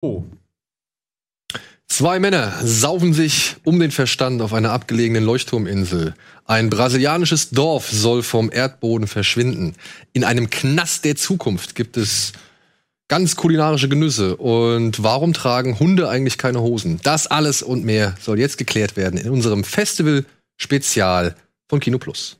Oh. Zwei Männer saufen sich um den Verstand auf einer abgelegenen Leuchtturminsel. Ein brasilianisches Dorf soll vom Erdboden verschwinden. In einem Knast der Zukunft gibt es ganz kulinarische Genüsse. Und warum tragen Hunde eigentlich keine Hosen? Das alles und mehr soll jetzt geklärt werden in unserem Festival-Spezial von Kino Plus.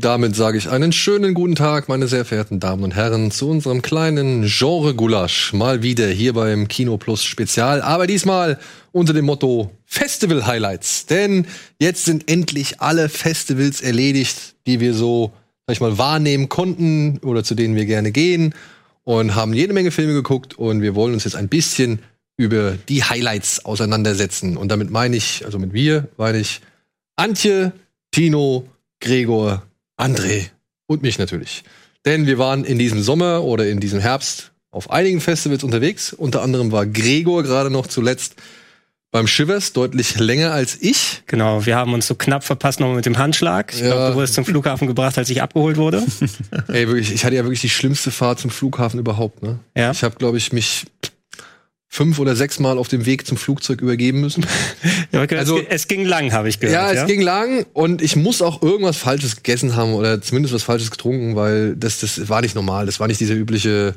Damit sage ich einen schönen guten Tag, meine sehr verehrten Damen und Herren, zu unserem kleinen Genre-Gulasch. Mal wieder hier beim Kino Plus Spezial, aber diesmal unter dem Motto Festival Highlights. Denn jetzt sind endlich alle Festivals erledigt, die wir so, sag ich mal, wahrnehmen konnten oder zu denen wir gerne gehen und haben jede Menge Filme geguckt und wir wollen uns jetzt ein bisschen über die Highlights auseinandersetzen. Und damit meine ich, also mit wir, meine ich Antje, Tino, Gregor, André und mich natürlich. Denn wir waren in diesem Sommer oder in diesem Herbst auf einigen Festivals unterwegs. Unter anderem war Gregor gerade noch zuletzt beim Shivers deutlich länger als ich. Genau, wir haben uns so knapp verpasst nochmal mit dem Handschlag. Ich ja. glaube, du wurdest zum Flughafen gebracht, als ich abgeholt wurde. Ey, wirklich, ich hatte ja wirklich die schlimmste Fahrt zum Flughafen überhaupt, ne? Ja. Ich habe, glaube ich, mich fünf oder sechs Mal auf dem Weg zum Flugzeug übergeben müssen. Ja, also, es, es, ging lang, habe ich gehört. Ja, es ja? ging lang und ich muss auch irgendwas Falsches gegessen haben oder zumindest was Falsches getrunken, weil das, das war nicht normal. Das war nicht dieser übliche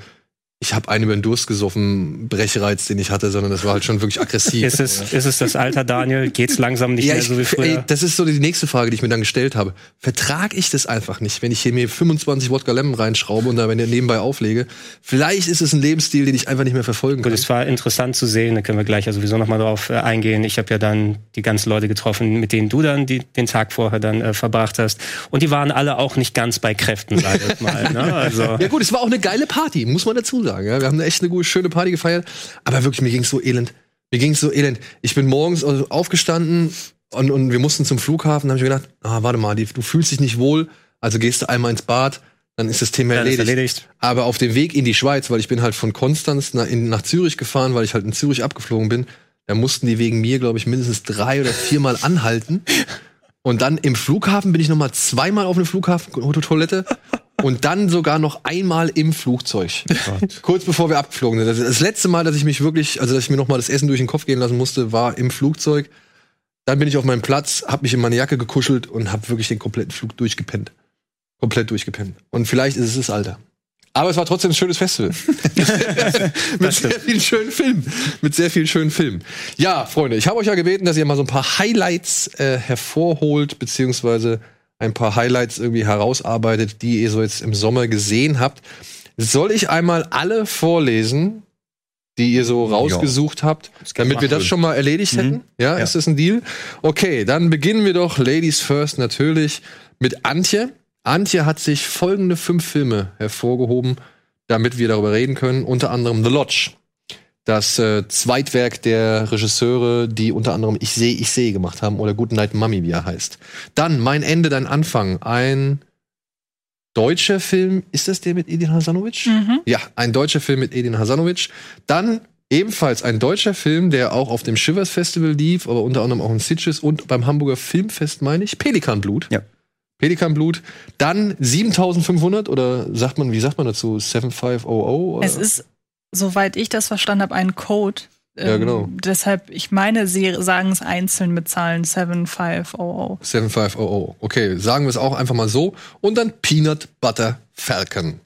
ich habe einen über den Durst gesoffen, Brechreiz, den ich hatte, sondern das war halt schon wirklich aggressiv. ist, es, ist es das Alter, Daniel? Geht's langsam nicht ja, mehr so wie früher? Ey, das ist so die nächste Frage, die ich mir dann gestellt habe. Vertrag ich das einfach nicht, wenn ich hier mir 25 Wodka Lemon reinschraube und da wenn ich nebenbei auflege? Vielleicht ist es ein Lebensstil, den ich einfach nicht mehr verfolgen kann. Gut, es war interessant zu sehen, da können wir gleich ja sowieso nochmal drauf äh, eingehen. Ich habe ja dann die ganzen Leute getroffen, mit denen du dann die, den Tag vorher dann äh, verbracht hast. Und die waren alle auch nicht ganz bei Kräften, sag ich mal. Ne? Also. Ja gut, es war auch eine geile Party, muss man dazu sagen. Ja? Wir haben echt eine gute, schöne Party gefeiert. Aber wirklich, mir ging's so elend. Mir ging's so elend. Ich bin morgens aufgestanden und, und wir mussten zum Flughafen. Da habe ich mir gedacht, ah, warte mal, die, du fühlst dich nicht wohl, also gehst du einmal ins Bad, dann ist das Thema erledigt. erledigt. Aber auf dem Weg in die Schweiz, weil ich bin halt von Konstanz nach, in, nach Zürich gefahren, weil ich halt in Zürich abgeflogen bin, da mussten die wegen mir, glaube ich, mindestens drei oder viermal anhalten. Und dann im Flughafen bin ich noch mal zweimal auf eine Flughafen-Toilette und dann sogar noch einmal im Flugzeug. Kurz bevor wir abgeflogen sind. Das letzte Mal, dass ich mich wirklich, also dass ich mir noch mal das Essen durch den Kopf gehen lassen musste, war im Flugzeug. Dann bin ich auf meinem Platz, hab mich in meine Jacke gekuschelt und hab wirklich den kompletten Flug durchgepennt. Komplett durchgepennt. Und vielleicht ist es das Alter. Aber es war trotzdem ein schönes Festival. mit sehr vielen schönen Filmen. Mit sehr vielen schönen Filmen. Ja, Freunde, ich habe euch ja gebeten, dass ihr mal so ein paar Highlights äh, hervorholt, beziehungsweise ein paar Highlights irgendwie herausarbeitet, die ihr so jetzt im Sommer gesehen habt. Soll ich einmal alle vorlesen, die ihr so rausgesucht ja. habt, damit wir das schon mal erledigt mhm. hätten? Ja, ja, ist das ein Deal? Okay, dann beginnen wir doch Ladies First natürlich mit Antje. Antje hat sich folgende fünf Filme hervorgehoben, damit wir darüber reden können. Unter anderem The Lodge. Das äh, Zweitwerk der Regisseure, die unter anderem Ich sehe, ich sehe gemacht haben oder Good Night Mummy, wie er heißt. Dann Mein Ende, dein Anfang. Ein deutscher Film. Ist das der mit Edin Hasanovic? Mhm. Ja, ein deutscher Film mit Edin Hasanovic. Dann ebenfalls ein deutscher Film, der auch auf dem Shivers Festival lief, aber unter anderem auch in Sitges und beim Hamburger Filmfest, meine ich. Pelikanblut. Ja. Pelikanblut. Dann 7500 oder sagt man, wie sagt man dazu? 7500? Oder? Es ist, soweit ich das verstanden habe, ein Code. Ja, genau. Ähm, deshalb, ich meine, sie sagen es einzeln mit Zahlen 7500. 7500. Okay, sagen wir es auch einfach mal so. Und dann Peanut Butter Falcon.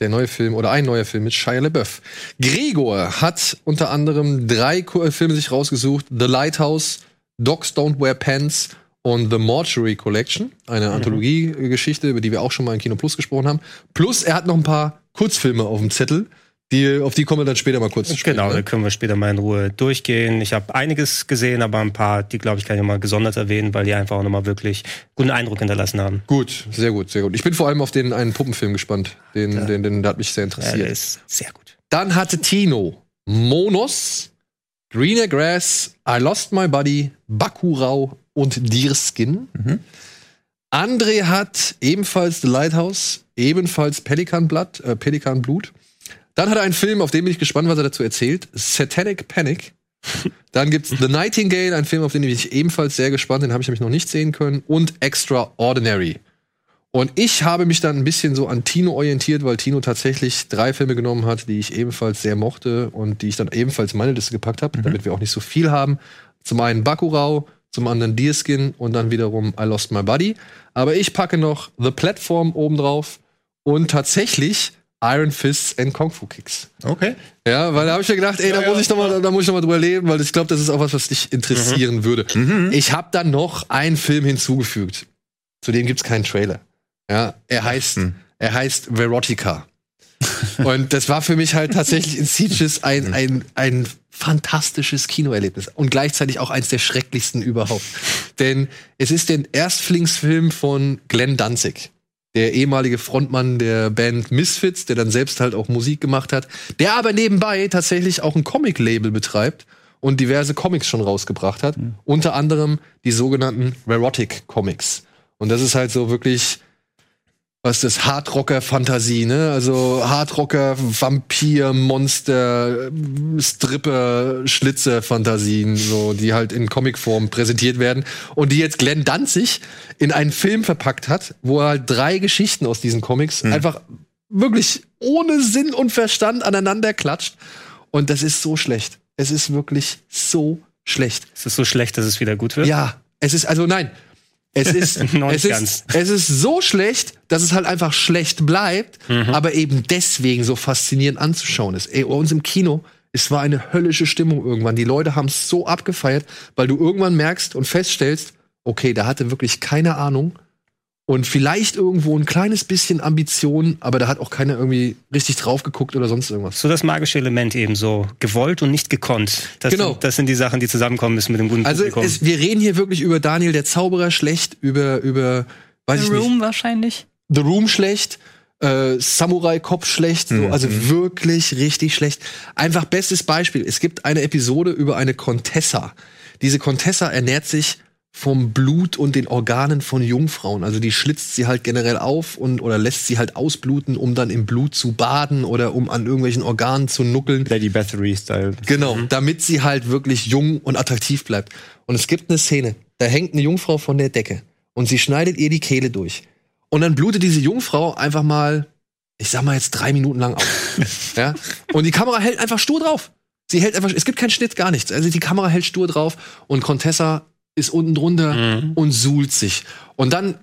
Der neue Film oder ein neuer Film mit Shia LaBeouf. Gregor hat unter anderem drei Filme sich rausgesucht. The Lighthouse, Dogs Don't Wear Pants und The Mortuary Collection, eine mhm. Anthologie-Geschichte, über die wir auch schon mal in Kino Plus gesprochen haben. Plus, er hat noch ein paar Kurzfilme auf dem Zettel. Die, auf die kommen wir dann später mal kurz sprechen. Genau, ne? da können wir später mal in Ruhe durchgehen. Ich habe einiges gesehen, aber ein paar, die glaube ich kann ich mal gesondert erwähnen, weil die einfach auch nochmal wirklich guten Eindruck hinterlassen haben. Gut, sehr gut, sehr gut. Ich bin vor allem auf den einen Puppenfilm gespannt. Den, ja. den, den, der hat mich sehr interessiert. Ja, der ist sehr gut. Dann hatte Tino Monos, Greener Grass, I Lost My Body, Bakurau und Deerskin. André hat ebenfalls The Lighthouse, ebenfalls Pelican Blood, äh, Pelican Blut. Dann hat er einen Film, auf den bin ich gespannt, was er dazu erzählt. Satanic Panic. Dann gibt's The Nightingale, ein Film, auf den bin ich ebenfalls sehr gespannt, den habe ich nämlich noch nicht sehen können. Und Extraordinary. Und ich habe mich dann ein bisschen so an Tino orientiert, weil Tino tatsächlich drei Filme genommen hat, die ich ebenfalls sehr mochte und die ich dann ebenfalls in meine Liste gepackt habe, damit wir auch nicht so viel haben. Zum einen Bakurau, zum anderen Deerskin und dann wiederum I Lost My Body. Aber ich packe noch The Platform obendrauf und tatsächlich Iron Fists and Kung Fu Kicks. Okay. Ja, weil da habe ich mir gedacht, ey, da muss ich doch mal, da muss ich drüber reden, weil ich glaube, das ist auch was, was dich interessieren würde. Ich habe dann noch einen Film hinzugefügt. Zu dem gibt's keinen Trailer. Ja, er heißt, er heißt Verotica. Und das war für mich halt tatsächlich in Sieges ein, ein, ein fantastisches Kinoerlebnis und gleichzeitig auch eins der schrecklichsten überhaupt. Denn es ist der Erstflingsfilm von Glenn Danzig, der ehemalige Frontmann der Band Misfits, der dann selbst halt auch Musik gemacht hat, der aber nebenbei tatsächlich auch ein Comic-Label betreibt und diverse Comics schon rausgebracht hat. Unter anderem die sogenannten Verotic Comics. Und das ist halt so wirklich was das Hardrocker-Fantasie, ne? Also Hardrocker, Vampir, Monster, Stripper, Schlitze-Fantasien, so, die halt in Comicform präsentiert werden und die jetzt Glenn Danzig in einen Film verpackt hat, wo er halt drei Geschichten aus diesen Comics einfach wirklich ohne Sinn und Verstand aneinander klatscht. Und das ist so schlecht. Es ist wirklich so schlecht. Es ist so schlecht, dass es wieder gut wird. Ja, es ist, also nein. Es ist, es, ist, es ist so schlecht, dass es halt einfach schlecht bleibt, aber eben deswegen so faszinierend anzuschauen ist. Ey, bei uns im Kino, es war eine höllische Stimmung irgendwann. Die Leute haben es so abgefeiert, weil du irgendwann merkst und feststellst, okay, da hatte wirklich keine Ahnung und vielleicht irgendwo ein kleines bisschen Ambition, aber da hat auch keiner irgendwie richtig drauf geguckt oder sonst irgendwas. So das magische Element eben so. Gewollt und nicht gekonnt. Das, Genau. sind, das sind die Sachen, die zusammenkommen müssen mit dem guten Also Publikum. es, wir reden hier wirklich über Daniel der Zauberer schlecht, über über weiß The ich nicht, Room wahrscheinlich. The Room schlecht, äh, Samurai Cop schlecht, so, also wirklich richtig schlecht. Einfach bestes Beispiel. Es gibt eine Episode über eine Contessa. Diese Contessa ernährt sich vom Blut und den Organen von Jungfrauen. Also die schlitzt sie halt generell auf und oder lässt sie halt ausbluten, um dann im Blut zu baden oder um an irgendwelchen Organen zu nuckeln. Lady Bathory-Style. Genau, damit sie halt wirklich jung und attraktiv bleibt. Und es gibt eine Szene, da hängt eine Jungfrau von der Decke und sie schneidet ihr die Kehle durch. Und dann blutet diese Jungfrau einfach mal, ich sag mal jetzt drei Minuten lang auf. ja? Und die Kamera hält einfach stur drauf. Sie hält einfach, es gibt keinen Schnitt, gar nichts. Also die Kamera hält stur drauf und Contessa ist unten drunter und suhlt sich. Und dann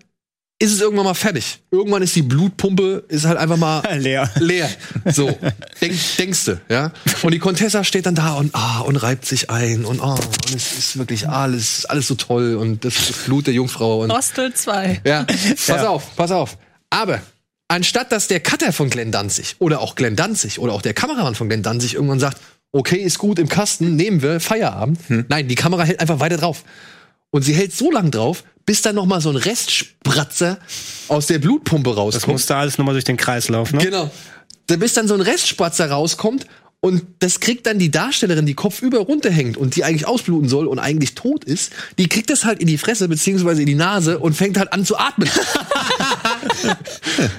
ist es irgendwann mal fertig. Irgendwann ist die Blutpumpe, ist halt einfach mal Leer. leer. So, Denk, denkst du, ja? Und die Contessa steht dann da und, ah, und reibt sich ein und, ah, und es ist wirklich alles, alles so toll und das ist das Blut der Jungfrau und, Hostel 2. ja, pass auf, pass auf. Aber, anstatt dass der Cutter von Glenn Danzig oder auch Glenn Danzig oder auch der Kameramann von Glenn Danzig irgendwann sagt, okay, ist gut im Kasten, nehmen wir, Feierabend. Nein, die Kamera hält einfach weiter drauf. Und sie hält so lang drauf, bis dann noch mal so ein Restspratzer aus der Blutpumpe das rauskommt. musste alles nochmal durch den Kreislauf, ne? Genau. Da bis dann so ein Restspatzer rauskommt und das kriegt dann die Darstellerin, die kopfüber runterhängt und die eigentlich ausbluten soll und eigentlich tot ist, die kriegt das halt in die Fresse beziehungsweise in die Nase und fängt halt an zu atmen.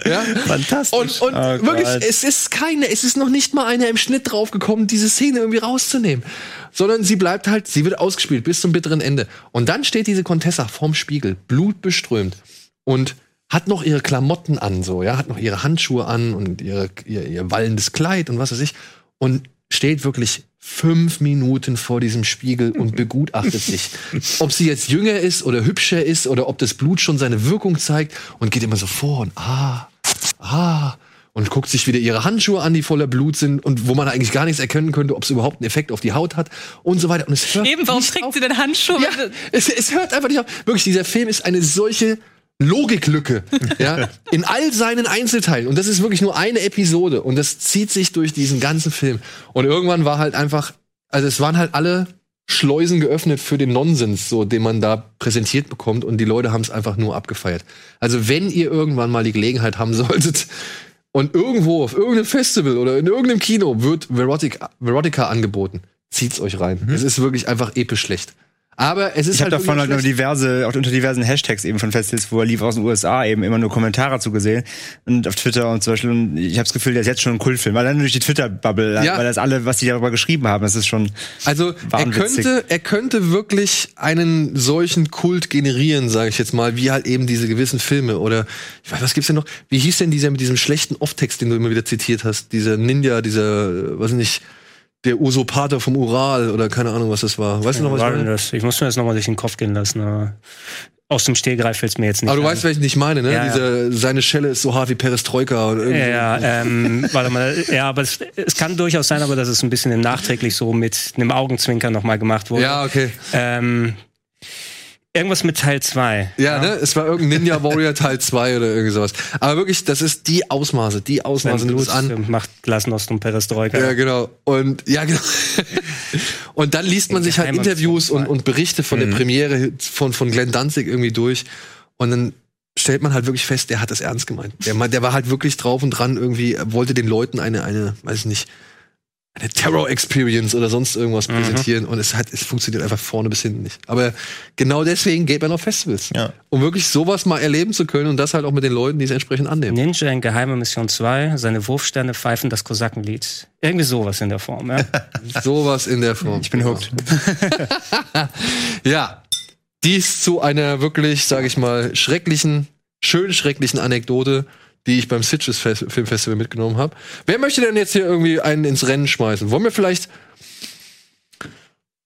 ja? Fantastisch. Und, und Oh wirklich, Gott. es ist keine, es ist noch nicht mal einer im Schnitt draufgekommen, diese Szene irgendwie rauszunehmen. Sondern sie bleibt halt, sie wird ausgespielt bis zum bitteren Ende. Und dann steht diese Contessa vorm Spiegel, blutbeströmt und hat noch ihre Klamotten an, so, ja, hat noch ihre Handschuhe an und ihre, ihr, ihr wallendes Kleid und was weiß ich. Und steht wirklich fünf Minuten vor diesem Spiegel und begutachtet sich. Ob sie jetzt jünger ist oder hübscher ist oder ob das Blut schon seine Wirkung zeigt und geht immer so vor und ah, ah, und guckt sich wieder ihre Handschuhe an, die voller Blut sind und wo man eigentlich gar nichts erkennen könnte, ob es überhaupt einen Effekt auf die Haut hat und so weiter. Und es hört Eben, warum trägt auf. sie den Handschuh? Ja, es, es hört einfach nicht auf. Wirklich, dieser Film ist eine solche Logiklücke, ja, in all seinen Einzelteilen. Und das ist wirklich nur eine Episode. Und das zieht sich durch diesen ganzen Film. Und irgendwann war halt einfach, also es waren halt alle Schleusen geöffnet für den Nonsens, so den man da präsentiert bekommt. Und die Leute haben es einfach nur abgefeiert. Also wenn ihr irgendwann mal die Gelegenheit haben solltet, und irgendwo auf irgendeinem Festival oder in irgendeinem Kino wird Verotica, Verotica angeboten. Zieht's euch rein. Es ist wirklich einfach episch schlecht. Aber es ist Ich habe halt davon halt nur diverse, auch unter diversen Hashtags eben von Festivals, wo er lief aus den USA eben immer nur Kommentare zugesehen und auf Twitter und zum Beispiel. Und ich habe das Gefühl, der ist jetzt schon ein Kultfilm, weil dann durch die Twitter-Bubble, Ja. weil das alle, was die darüber geschrieben haben, das ist schon. Also er könnte, er könnte wirklich einen solchen Kult generieren, sage ich jetzt mal, wie halt eben diese gewissen Filme oder ich weiß, was gibt's denn noch? Wie hieß denn dieser mit diesem schlechten Off-Text, den du immer wieder zitiert hast? Dieser Ninja, dieser, äh, weiß nicht, der Usurpator vom Ural oder keine Ahnung, was das war. Weißt du noch, was war das? Ich muss mir das nochmal durch den Kopf gehen lassen. Aber aus dem Stehgreif fällt's mir jetzt nicht Aber du ein. weißt, welchen ich meine, ne? Ja, ja. Diese, seine Schelle ist so hart wie Perestroika und irgendwie. Ja, ähm, warte mal, ja, aber es, es kann durchaus sein, aber dass es ein bisschen nachträglich so mit einem Augenzwinker nochmal gemacht wurde. Ja, okay. Ähm, irgendwas mit Teil 2. Ja, ne? Es war irgendein Ninja Warrior Teil 2 oder irgendwie sowas. Aber wirklich, das ist die Ausmaße, die Ausmaße nimmt es an. macht Glasnost und Perestroika. Ja, genau. Und ja, genau. und dann liest man sich halt Geheimer Interviews und, und Berichte von der Premiere von, von Glenn Danzig irgendwie durch. Und dann stellt man halt wirklich fest, der hat das ernst gemeint. Der, der war halt wirklich drauf und dran, irgendwie, er wollte den Leuten eine, eine, weiß ich nicht, eine Terror-Experience oder sonst irgendwas präsentieren. Und es hat, es funktioniert einfach vorne bis hinten nicht. Aber genau deswegen geht man auf Festivals. Ja. Um wirklich sowas mal erleben zu können und das halt auch mit den Leuten, die es entsprechend annehmen. Ninja in Geheime Mission 2, seine Wurfsterne pfeifen das Kosakenlied. Irgendwie sowas in der Form, ja. Sowas in der Form. Ich bin hooked. Ja, dies zu einer wirklich, sage ich mal, schrecklichen, schön schrecklichen Anekdote, die ich beim Sitges Fes- Filmfestival mitgenommen habe. Wer möchte denn jetzt hier irgendwie einen ins Rennen schmeißen? Wollen wir vielleicht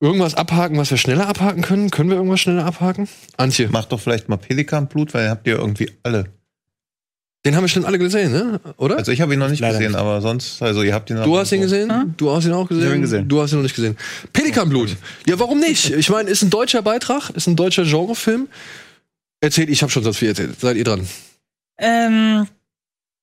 irgendwas abhaken, was wir schneller abhaken können? Können wir irgendwas schneller abhaken? Antje, Macht doch vielleicht mal Pelikanblut, weil ihr habt ja irgendwie alle. den haben wir schon alle gesehen, ne? Oder? Also ich habe ihn noch nicht Leider gesehen, nicht. aber sonst, also ihr habt ihn du hast ihn gesehen? Du hast ihn auch gesehen? Ich hab ihn gesehen. Du hast ihn noch nicht gesehen. Pelikanblut. Ja, warum nicht? Ich meine, ist ein deutscher Beitrag, ist ein deutscher Genrefilm. Erzählt, ich habe schon sonst viel erzählt. Seid ihr dran? Ähm,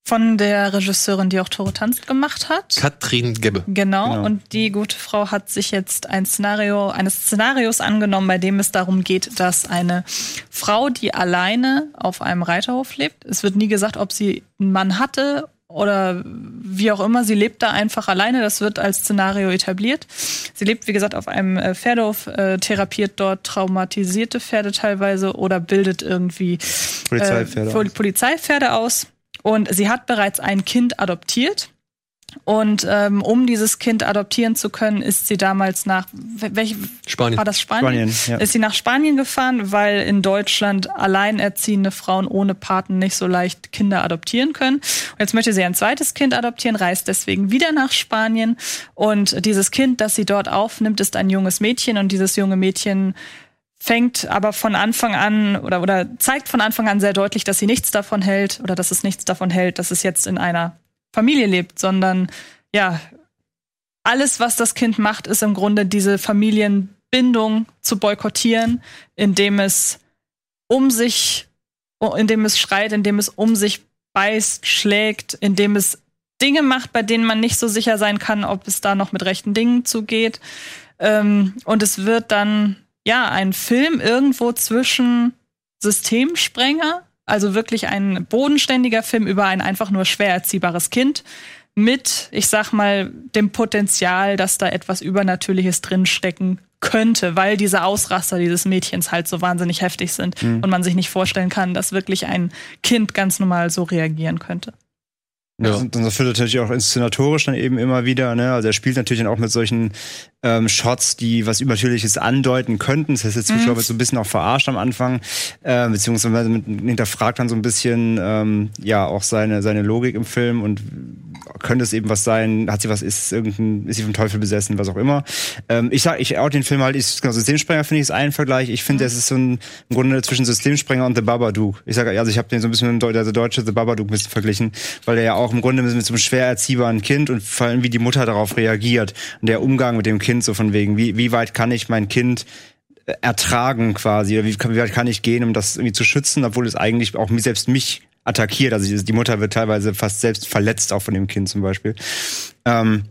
von der Regisseurin, die auch Tore tanzt gemacht hat. Katrin Gebbe. Genau. Genau. Und die gute Frau hat sich jetzt ein Szenario, eines Szenarios angenommen, bei dem es darum geht, dass eine Frau, die alleine auf einem Reiterhof lebt, es wird nie gesagt, ob sie einen Mann hatte oder wie auch immer, sie lebt da einfach alleine, das wird als Szenario etabliert. Sie lebt, wie gesagt, auf einem äh, Pferdehof, äh, therapiert dort traumatisierte Pferde teilweise oder bildet irgendwie Polizeipferde äh, Pol- Polizeipferde aus. Und sie hat bereits ein Kind adoptiert. Und ähm, um dieses Kind adoptieren zu können, ist sie damals nach welch, Spanien. war das Spanien? Spanien, ja. Ist sie nach Spanien gefahren, weil in Deutschland alleinerziehende Frauen ohne Paten nicht so leicht Kinder adoptieren können. Und jetzt möchte sie ein zweites Kind adoptieren, reist deswegen wieder nach Spanien. Und dieses Kind, das sie dort aufnimmt, ist ein junges Mädchen und dieses junge Mädchen fängt aber von Anfang an oder, oder zeigt von Anfang an sehr deutlich, dass sie nichts davon hält oder dass es nichts davon hält, dass es jetzt in einer Familie lebt, sondern ja, alles, was das Kind macht, ist im Grunde diese Familienbindung zu boykottieren, indem es um sich, indem es schreit, indem es um sich beißt, schlägt, indem es Dinge macht, bei denen man nicht so sicher sein kann, ob es da noch mit rechten Dingen zugeht. Ähm, und es wird dann ja ein Film irgendwo zwischen Systemsprenger, also wirklich ein bodenständiger Film über ein einfach nur schwer erziehbares Kind mit, ich sag mal, dem Potenzial, dass da etwas Übernatürliches drinstecken könnte, weil diese Ausraster dieses Mädchens halt so wahnsinnig heftig sind und man sich nicht vorstellen kann, dass wirklich ein Kind ganz normal so reagieren könnte. Ja. Und das erfüllt natürlich auch inszenatorisch dann eben immer wieder. Ne? Also er spielt natürlich dann auch mit solchen ähm, Shots, die was Übernatürliches andeuten könnten. Das heißt, der Zuschauer wird so ein bisschen auch verarscht am Anfang, äh, beziehungsweise mit, hinterfragt dann so ein bisschen ähm, ja auch seine seine Logik im Film und könnte es eben was sein? Hat sie was? Ist irgendein? Ist sie vom Teufel besessen? Was auch immer. Ähm, ich sag, ich out den Film halt. Ich, genau, Systemsprenger finde ich ist ein Vergleich. Ich finde, es ist so ein im Grunde zwischen Systemsprenger und The Babadook. Ich sage, also ich habe den so ein bisschen mit dem Deu- der deutsche The Babadook ein bisschen verglichen, weil der ja auch im Grunde mit so einem schwer erziehbaren Kind und vor allem wie die Mutter darauf reagiert und der Umgang mit dem Kind so von wegen, wie, wie weit kann ich mein Kind äh, ertragen quasi, oder wie, wie weit kann ich gehen, um das irgendwie zu schützen, obwohl es eigentlich auch selbst mich attackiert. Also die Mutter wird teilweise fast selbst verletzt, auch von dem Kind zum Beispiel. Ähm,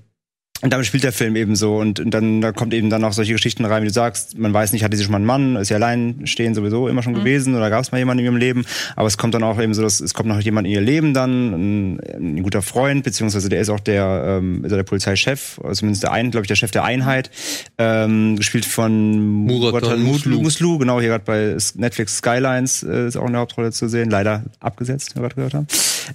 Und damit spielt der Film eben so. Und, und dann da kommt eben dann auch solche Geschichten rein, wie du sagst, man weiß nicht, hatte sie schon mal einen Mann, ist sie allein stehen sowieso immer schon gewesen oder gab es mal jemanden in ihrem Leben. Aber es kommt dann auch eben so, dass es kommt noch jemand in ihr Leben dann, ein, ein guter Freund, beziehungsweise der ist auch der, ähm, ist der Polizeichef, also zumindest der ein, glaube ich, der Chef der Einheit, ähm, gespielt von Murat Muslu. Muslu. Muslu, genau, hier gerade bei Netflix Skylines äh, ist auch in der Hauptrolle zu sehen, leider abgesetzt, wie wir gerade gehört haben.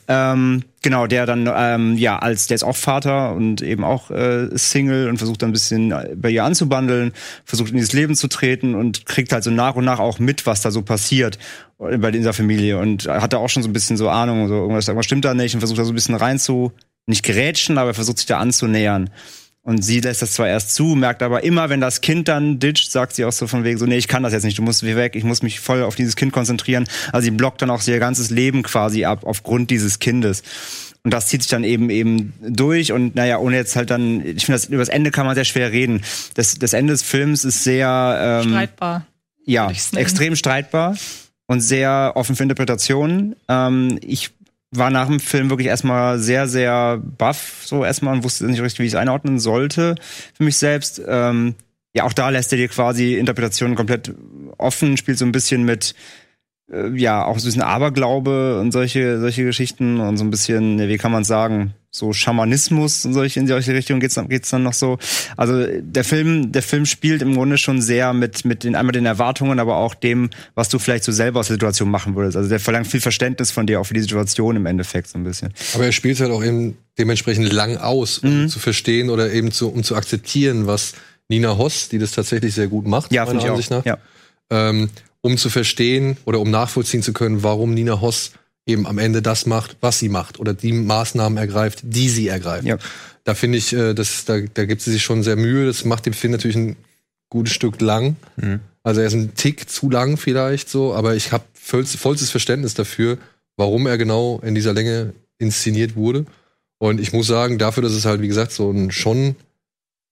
Ähm, genau, der dann, ähm, ja, als, der ist auch Vater und eben auch äh, Single und versucht dann ein bisschen äh, bei ihr anzubandeln, versucht in dieses Leben zu treten und kriegt halt so nach und nach auch mit, was da so passiert äh, bei dieser Familie und hat da auch schon so ein bisschen so Ahnung, so irgendwas, irgendwas stimmt da nicht und versucht da so ein bisschen rein zu, nicht gerätschen, aber er versucht sich da anzunähern. Und sie lässt das zwar erst zu, merkt aber immer, wenn das Kind dann ditcht, sagt sie auch so von wegen so, nee, ich kann das jetzt nicht, du musst weg, ich muss mich voll auf dieses Kind konzentrieren. Also sie blockt dann auch ihr ganzes Leben quasi ab aufgrund dieses Kindes. Und das zieht sich dann eben eben durch und naja, ohne jetzt halt dann, ich finde, das, über das Ende kann man sehr schwer reden. Das, das Ende des Films ist sehr, ähm, Streitbar. ja, extrem streitbar und sehr offen für Interpretationen. Ähm, ich war nach dem Film wirklich erstmal sehr, sehr baff, so erstmal und wusste nicht richtig, wie ich es einordnen sollte für mich selbst. Ähm, ja, auch da lässt er dir quasi Interpretationen komplett offen, spielt so ein bisschen mit, äh, ja, auch so ein bisschen Aberglaube und solche, solche Geschichten und so ein bisschen, wie kann man sagen, so Schamanismus und solche in solche Richtung geht's dann geht's dann noch so. Also der Film der Film spielt im Grunde schon sehr mit mit den einmal den Erwartungen, aber auch dem, was du vielleicht so selber aus der Situation machen würdest. Also der verlangt viel Verständnis von dir auch für die Situation im Endeffekt so ein bisschen. Aber er spielt halt auch eben dementsprechend lang aus, um Mhm. zu verstehen oder eben zu, um zu akzeptieren, was Nina Hoss, die das tatsächlich sehr gut macht, Ja, meiner Ansicht auch. nach, Ja. ähm, um zu verstehen oder um nachvollziehen zu können, warum Nina Hoss eben am Ende das macht, was sie macht oder die Maßnahmen ergreift, die sie ergreift. Ja. Da finde ich, äh, das, da, da gibt sie sich schon sehr Mühe. Das macht den Film natürlich ein gutes Stück lang. Mhm. Also er ist ein Tick zu lang vielleicht so, aber ich habe vollstes, vollstes Verständnis dafür, warum er genau in dieser Länge inszeniert wurde. Und ich muss sagen, dafür, dass es halt, wie gesagt, so ein, schon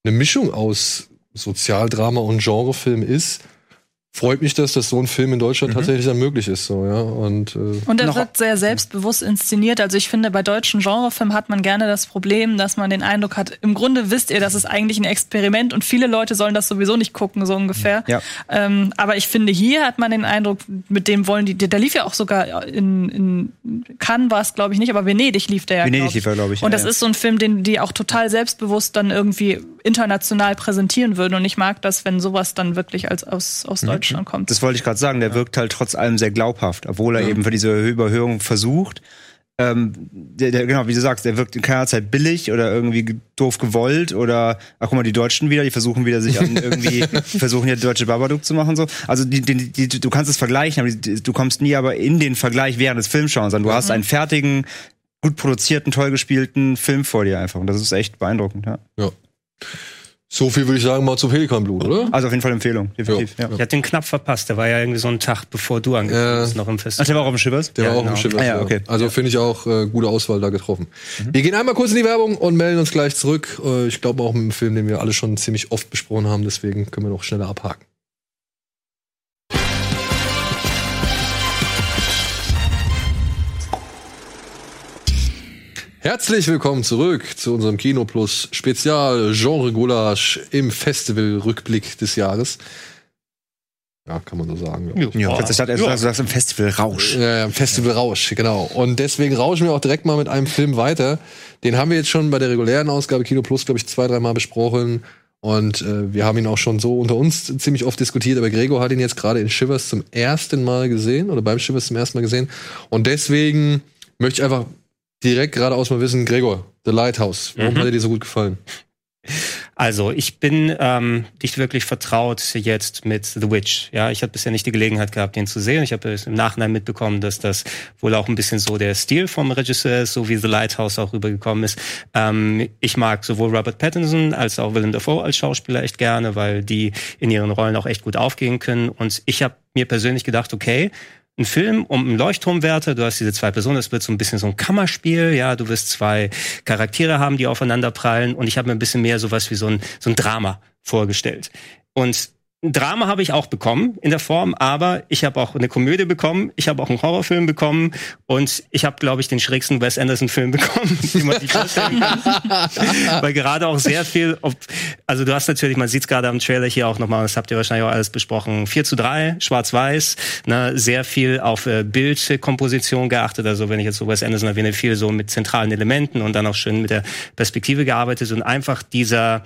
eine Mischung aus Sozialdrama und Genrefilm ist, freut mich, dass das so ein Film in Deutschland tatsächlich dann möglich ist. So, ja. Und äh, Und er wird sehr selbstbewusst inszeniert. Also ich finde, bei deutschen Genrefilmen hat man gerne das Problem, dass man den Eindruck hat, im Grunde wisst ihr, das ist eigentlich ein Experiment und viele Leute sollen das sowieso nicht gucken, so ungefähr. Ja. Ähm, aber ich finde, hier hat man den Eindruck, mit dem wollen die, der lief ja auch sogar in, in Cannes war es, glaube ich, nicht, aber Venedig lief der ja. Venedig lief er, glaube ich. Und ja, das ja. ist so ein Film, den die auch total selbstbewusst dann irgendwie international präsentieren würden. Und ich mag das, wenn sowas dann wirklich als aus, aus Deutschland kommt. Das wollte ich gerade sagen, der wirkt halt trotz allem sehr glaubhaft, obwohl er eben für diese Überhöhung versucht. Ähm, der, der, genau, wie du sagst, der wirkt in keiner Zeit billig oder irgendwie ge- doof gewollt oder ach guck mal, die Deutschen wieder, die versuchen wieder sich an irgendwie, versuchen ja die deutsche Babadook zu machen so. Also die, die, die, du kannst es vergleichen, aber die, du kommst nie aber in den Vergleich während des Filmschauens an. Du hast einen fertigen, gut produzierten, toll gespielten Film vor dir einfach. Und das ist echt beeindruckend, ja. ja. So viel würde ich sagen mal zu Pelikanblut, oder? Also auf jeden Fall Empfehlung, definitiv. Ja. Ich hatte den knapp verpasst. Der war ja irgendwie so einen Tag, bevor du angefangen bist, noch im Ach, Festival. der war auch auf dem Schiffers? Der Ja, war auch genau. im Schiff. Ah, ja, okay. Also finde ich auch äh, gute Auswahl da getroffen. Wir gehen einmal kurz in die Werbung und melden uns gleich zurück. Äh, ich glaube auch mit einem Film, den wir alle schon ziemlich oft besprochen haben, deswegen können wir noch schneller abhaken. Herzlich willkommen zurück zu unserem Kino Plus Spezial Genre Gulasch im Festival Rückblick des Jahres. Ja, kann man so sagen. ich. Ja, du sagst, du sagst im Festival Rausch. Ja, ja, Festival Rausch, genau. Und deswegen rauschen wir auch direkt mal mit einem Film weiter. Den haben wir jetzt schon bei der regulären Ausgabe Kino Plus, glaube ich, zwei, dreimal besprochen. Und äh, wir haben ihn auch schon so unter uns ziemlich oft diskutiert, aber Gregor hat ihn jetzt gerade in Shivers zum ersten Mal gesehen oder beim Shivers zum ersten Mal gesehen. Und deswegen möchte ich einfach direkt geradeaus mal wissen, Gregor, The Lighthouse, warum Mhm. hat er dir so gut gefallen? Also, ich bin ähm, nicht wirklich vertraut jetzt mit The Witch. Ja, ich habe bisher nicht die Gelegenheit gehabt, den zu sehen. Ich habe im Nachhinein mitbekommen, dass das wohl auch ein bisschen so der Stil vom Regisseur ist, so wie The Lighthouse auch rübergekommen ist. Ähm, ich mag sowohl Robert Pattinson als auch Willem Dafoe als Schauspieler echt gerne, weil die in ihren Rollen auch echt gut aufgehen können. Und ich habe mir persönlich gedacht, okay, ein Film um einen Leuchtturmwärter, du hast diese zwei Personen, es wird so ein bisschen so ein Kammerspiel, ja, du wirst zwei Charaktere haben, die aufeinander prallen. Und ich habe mir ein bisschen mehr sowas wie so ein, so ein Drama vorgestellt. Und ein Drama habe ich auch bekommen in der Form, aber ich habe auch eine Komödie bekommen, ich habe auch einen Horrorfilm bekommen und ich habe, glaube ich, den schrägsten Wes Anderson-Film bekommen, den man sich vorstellen kann. Weil gerade auch sehr viel, ob, also du hast natürlich, man sieht es gerade am Trailer hier auch nochmal, das habt ihr wahrscheinlich auch alles besprochen, 4 zu 3, schwarz-weiß, ne, sehr viel auf äh, Bildkomposition geachtet, also wenn ich jetzt so Wes Anderson erwähne, viel so mit zentralen Elementen und dann auch schön mit der Perspektive gearbeitet. Und einfach dieser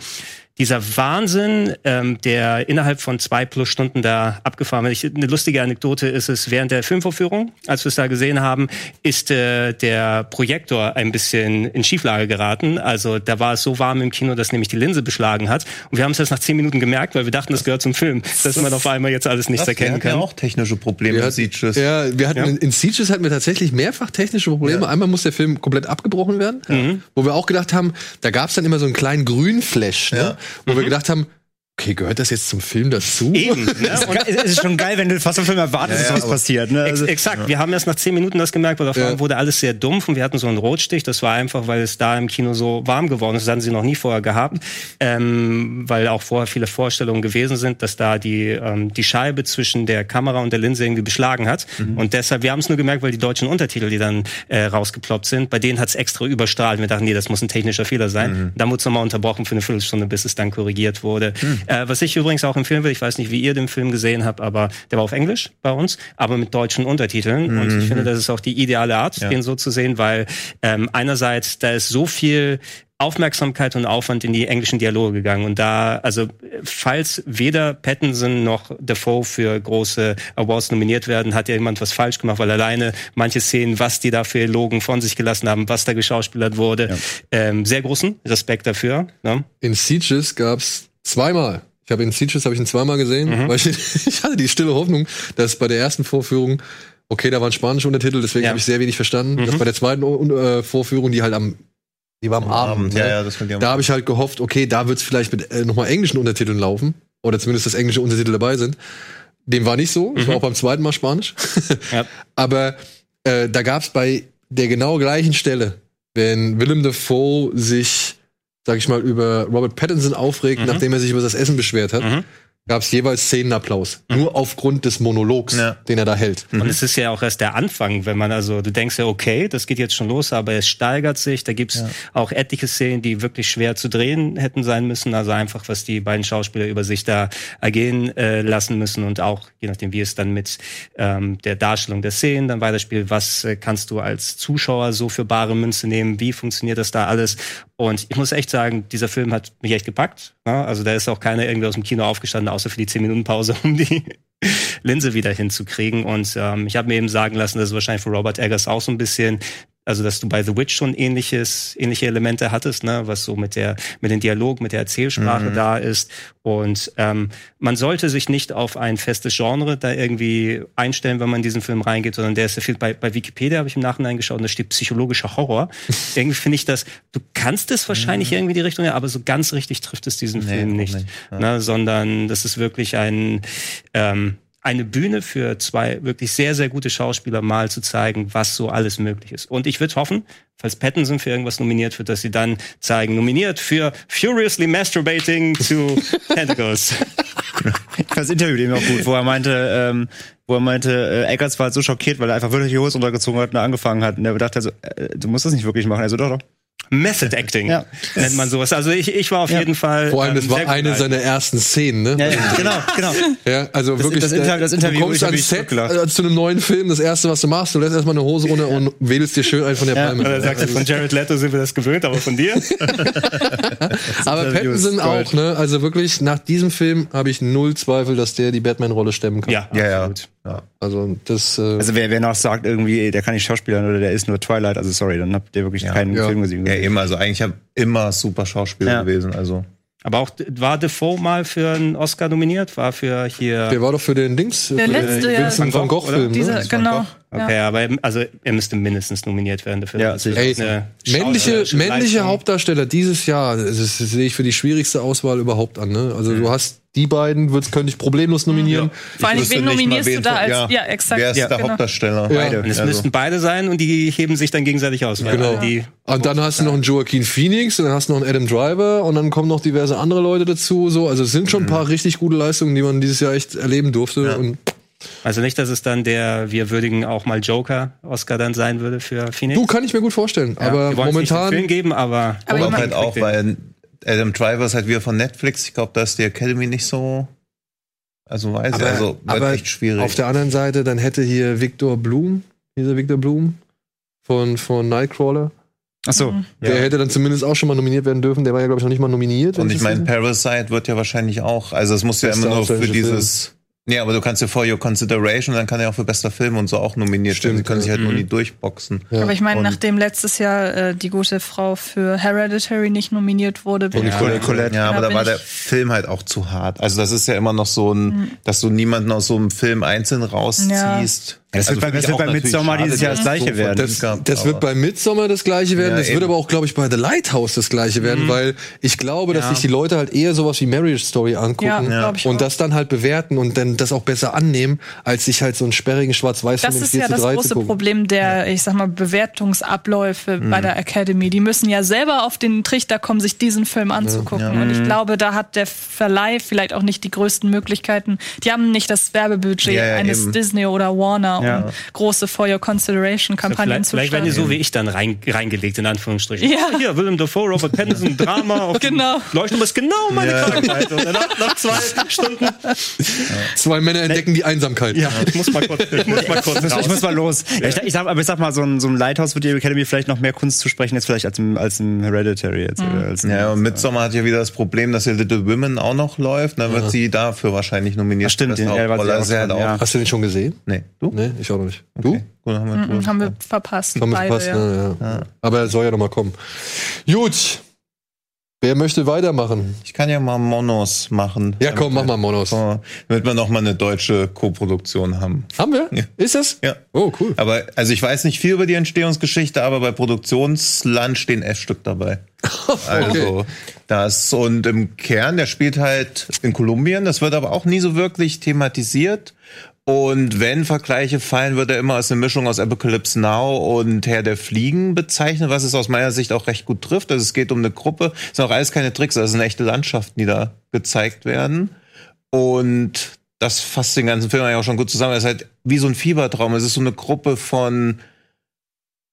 dieser Wahnsinn, ähm, der innerhalb von zwei plus Stunden da abgefahren wird. Ich, eine lustige Anekdote ist es, während der Filmvorführung, als wir es da gesehen haben, ist äh, der Projektor ein bisschen in Schieflage geraten. Also da war es so warm im Kino, dass nämlich die Linse beschlagen hat. Und wir haben es erst nach zehn Minuten gemerkt, weil wir dachten, das gehört zum Film, dass man auf einmal jetzt alles nichts Das, wir erkennen hatten ja kann. auch technische Probleme Wir mit hatten- Sieges. Ja, wir hatten Ja. in, in Sieges hatten wir tatsächlich mehrfach technische Probleme. Ja. Einmal muss der Film komplett abgebrochen werden, Mhm. wo wir auch gedacht haben, da gab es dann immer so einen kleinen Grünflash, ne? Wo wir gedacht haben, okay, gehört das jetzt zum Film dazu? Mhm. Eben. Ne? Und es ist schon geil, wenn du fast im Film erwartest, Ja, ja, dass was passiert. Ne? Ex Also, exakt. Wir haben erst nach zehn Minuten das gemerkt, weil davor Ja. wurde alles sehr dumpf und wir hatten so einen Rotstich. Das war einfach, weil es da im Kino so warm geworden ist. Das hatten sie noch nie vorher gehabt, ähm, weil auch vorher viele Vorstellungen gewesen sind, dass da die ähm, die Scheibe zwischen der Kamera und der Linse irgendwie beschlagen hat. Und deshalb, wir haben es nur gemerkt, weil die deutschen Untertitel, die dann äh, rausgeploppt sind, bei denen hat es extra überstrahlt. Wir dachten, nee, das muss ein technischer Fehler sein. Dann wurde es nochmal unterbrochen für eine Viertelstunde, bis es dann korrigiert wurde. Äh, was ich übrigens auch empfehlen will, ich weiß nicht, wie ihr den Film gesehen habt, aber der war auf Englisch bei uns, aber mit deutschen Untertiteln. Und ich finde, das ist auch die ideale Art, Ja. den so zu sehen, weil ähm, einerseits da ist so viel Aufmerksamkeit und Aufwand in die englischen Dialoge gegangen. Und da, also falls weder Pattinson noch Defoe für große Awards nominiert werden, hat ja jemand was falsch gemacht, weil alleine manche Szenen, was die da für Logen von sich gelassen haben, was da geschauspielert wurde, ähm, sehr großen Respekt dafür. Ne? In Sieges gab's zweimal. Ich habe in Sieges habe ich ihn zweimal gesehen, Mhm. weil ich, ich hatte die stille Hoffnung, dass bei der ersten Vorführung okay, da waren spanische Untertitel, deswegen Ja. habe ich sehr wenig verstanden. Mhm. Das bei der zweiten äh, Vorführung, die halt am die war am Abend, Ja, ne? ja, das könnt ihr Da habe ich halt gehofft, okay, da wird's vielleicht mit äh, nochmal englischen Untertiteln laufen. Oder zumindest, dass englische Untertitel dabei sind. Dem war nicht so. Es war auch beim zweiten Mal Spanisch. Ja. Aber äh, da gab's bei der genau gleichen Stelle, wenn Willem Dafoe sich, sag ich mal, über Robert Pattinson aufregt, nachdem er sich über das Essen beschwert hat, Mhm. gab's jeweils Szenenapplaus. Nur aufgrund des Monologs, Ja. den er da hält. Und es ist ja auch erst der Anfang, wenn man also, du denkst ja, okay, das geht jetzt schon los, aber es steigert sich. Da gibt's auch etliche Szenen, die wirklich schwer zu drehen hätten sein müssen. Also einfach, was die beiden Schauspieler über sich da ergehen äh, lassen müssen und auch, je nachdem, wie es dann mit ähm, der Darstellung der Szenen dann weiterspielt, was äh, kannst du als Zuschauer so für bare Münze nehmen, wie funktioniert das da alles? Und ich muss echt sagen, dieser Film hat mich echt gepackt. Ja? Also da ist auch keiner irgendwie aus dem Kino aufgestanden, außer für die 10 Minuten Pause, um die Linse wieder hinzukriegen. Und ähm, ich habe mir eben sagen lassen, dass es wahrscheinlich für Robert Eggers auch so ein bisschen also dass du bei The Witch schon ähnliches, ähnliche Elemente hattest, ne, was so mit der, mit dem Dialog, mit der Erzählsprache da ist. Und ähm, man sollte sich nicht auf ein festes Genre da irgendwie einstellen, wenn man in diesen Film reingeht, sondern der ist ja viel bei, bei Wikipedia habe ich im Nachhinein geschaut und da steht psychologischer Horror. irgendwie finde ich das, du kannst es wahrscheinlich irgendwie die Richtung, ja, aber so ganz richtig trifft es diesen Nee, Film nicht. nicht, ja. Ne, sondern das ist wirklich ein ähm, eine Bühne für zwei wirklich sehr, sehr gute Schauspieler mal zu zeigen, was so alles möglich ist. Und ich würde hoffen, falls Pattinson für irgendwas nominiert wird, dass sie dann zeigen, nominiert für Furiously Masturbating to Tentacles. Ich fand das Interview dem auch gut, wo er meinte, ähm, wo er meinte, äh, Eggers war halt so schockiert, weil er einfach wirklich die Hose runtergezogen hat und er angefangen hat. Und er dachte also, äh, du musst das nicht wirklich machen. Also doch, doch. Method Acting Ja. nennt man sowas. Also ich, ich war auf Ja. jeden Fall. Vor allem, ähm, das war sehr gut eine geeignet. seiner ersten Szenen, ne? Ja, ja, genau, genau. Ja, also wirklich. das Inter- das du Interview, kommst ich hab ans Set äh, zu einem neuen Film. Das erste, was du machst, du lässt erstmal eine Hose runter und wedelst dir schön ein von der Ja. Palme. Oder sagt er, von Jared Leto sind wir das gewöhnt, aber von dir? Aber Interview Pattinson auch, ne? Also wirklich, nach diesem Film habe ich null Zweifel, dass der die Batman-Rolle stemmen kann. ja, Ja, ja. absolut. Ja. Also das. Äh, Also wer, wer noch sagt, irgendwie, der kann nicht Schauspielern oder der ist nur Twilight, also sorry, dann habt ihr wirklich keinen Ja. Film gesehen. Ja, eben, also eigentlich hab immer super Schauspieler Ja. gewesen. Also Aber auch war Defoe mal für einen Oscar nominiert? War für hier. der war doch für den Dings. Der für letzte, den ja. Vincent Van Gogh, Gogh-Film. Ne? genau. Okay, aber er- also er müsste mindestens nominiert werden dafür. Ja, sicher. ist Ey, eine männliche, männliche Leistung. Hauptdarsteller dieses Jahr, das, ist- das sehe ich für die schwierigste Auswahl überhaupt an. Ne? Also du hast die beiden, würdest, könnte ich problemlos nominieren. Vor allem, wen nominierst du da als. ja. Ja, exakt. Wer ist ja, der genau. Hauptdarsteller? Ja. Beide. Und es Also, müssten beide sein und die heben sich dann gegenseitig aus. weil Genau. Die, Und dann hast du noch einen Joaquin Phoenix, und dann hast du noch einen Adam Driver und dann kommen noch diverse andere Leute dazu. So, also es sind schon ein paar richtig gute Leistungen, die man dieses Jahr echt erleben durfte. Ja. Und also nicht, dass es dann der, wir würdigen auch mal Joker-Oscar dann sein würde für Phoenix. du kann ich mir gut vorstellen. Ja, aber wir wollen es nicht den momentan. Film geben, aber, Aber aber ich auch halt auch, weil Adam Driver ist halt wieder von Netflix. Ich glaube, da ist die Academy nicht so. Also weiß ich, Aber, also wird aber echt schwierig. auf der anderen Seite, dann hätte hier Victor Blum, dieser Victor Blum von, von Nightcrawler, Ach so. der Ja. hätte dann zumindest auch schon mal nominiert werden dürfen. Der war ja, glaube ich, noch nicht mal nominiert. Und ich meine, Parasite wird ja wahrscheinlich auch, also es muss ja immer nur für dieses. Ja, aber du kannst ja for your consideration, dann kann er auch für bester Film und so auch nominiert werden. Stimmt, Sie können sich halt ja. nur Mhm. nie durchboxen. Ja. Aber ich meine, nachdem letztes Jahr äh, die gute Frau für Hereditary nicht nominiert wurde, bin Und ich- Colette. Ja, aber Da war der Film halt auch zu hart. Also das ist ja immer noch so ein, dass du niemanden aus so einem Film einzeln rausziehst. Das Also wird bei, das wird auch bei Midsommar dieses Jahr das gleiche so werden. Das, das wird bei Midsommar das gleiche werden. Ja, das wird eben. aber auch, glaube ich, bei The Lighthouse das gleiche werden, weil ich glaube, dass Ja. sich die Leute halt eher sowas wie Marriage Story angucken Ja, glaub ich und auch. das dann halt bewerten und dann das auch besser annehmen, als sich halt so einen sperrigen Schwarz-Weiß-Film Das in ist 4 ja das 3 zu große. Problem der, ich sag mal, Bewertungsabläufe bei der Academy. Die müssen ja selber auf den Trichter kommen, sich diesen Film anzugucken. Und ich glaube, da hat der Verleih vielleicht auch nicht die größten Möglichkeiten. Die haben nicht das Werbebudget Ja, ja, eines eben. Disney oder Warner, um Ja. große For Your Consideration Kampagnen vielleicht, zu vielleicht werden die starten. so wie ich dann rein, reingelegt, in Anführungsstrichen. Ja. Hier, Willem Dafoe, Robert Pattinson, Drama. Auf Genau. Leuchten, das ist genau meine Krankheit. Und nach zwei Stunden, Zwei Männer entdecken die Einsamkeit. ja, ich muss mal kurz, ich muss mal kurz Ich muss, mal los. Ja. Ich, ich sag, aber ich sag mal, so ein, so ein Lighthouse wird die Academy vielleicht noch mehr Kunst zu sprechen, jetzt vielleicht als im, als im Hereditary jetzt. Oder als im, Ja, und Midsommar hat ja wieder das Problem, dass ja Little Women auch noch läuft. Dann wird sie dafür wahrscheinlich nominiert. Ach, stimmt, ja, auch Also ja. Hast du den schon gesehen? Nee, du? Nee, ich auch noch nicht. Okay. Gut, haben wir haben wir verpasst. Haben wir beide, verpasst, ja. ne? ja. Aber er soll ja noch mal kommen. Gut. Wer möchte weitermachen? Ich kann ja mal Monos machen. Ja, komm, mach mal Monos. Damit wir noch mal eine deutsche Co-Produktion haben. Haben wir? Ja. Ist das? Ja. Oh, cool. Aber, also ich weiß nicht viel über die Entstehungsgeschichte, aber bei Produktionsland stehen F-Stück dabei. Also, das, und im Kern, der spielt halt in Kolumbien, das wird aber auch nie so wirklich thematisiert. Und wenn Vergleiche fallen, wird er immer als eine Mischung aus Apocalypse Now und Herr der Fliegen bezeichnet, was es aus meiner Sicht auch recht gut trifft. Also es geht um eine Gruppe, es sind auch alles keine Tricks, das sind echte Landschaften, die da gezeigt werden. Und das fasst den ganzen Film eigentlich auch schon gut zusammen. Es ist halt wie so ein Fiebertraum. Es ist so eine Gruppe von,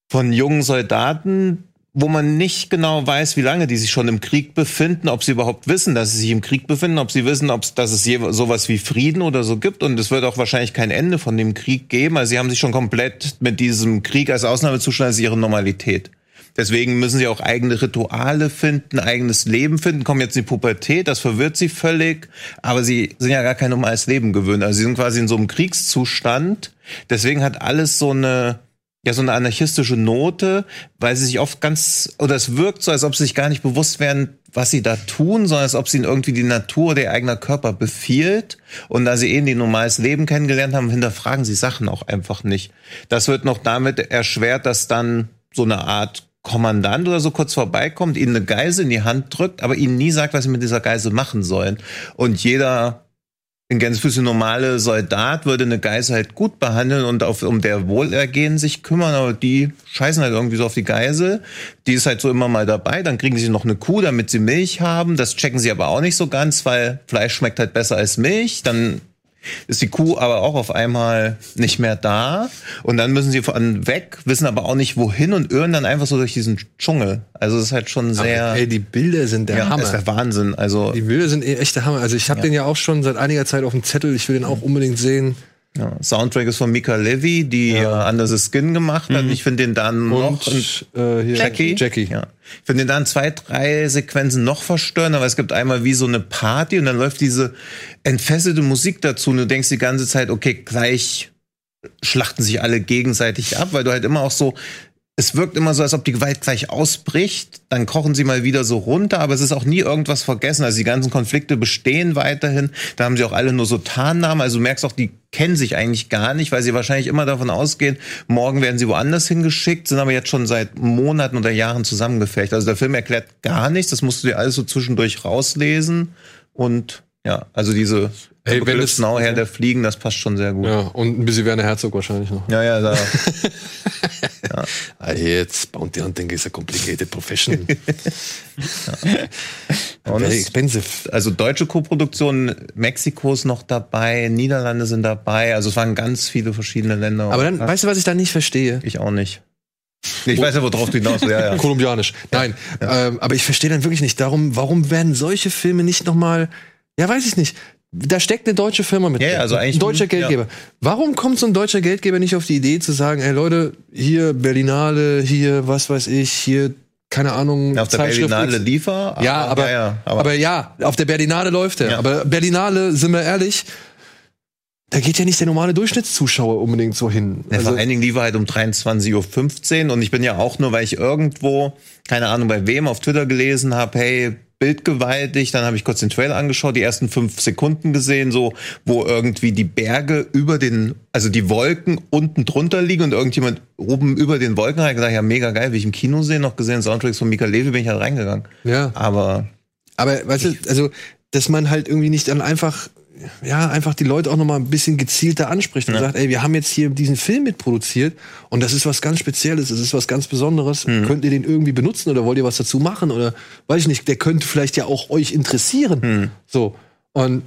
von jungen Soldaten, wo man nicht genau weiß, wie lange die sich schon im Krieg befinden, ob sie überhaupt wissen, dass sie sich im Krieg befinden, ob sie wissen, ob dass es sowas wie Frieden oder so gibt. Und es wird auch wahrscheinlich kein Ende von dem Krieg geben. Also sie haben sich schon komplett mit diesem Krieg als Ausnahmezustand als ihre Normalität. Deswegen müssen sie auch eigene Rituale finden, eigenes Leben finden, kommen jetzt in die Pubertät, das verwirrt sie völlig, aber sie sind ja gar kein normales Leben gewöhnt. Also sie sind quasi in so einem Kriegszustand. Deswegen hat alles so eine, ja, so eine anarchistische Note, weil sie sich oft ganz, oder es wirkt so, als ob sie sich gar nicht bewusst wären, was sie da tun, sondern als ob sie irgendwie die Natur ihr eigener Körper befiehlt. Und da sie eh ein normales Leben kennengelernt haben, hinterfragen sie Sachen auch einfach nicht. Das wird noch damit erschwert, dass dann so eine Art Kommandant oder so kurz vorbeikommt, ihnen eine Geise in die Hand drückt, aber ihnen nie sagt, was sie mit dieser Geise machen sollen. Und jeder in Gänsefüßchen normale Soldat würde eine Geise halt gut behandeln und auf, um der Wohlergehen sich kümmern, aber die scheißen halt irgendwie so auf die Geisel. Die ist halt so immer mal dabei, dann kriegen sie noch eine Kuh, damit sie Milch haben. Das checken sie aber auch nicht so ganz, weil Fleisch schmeckt halt besser als Milch. Dann ist die Kuh aber auch auf einmal nicht mehr da und dann müssen sie von weg, wissen aber auch nicht wohin und irren dann einfach so durch diesen Dschungel. Also es ist halt schon sehr, Ey, die Bilder sind der ja, Hammer. ist der Wahnsinn. Also Die Bilder sind echt der Hammer. Also ich habe den ja auch schon seit einiger Zeit auf dem Zettel. Ich will den auch unbedingt sehen. Ja, Soundtrack ist von Mika Levy, die ja. Under the Skin gemacht hat. Ich finde den dann noch Und äh, hier Jackie. Jackie. Ja. Ich finde den dann zwei, drei Sequenzen noch verstörender, aber es gibt einmal wie so eine Party und dann läuft diese entfesselte Musik dazu und du denkst die ganze Zeit, okay, gleich schlachten sich alle gegenseitig ab, weil du halt immer auch so es wirkt immer so, als ob die Gewalt gleich ausbricht. Dann kochen sie mal wieder so runter, aber es ist auch nie irgendwas vergessen. Also die ganzen Konflikte bestehen weiterhin. Da haben sie auch alle nur so Tarnnamen. Also du merkst auch, die kennen sich eigentlich gar nicht, weil sie wahrscheinlich immer davon ausgehen, morgen werden sie woanders hingeschickt, sind aber jetzt schon seit Monaten oder Jahren zusammengefecht. Also der Film erklärt gar nichts. Das musst du dir alles so zwischendurch rauslesen. Und ja, also diese Ey, wenn es- her der Fliegen, das passt schon sehr gut. Ja, und ein bisschen Werner Herzog wahrscheinlich noch. Ja, ja, da. Ah, jetzt, Bounty Hunting is a complicated profession. Und Very expensive. also deutsche Koproduktion, Mexiko ist noch dabei, Niederlande sind dabei, also es waren ganz viele verschiedene Länder. Aber dann, weißt du, was ich da nicht verstehe? ich auch nicht. Ich weiß ja, worauf du hinaus willst. Ja, ja. Kolumbianisch. Nein, ähm, aber ich verstehe dann wirklich nicht darum, warum werden solche Filme nicht noch mal, ja, weiß ich nicht. Da steckt eine deutsche Firma mit. Ja, ja, drin. also eigentlich- ein deutscher ja. Geldgeber. Warum kommt so ein deutscher Geldgeber nicht auf die Idee zu sagen, ey Leute, hier Berlinale, hier was weiß ich, hier keine Ahnung, Auf der Berlinale X. liefer. Ja, aber, ja, ja, aber, ja, auf der Berlinale läuft er. Ja. Aber Berlinale, sind wir ehrlich, da geht ja nicht der normale Durchschnittszuschauer unbedingt so hin. Ja, Also, vor allen Dingen lief er halt um 23.15 Uhr und ich bin ja auch nur, weil ich irgendwo, keine Ahnung bei wem, auf Twitter gelesen habe, hey, bildgewaltig, dann habe ich kurz den Trailer angeschaut, die ersten fünf Sekunden gesehen, so, wo irgendwie die Berge über den, also die Wolken unten drunter liegen und irgendjemand oben über den Wolken hat gesagt, ja, mega geil, will ich im Kino sehen, noch gesehen, Soundtracks von Mika Levy, bin ich halt reingegangen. ja. Aber Aber weißt du, also, dass man halt irgendwie nicht dann einfach, ja, einfach die Leute auch noch mal ein bisschen gezielter anspricht und sagt, ey, wir haben jetzt hier diesen Film mitproduziert und das ist was ganz Spezielles, das ist was ganz Besonderes. Könnt ihr den irgendwie benutzen oder wollt ihr was dazu machen oder weiß ich nicht, der könnte vielleicht ja auch euch interessieren. So. Und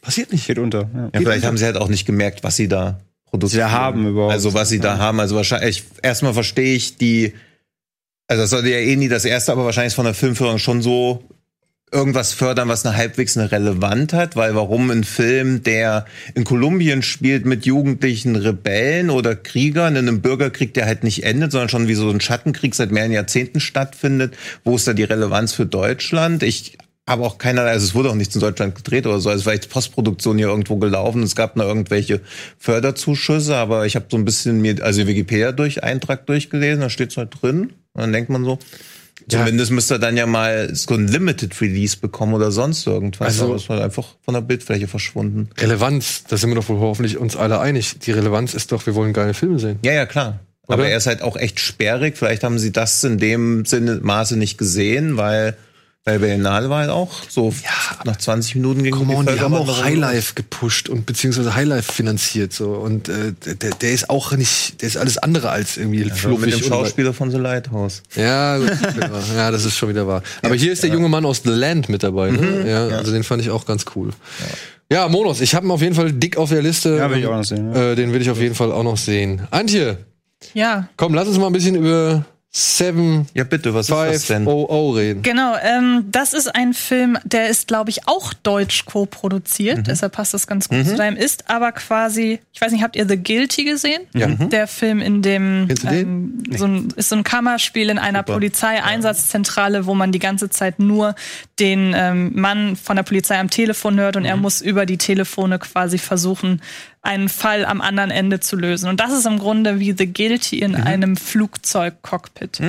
passiert nicht. Geht unter. Ja. ja, vielleicht haben sie halt auch nicht gemerkt, was sie da produzieren. da haben überhaupt. Also was sie da haben. Also wahrscheinlich, erstmal verstehe ich die, also das sollte ja eh nie das erste, aber wahrscheinlich ist von der Filmführung schon so irgendwas fördern, was eine halbwegs eine Relevanz hat, weil warum ein Film, der in Kolumbien spielt mit jugendlichen Rebellen oder Kriegern in einem Bürgerkrieg, der halt nicht endet, sondern schon wie so ein Schattenkrieg seit mehreren Jahrzehnten stattfindet, wo ist da die Relevanz für Deutschland? Ich habe auch keinerlei, also es wurde auch nichts in Deutschland gedreht oder so, also vielleicht Postproduktion hier irgendwo gelaufen, es gab noch irgendwelche Förderzuschüsse, aber ich habe so ein bisschen mir, also Wikipedia durch, Eintrag durchgelesen, da steht's halt drin, und dann denkt man so, Zumindest müsste er dann ja mal so ein Limited Release bekommen oder sonst irgendwas. Also- aber es war einfach von der Bildfläche verschwunden. Relevanz, da sind wir doch wohl hoffentlich uns alle einig. Die Relevanz ist doch, wir wollen geile Filme sehen. Ja, ja, klar. Aber Oder? er ist halt auch echt sperrig. Vielleicht haben sie das in dem Sinne Maße nicht gesehen, weil bei Berlinale war halt auch so nach 20 Minuten gegen Come on, die haben auch. Highlife gepusht und beziehungsweise Highlife finanziert so und äh, der, der ist auch nicht, der ist alles andere als irgendwie Ja, fluffig. mit dem Schauspieler von The Lighthouse. Ja, gut, ja, ja, das ist schon wieder wahr. Aber hier ist der junge Mann aus The Land mit dabei. Ne? Ja, also den fand ich auch ganz cool. Ja, Monos, ich habe ihn auf jeden Fall dick auf der Liste. Ja, will ich auch noch sehen, ja. Äh, den will ich auf jeden Fall auch noch sehen. Antje, Ja, komm, lass uns mal ein bisschen über Seven Ja, bitte, was ist das Five denn? O O reden. Genau, ähm, das ist ein Film, der ist, glaube ich, auch deutsch co-produziert. Deshalb passt das ganz gut zu deinem. Ist aber quasi, ich weiß nicht, habt ihr The Guilty gesehen? Ja. Der Film, in dem Kennst du den? ähm, so ein, ist so ein Kammerspiel in einer Polizeieinsatzzentrale, wo man die ganze Zeit nur den ähm, Mann von der Polizei am Telefon hört und er muss über die Telefone quasi versuchen, einen Fall am anderen Ende zu lösen. Und das ist im Grunde wie The Guilty in einem Flugzeugcockpit.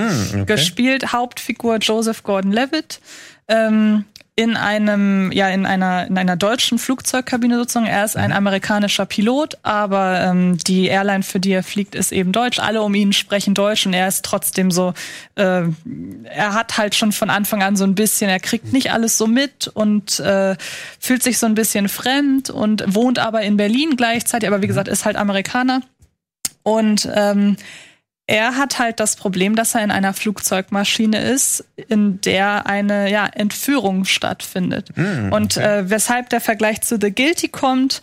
Gespielt Hauptfigur Joseph Gordon-Levitt. Ähm, in einem, ja, in einer, in einer deutschen Flugzeugkabine sozusagen. Er ist ein amerikanischer Pilot, aber ähm, die Airline, für die er fliegt, ist eben deutsch. Alle um ihn sprechen Deutsch und er ist trotzdem so, äh, er hat halt schon von Anfang an so ein bisschen, er kriegt nicht alles so mit und äh, fühlt sich so ein bisschen fremd und wohnt aber in Berlin gleichzeitig, aber wie gesagt, ist halt Amerikaner. Und ähm, er hat halt das Problem, dass er in einer Flugzeugmaschine ist, in der eine ja, Entführung stattfindet. Und äh, weshalb der Vergleich zu The Guilty kommt,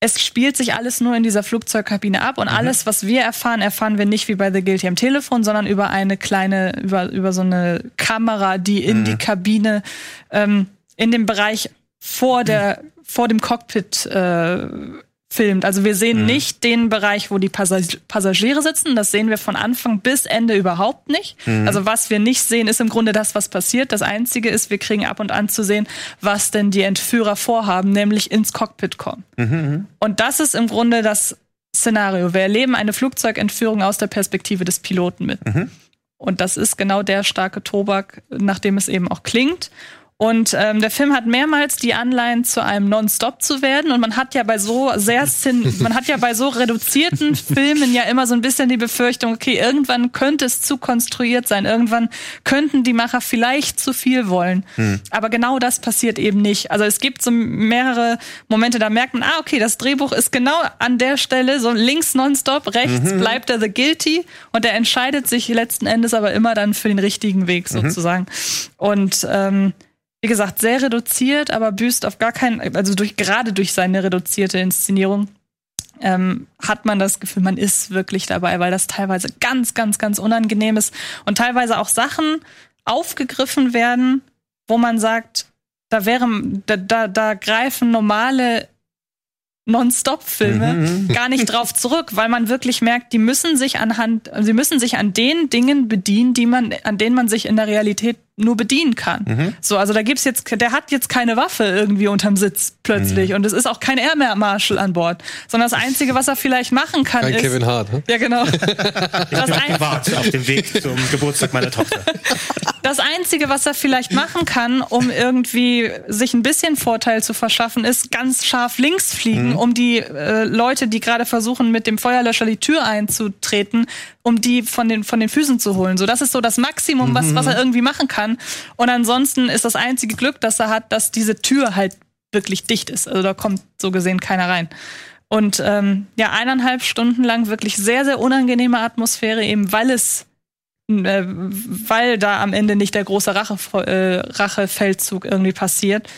es spielt sich alles nur in dieser Flugzeugkabine ab und alles, was wir erfahren, erfahren wir nicht wie bei The Guilty am Telefon, sondern über eine kleine, über, über so eine Kamera, die in die Kabine, ähm, in dem Bereich vor der, vor dem Cockpit äh, filmt. Also wir sehen nicht den Bereich, wo die Passag Passagiere sitzen. Das sehen wir von Anfang bis Ende überhaupt nicht. Also was wir nicht sehen, ist im Grunde das, was passiert. Das Einzige ist, wir kriegen ab und an zu sehen, was denn die Entführer vorhaben, nämlich ins Cockpit kommen. Und das ist im Grunde das Szenario. Wir erleben eine Flugzeugentführung aus der Perspektive des Piloten mit. Und das ist genau der starke Tobak, nach dem es eben auch klingt. Und ähm, der Film hat mehrmals die Anleihen zu einem Non-Stop zu werden. Und man hat ja bei so sehr sin man hat ja bei so reduzierten Filmen ja immer so ein bisschen die Befürchtung, okay, irgendwann könnte es zu konstruiert sein. Irgendwann könnten die Macher vielleicht zu viel wollen. Aber genau das passiert eben nicht. Also es gibt so mehrere Momente, da merkt man, ah, okay, das Drehbuch ist genau an der Stelle, so links nonstop, rechts bleibt er the guilty und er entscheidet sich letzten Endes aber immer dann für den richtigen Weg sozusagen. Und ähm, wie gesagt, sehr reduziert, aber büßt auf gar keinen, also durch, gerade durch seine reduzierte Inszenierung ähm, hat man das Gefühl, man ist wirklich dabei, weil das teilweise ganz, ganz, ganz unangenehm ist und teilweise auch Sachen aufgegriffen werden, wo man sagt, da wäre, da, da, da greifen normale Non-Stop-Filme gar nicht drauf zurück, weil man wirklich merkt, die müssen sich anhand, sie müssen sich an den Dingen bedienen, die man, an denen man sich in der Realität nur bedienen kann. So, also da gibt's jetzt, der hat jetzt keine Waffe irgendwie unterm Sitz plötzlich und es ist auch kein Air Marshal an Bord, sondern das einzige, was er vielleicht machen kann, Kein ist Kevin Hart, ne? ja genau. Ich Das, privat auf dem Weg zum Geburtstag meiner Tochter. das einzige, was er vielleicht machen kann, um irgendwie sich ein bisschen Vorteil zu verschaffen, ist ganz scharf links fliegen, um die äh, Leute, die gerade versuchen, mit dem Feuerlöscher die Tür einzutreten, um die von den, von den Füßen zu holen. So, das ist so das Maximum, was, was er irgendwie machen kann. Und ansonsten ist das einzige Glück, das er hat, dass diese Tür halt wirklich dicht ist. Also da kommt so gesehen keiner rein. Und ähm, ja, eineinhalb Stunden lang wirklich sehr, sehr unangenehme Atmosphäre, eben weil es, äh, weil da am Ende nicht der große Rache, äh, Rachefeldzug irgendwie passiert.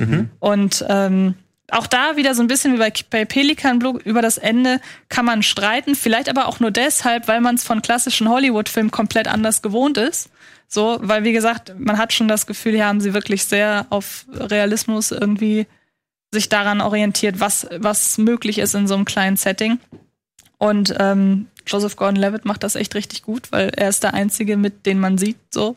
Und ähm, auch da wieder so ein bisschen wie bei, bei Pelikan Blue über das Ende kann man streiten, vielleicht aber auch nur deshalb, weil man es von klassischen Hollywood-Filmen komplett anders gewohnt ist. So, weil wie gesagt, man hat schon das Gefühl, hier haben sie wirklich sehr auf Realismus irgendwie sich daran orientiert, was, was möglich ist in so einem kleinen Setting. Und ähm, Joseph Gordon-Levitt macht das echt richtig gut, weil er ist der Einzige, mit dem man sieht, so.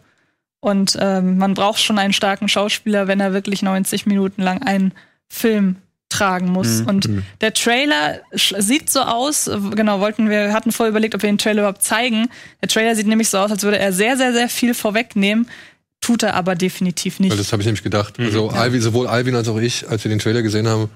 Und ähm, man braucht schon einen starken Schauspieler, wenn er wirklich 90 Minuten lang einen Film tragen muss. Und der Trailer sieht so aus, genau, wollten wir, hatten vorher überlegt, ob wir den Trailer überhaupt zeigen. Der Trailer sieht nämlich so aus, als würde er sehr, sehr, sehr viel vorwegnehmen. Tut er aber definitiv nicht. Weil das habe ich nämlich gedacht. Also Alvin, sowohl Alvin als auch ich, als wir den Trailer gesehen haben,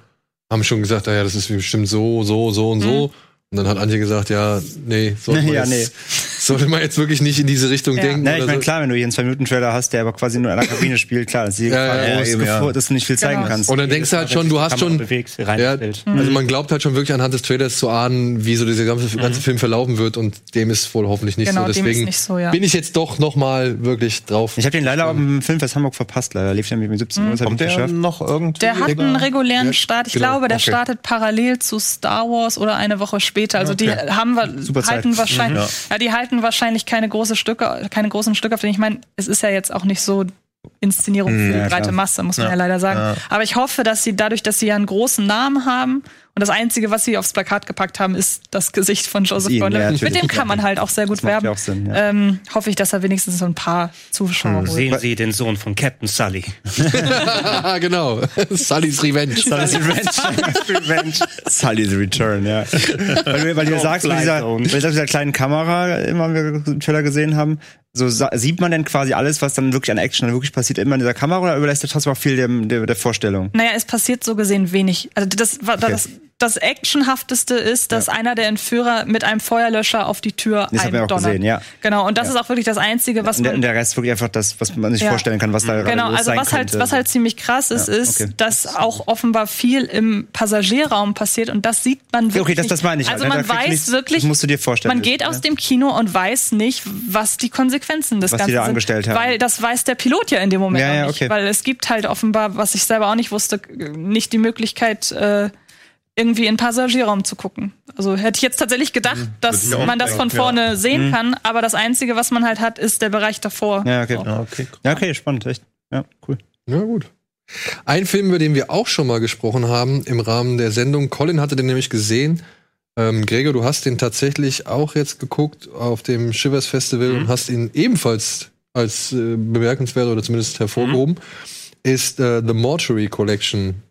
haben schon gesagt, ah ja, das ist bestimmt so, so, so und so. Und dann hat Antje gesagt, ja, nee, sollte man, Ja, jetzt, sollte man jetzt wirklich nicht in diese Richtung Ja. denken. Na, ich meine, so. klar, wenn du hier einen 2-Minuten-Trailer hast, der aber quasi nur in einer Kabine spielt, klar, das ist die Ja, Gefahr ja, groß, eben, ja. bevor- dass du nicht viel zeigen Genau. kannst. Und dann denkst du halt schon, du hast schon, bewegt, ja, also man glaubt halt schon wirklich anhand des Trailers zu ahnen, wie so dieser ganze, ganze Film verlaufen wird und dem ist wohl hoffentlich nicht Genau, so. dem ist Deswegen nicht so, ja. bin ich jetzt doch noch mal wirklich drauf. Ich habe den leider auf dem Filmfest Hamburg verpasst, leider. Lief der mit mir 17 Uhr, ich Kommt der geschafft. noch irgendwie? Der hat einen regulären Start. Ich genau, glaube, der startet parallel zu Star Wars oder eine Woche später. Also die haben wir Super Zeit. halten wahrscheinlich, Mhm, ja. die halten wahrscheinlich keine große Stücke, keine großen Stücke auf den. Ich meine, es ist ja jetzt auch nicht so Inszenierung für die ja, breite klar. Masse, muss man ja, leider sagen. Aber ich hoffe, dass sie dadurch, dass sie ja einen großen Namen haben und das Einzige, was sie aufs Plakat gepackt haben, ist das Gesicht von Joseph Gordon. ja, Mit dem kann man halt auch sehr gut Das macht werben. ja auch Sinn, ja. ähm, hoffe ich, dass er wenigstens so ein paar Zuschauer holt. Sehen Sie den Sohn von Captain Sully. Genau. Sully's Revenge. Sully's Revenge. Sully's Return, ja. Weil du, weil du ja sagst, mit dieser, Zone. weil du sagst, mit dieser kleinen Kamera, immer wir den Trailer gesehen haben, so sieht man denn quasi alles, was dann wirklich an Action dann wirklich passiert, immer in dieser Kamera oder überlässt der trotzdem auch viel dem, der, der Vorstellung? Naja, es passiert so gesehen wenig. Also das, war das, das Actionhafteste ist, dass einer der Entführer mit einem Feuerlöscher auf die Tür Das wir auch gesehen, ja. Genau, und das ist auch wirklich das Einzige, was Und der, man... und der Rest wirklich einfach das, was man sich Ja. vorstellen kann, was da Genau, los also sein was halt, könnte. was halt ziemlich krass ist, Ja, ist, okay. dass auch offenbar viel im Passagierraum passiert und das sieht man wirklich. okay, das, das meine ich. Also man Da weiß nichts- wirklich, musst du dir vorstellen. man geht aus dem Kino und weiß nicht, was die Konsequenzen des Was die Ganzen da sind. angestellt haben. Weil das weiß der Pilot ja in dem Moment Ja, auch ja, nicht. okay. Weil es gibt halt offenbar, was ich selber auch nicht wusste, nicht die Möglichkeit, äh, irgendwie in den Passagierraum zu gucken. Also hätte ich jetzt tatsächlich gedacht, dass ich auch man das von denken, ja. vorne sehen kann, aber das Einzige, was man halt hat, ist der Bereich davor. Ja, okay. So. Ja, okay. Ja, okay, spannend, echt. Ja, cool. Ja, gut. Ein Film, über den wir auch schon mal gesprochen haben im Rahmen der Sendung. Colin hatte den nämlich gesehen. Ähm, Gregor, du hast den tatsächlich auch jetzt geguckt auf dem Shivers Festival und hast ihn ebenfalls als äh, bemerkenswert oder zumindest hervorgehoben. Ist äh, The Mortuary Collection.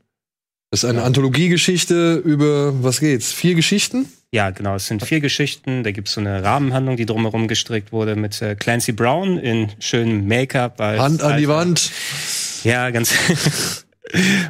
Das ist eine Anthologiegeschichte über, was geht's? Vier Geschichten? Ja, genau. Es sind vier Geschichten. Da gibt's so eine Rahmenhandlung, die drumherum gestrickt wurde mit äh, Clancy Brown in schönem Make-up. als Hand an die Wand. Ja, ganz.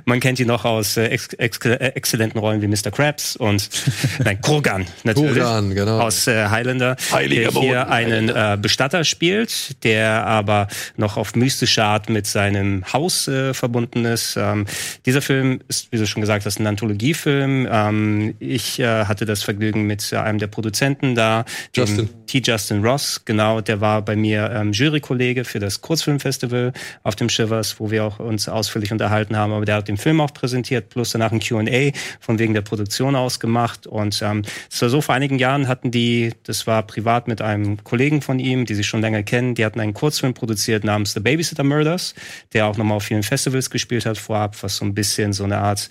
Man kennt ihn noch aus äh, ex ex äh, exzellenten Rollen wie Mr. Krabs und nein, Kurgan natürlich. Kurgan, genau. Aus äh, Highlander, Heiliger der hier Boden, einen äh, Bestatter spielt, der aber noch auf mystische Art mit seinem Haus äh, verbunden ist. Ähm, dieser Film ist, wie du schon gesagt hast, ein Anthologiefilm. Ähm, ich äh, hatte das Vergnügen mit einem der Produzenten da, Justin. T. Justin Ross, genau, der war bei mir ähm, Jurykollege für das Kurzfilmfestival auf dem Shivers, wo wir auch uns ausführlich unterhalten haben, aber der hat den Film auch präsentiert, plus danach ein Q&A von wegen der Produktion ausgemacht. Und ähm, es war so, vor einigen Jahren hatten die, das war privat mit einem Kollegen von ihm, die sich schon länger kennen, die hatten einen Kurzfilm produziert namens The Babysitter Murders, der auch nochmal auf vielen Festivals gespielt hat vorab, was so ein bisschen so eine Art,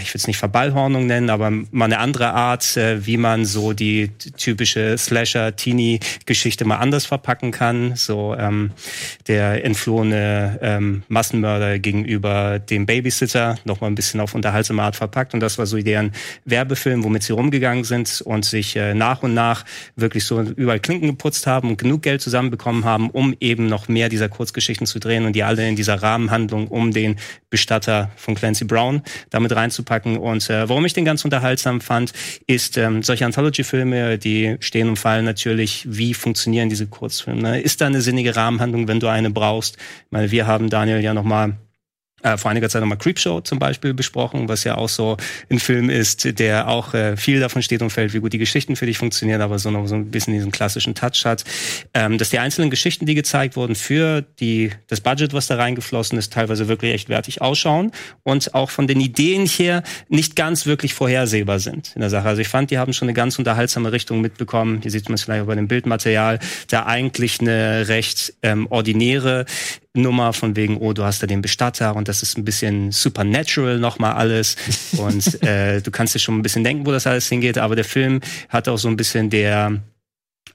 ich will es nicht Verballhornung nennen, aber mal eine andere Art, äh, wie man so die typische Slasher-Teenie-Geschichte mal anders verpacken kann. So ähm, der entflohene ähm, Massenmörder gegenüber dem Babysitter noch mal ein bisschen auf unterhaltsame Art verpackt. Und das war so deren Werbefilm, womit sie rumgegangen sind und sich äh, nach und nach wirklich so überall Klinken geputzt haben und genug Geld zusammenbekommen haben, um eben noch mehr dieser Kurzgeschichten zu drehen und die alle in dieser Rahmenhandlung um den Bestatter von Clancy Brown damit reinzupacken. Und äh, warum ich den ganz unterhaltsam fand, ist ähm, solche Anthology-Filme, die stehen und fallen natürlich, wie funktionieren diese Kurzfilme. Ne? Ist da eine sinnige Rahmenhandlung, wenn du eine brauchst? Ich meine, wir haben Daniel ja noch mal äh, vor einiger Zeit nochmal Creepshow zum Beispiel besprochen, was ja auch so ein Film ist, der auch äh, viel davon steht und fällt, wie gut die Geschichten für dich funktionieren, aber so noch so ein bisschen diesen klassischen Touch hat. Ähm, dass die einzelnen Geschichten, die gezeigt wurden, für die das Budget, was da reingeflossen ist, teilweise wirklich echt wertig ausschauen und auch von den Ideen her nicht ganz wirklich vorhersehbar sind in der Sache. Also ich fand, die haben schon eine ganz unterhaltsame Richtung mitbekommen. Hier sieht man es vielleicht auch bei dem Bildmaterial, da eigentlich eine recht ähm, ordinäre Nummer von wegen, oh, du hast da den Bestatter und das ist ein bisschen supernatural nochmal alles. Und äh, du kannst dir schon ein bisschen denken, wo das alles hingeht, aber der Film hat auch so ein bisschen der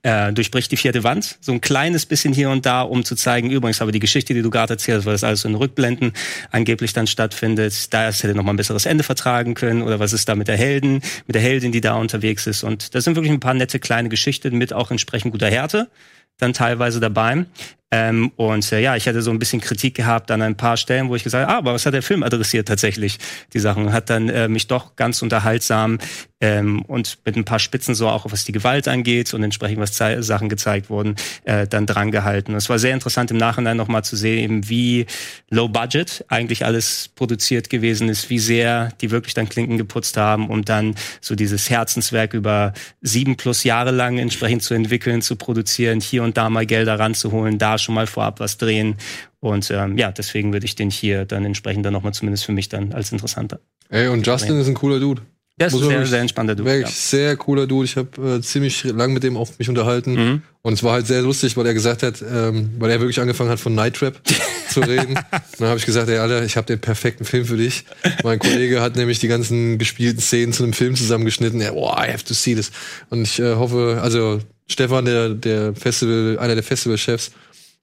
äh, durchbricht die vierte Wand, so ein kleines bisschen hier und da, um zu zeigen, übrigens, aber die Geschichte, die du gerade erzählst, weil das alles so in Rückblenden angeblich dann stattfindet, da hätte noch mal ein besseres Ende vertragen können. Oder was ist da mit der Helden, mit der Heldin, die da unterwegs ist? Und da sind wirklich ein paar nette kleine Geschichten mit auch entsprechend guter Härte dann teilweise dabei. Ähm, und äh, ja, ich hatte so ein bisschen Kritik gehabt an ein paar Stellen, wo ich gesagt habe, ah, aber was hat der Film adressiert tatsächlich, die Sachen. Hat dann äh, mich doch ganz unterhaltsam ähm, und mit ein paar Spitzen so auch, was die Gewalt angeht und entsprechend was zei- Sachen gezeigt wurden, äh, dann dran gehalten. Und es war sehr interessant im Nachhinein nochmal zu sehen, eben wie low budget eigentlich alles produziert gewesen ist, wie sehr die wirklich dann Klinken geputzt haben, um dann so dieses Herzenswerk über sieben plus Jahre lang entsprechend zu entwickeln, zu produzieren, hier und da mal Gelder ranzuholen, da schon mal vorab was drehen. Und ähm, ja, deswegen würde ich den hier dann entsprechend dann nochmal zumindest für mich dann als interessanter. Ey, und Justin ist ein cooler Dude. Muss ist man sehr, sehr entspannter Dude. Wirklich Ja. sehr cooler Dude. Ich habe äh, ziemlich lang mit dem auch mich unterhalten. Mhm. Und es war halt sehr lustig, weil er gesagt hat, ähm, weil er wirklich angefangen hat, von Night Trap zu reden. Und dann habe ich gesagt, ey, Alter, ich habe den perfekten Film für dich. Mein Kollege hat nämlich die ganzen gespielten Szenen zu einem Film zusammengeschnitten. Er, oh, I have to see this. Und ich äh, hoffe, also Stefan, der, der Festival, einer der Festivalchefs,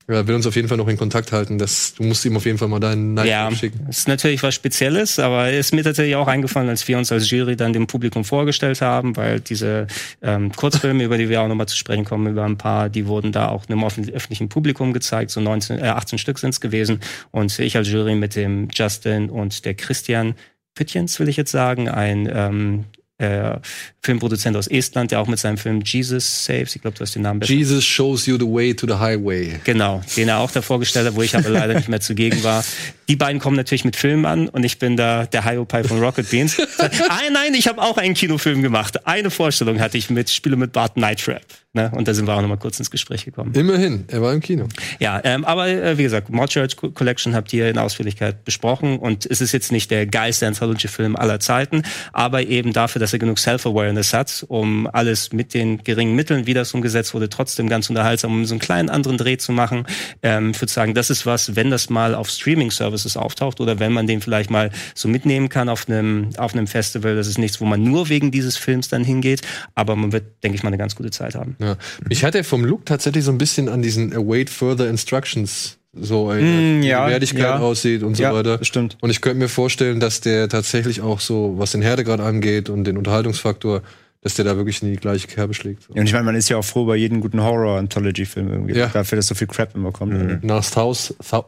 ja, will uns auf jeden Fall noch in Kontakt halten. Das, du musst ihm auf jeden Fall mal deinen Night Ja, schicken. ist natürlich was Spezielles, aber ist mir tatsächlich auch eingefallen, als wir uns als Jury dann dem Publikum vorgestellt haben, weil diese ähm, Kurzfilme, über die wir auch nochmal zu sprechen kommen, über ein paar, die wurden da auch einem öffentlichen Publikum gezeigt, so 19, äh, 18 Stück sind es gewesen. Und ich als Jury mit dem Justin und der Christian Pütjens, will ich jetzt sagen, ein ähm, äh, Filmproduzent aus Estland, der auch mit seinem Film Jesus Saves, ich glaube, du hast den Namen besser Jesus shows you the way to the highway. Genau, den er auch da vorgestellt hat, wo ich aber leider nicht mehr zugegen war. Die beiden kommen natürlich mit Filmen an und ich bin da der Hiopai von Rocket Beans. ah, nein, ich habe auch einen Kinofilm gemacht. Eine Vorstellung hatte ich mit Spiele mit Bart Night Trap. Ne? Und da sind wir auch nochmal kurz ins Gespräch gekommen. Immerhin, er war im Kino. Ja, ähm, aber äh, wie gesagt, Mod Church Co- Collection habt ihr in Ausführlichkeit besprochen und es ist jetzt nicht der geilste Anthology-Film aller Zeiten, aber eben dafür, dass er genug Self-Awareness hat, um alles mit den geringen Mitteln, wie das umgesetzt wurde, trotzdem ganz unterhaltsam, um so einen kleinen anderen Dreh zu machen. Ähm, ich würde sagen, das ist was, wenn das mal auf Streaming-Services auftaucht oder wenn man den vielleicht mal so mitnehmen kann auf einem, auf Festival, das ist nichts, wo man nur wegen dieses Films dann hingeht, aber man wird, denke ich mal, eine ganz gute Zeit haben. Ja. Mich hat er vom Look tatsächlich so ein bisschen an diesen Await Further Instructions so ey, Mm, ja, Wertigkeit ja. aussieht und so Ja, weiter. das stimmt. Und ich könnte mir vorstellen, dass der tatsächlich auch so, was den Härtegrad angeht und den Unterhaltungsfaktor, dass der da wirklich in die gleiche Kerbe schlägt. So. Ja, und ich meine, man ist ja auch froh bei jedem guten Horror-Anthology-Film irgendwie. Ja. Dafür, dass so viel Crap immer kommt. Nach South, South,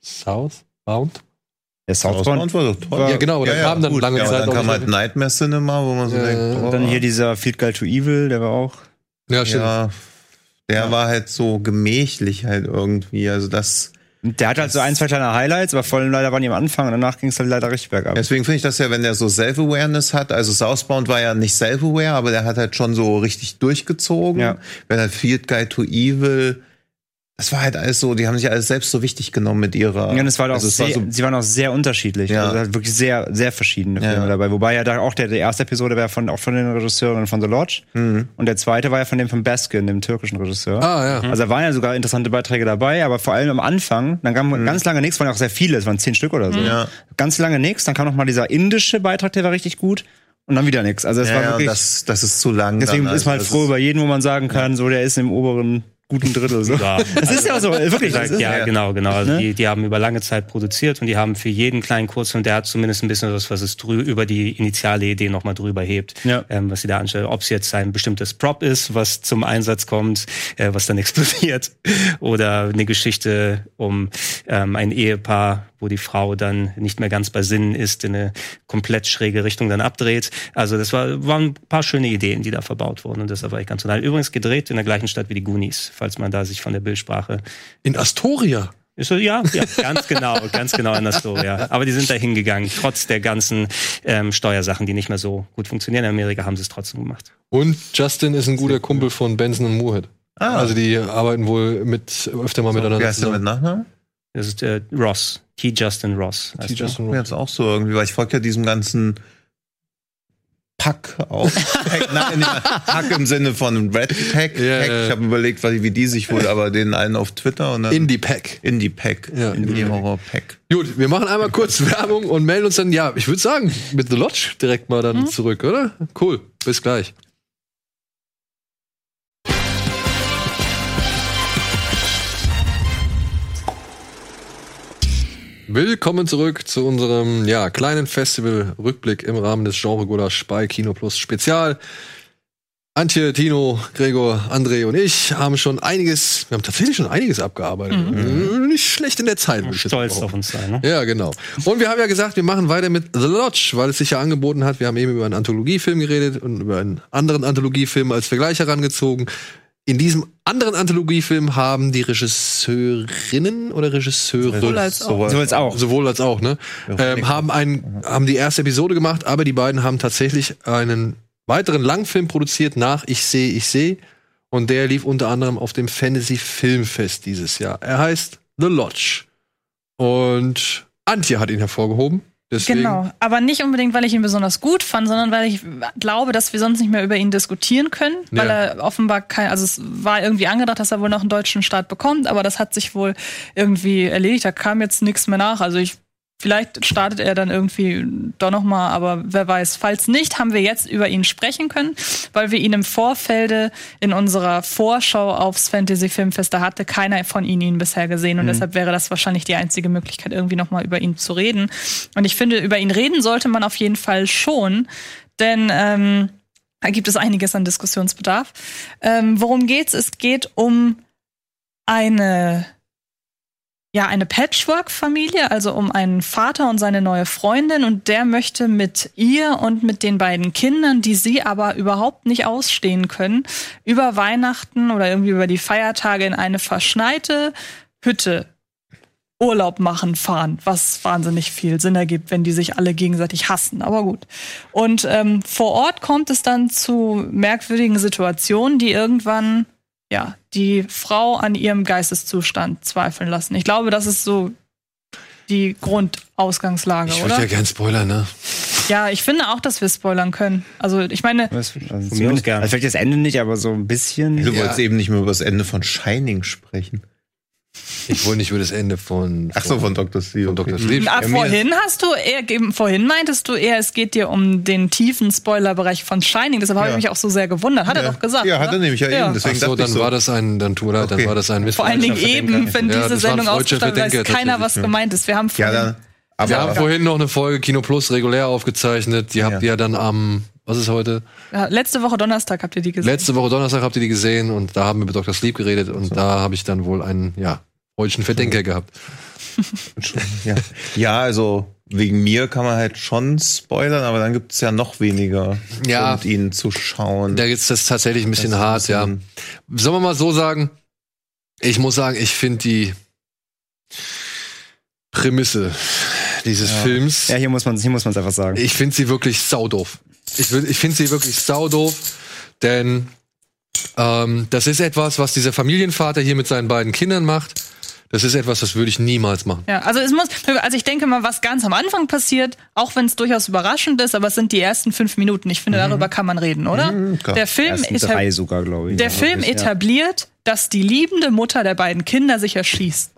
Southbound? Der Southbound war doch toll. Ja, genau, da kam dann gut. lange ja, Zeit dann auch kam halt Nightmare Cinema, wo man so Ja, denkt, oh, Dann hier dieser Feed Guide to Evil, der war auch. Ja, stimmt. Ja, der war halt so gemächlich halt irgendwie. Also das. Der hat halt so ein, zwei kleine Highlights, aber vor allem leider waren die am Anfang und danach ging es halt leider richtig bergab. Deswegen finde ich das ja, wenn der so Self-Awareness hat, also Southbound war ja nicht Self-Aware, aber der hat halt schon so richtig durchgezogen. Ja. Wenn halt Field Guide to Evil, das war halt alles so, die haben sich alles selbst so wichtig genommen mit ihrer. Ja, und es war auch also es war sehr, so, sie waren auch sehr unterschiedlich. Ja. Also halt wirklich sehr, sehr verschiedene Ja. Filme dabei. Wobei ja da auch der, die erste Episode war von, auch von den Regisseuren von The Lodge. Mhm. Und der zweite war ja von dem von Baskin, dem türkischen Regisseur. Ah, ja. Also da waren ja sogar interessante Beiträge dabei, aber vor allem am Anfang, dann kam ganz lange nichts, waren ja auch sehr viele, es waren zehn Stück oder so. Mhm. Ja. Ganz lange nichts, dann kam noch mal dieser indische Beitrag, der war richtig gut. Und dann wieder nichts. Also es ja, war ja, wirklich. das, das ist zu lang. deswegen dann, ist man halt also froh über jeden, wo man sagen kann, so der ist im oberen guten Drittel. So. Ja. Das ist ja so, wirklich. Gesagt, ist, ja, ja. genau, genau. Also Ne? die, die haben über lange Zeit produziert und die haben für jeden kleinen Kurzfilm, der hat zumindest ein bisschen was, was es über die initiale Idee nochmal drüber hebt, Ja. ähm, was sie da anstellen. Ob es jetzt ein bestimmtes Prop ist, was zum Einsatz kommt, äh, was dann explodiert, oder eine Geschichte um ähm, ein Ehepaar, wo die Frau dann nicht mehr ganz bei Sinnen ist, in eine komplett schräge Richtung dann abdreht. Also das war, waren ein paar schöne Ideen, die da verbaut wurden und das war echt ganz toll. Übrigens gedreht in der gleichen Stadt wie die Goonies, falls man da sich von der Bildsprache In Astoria. ist so, ja, ja, ganz genau, ganz genau in Astoria. Aber die sind da hingegangen, trotz der ganzen ähm, Steuersachen, die nicht mehr so gut funktionieren. In Amerika haben sie es trotzdem gemacht. Und Justin ist ein guter Kumpel von Benson und Moorhead. Ah. Also die arbeiten wohl mit öfter mal Wie miteinander heißt der mit Nachnamen? Das ist äh, Ross, T. Justin Ross. T. Justin Mir jetzt auch so irgendwie, weil ich folge ja diesem ganzen Pack auf. Pack, nein, nicht Pack im Sinne von Red Pack. Ja, Pack. Ich habe überlegt, wie die sich wohl, aber den einen auf Twitter und dann Indie Pack. Indie Pack. Ja, Indie Horror Pack. Gut, wir machen einmal kurz Werbung und melden uns dann, ja, ich würde sagen, mit The Lodge direkt mal dann zurück, oder? Cool, bis gleich. Willkommen zurück zu unserem ja, kleinen Festival-Rückblick im Rahmen des Genre Gulasch bei Kino Plus Spezial. Antje, Tino, Gregor, André und ich haben schon einiges, wir haben tatsächlich schon einiges abgearbeitet. Äh, Nicht schlecht in der Zeit, würde ich Stolz auf uns sein. Ne? Ja, genau. Und wir haben ja gesagt, wir machen weiter mit The Lodge, weil es sich ja angeboten hat. Wir haben eben über einen Anthologiefilm geredet und über einen anderen Anthologiefilm als Vergleich herangezogen. In diesem anderen Anthologiefilm haben die Regisseurinnen oder Regisseure Sowohl als auch. Sowohl- So jetzt auch. sowohl als auch, ne? Ähm, haben ein, haben die erste Episode gemacht, aber die beiden haben tatsächlich einen weiteren Langfilm produziert nach Ich sehe, ich sehe. Und der lief unter anderem auf dem Fantasy Filmfest dieses Jahr. Er heißt The Lodge. Und Antje hat ihn hervorgehoben. Deswegen, Genau, aber nicht unbedingt, weil ich ihn besonders gut fand, sondern weil ich glaube, dass wir sonst nicht mehr über ihn diskutieren können, weil Ja. er offenbar kein, also es war irgendwie angedacht, dass er wohl noch einen deutschen Staat bekommt, aber das hat sich wohl irgendwie erledigt, da kam jetzt nichts mehr nach. Also ich Vielleicht startet er dann irgendwie doch noch mal, aber wer weiß. Falls nicht, haben wir jetzt über ihn sprechen können, weil wir ihn im Vorfelde in unserer Vorschau aufs Fantasy Filmfest, da hatte keiner von ihnen ihn bisher gesehen und deshalb wäre das wahrscheinlich die einzige Möglichkeit, irgendwie noch mal über ihn zu reden. Und ich finde, über ihn reden sollte man auf jeden Fall schon, denn ähm, da gibt es einiges an Diskussionsbedarf. Ähm, worum geht's? Es geht um eine ja, eine Patchwork-Familie, also um einen Vater und seine neue Freundin und der möchte mit ihr und mit den beiden Kindern, die sie aber überhaupt nicht ausstehen können, über Weihnachten oder irgendwie über die Feiertage in eine verschneite Hütte Urlaub machen, fahren, was wahnsinnig viel Sinn ergibt, wenn die sich alle gegenseitig hassen. Aber gut. Und ähm, vor Ort kommt es dann zu merkwürdigen Situationen, die irgendwann ja die Frau an ihrem Geisteszustand zweifeln lassen. Ich glaube, das ist so die Grundausgangslage, ich würde oder? ja gern spoilern, ne? Ja, ich finde auch, dass wir spoilern können. Also ich meine, Was, also Von mir aus gerne. Also vielleicht das Ende nicht, aber so ein bisschen. Du Ja. wolltest eben nicht mehr über das Ende von Shining sprechen. Ich wollte nicht über das Ende von. Ach so, von Dr. Sleep. Von Dr. okay. Sleep. Ah, Ja, vorhin hast du eher, vorhin meintest du eher, es geht dir um den tiefen Spoilerbereich von Shining. Deshalb habe ich Ja. mich auch so sehr gewundert. Hat er doch gesagt. Ja, hat er oder? nämlich ja, Ja. eben. Deswegen Ach so, dann so. war das ein, dann tut leid, dann Okay. war das ein Vor allen Dingen Missverständnis. eben, wenn Ja, diese Sendung wird, weiß keiner, was gemeint ist. Wir haben Ja, vorhin, dann. Aber Wir haben vorhin noch eine Folge Kino Plus regulär aufgezeichnet. Die habt ihr ja dann am, was ist heute? ja, letzte Woche Donnerstag habt ihr die gesehen. Letzte Woche Donnerstag habt ihr die gesehen und da haben wir mit Dr. Sleep geredet und da habe ich dann wohl einen, ja, freudschen Verdenker gehabt. ja. ja, also wegen mir kann man halt schon spoilern, aber dann gibt es ja noch weniger Ja. Grund, ihn zu schauen. Da ist das tatsächlich ein bisschen Das hart, ja. Sollen wir mal so sagen? Ich muss sagen, ich finde die Prämisse dieses Films, Ja, hier muss man hier muss man es einfach sagen. ich finde sie wirklich saudoof. Ich, ich finde sie wirklich saudoof, denn ähm, das ist etwas, was dieser Familienvater hier mit seinen beiden Kindern macht. Das ist etwas, das würde ich niemals machen. Ja, also es muss, also ich denke mal, was ganz am Anfang passiert, auch wenn es durchaus überraschend ist, aber es sind die ersten fünf Minuten. Ich finde, darüber kann man reden, oder? klar. Der Film, sogar, ich. der Ja, Film ja. etabliert, dass die liebende Mutter der beiden Kinder sich erschießt.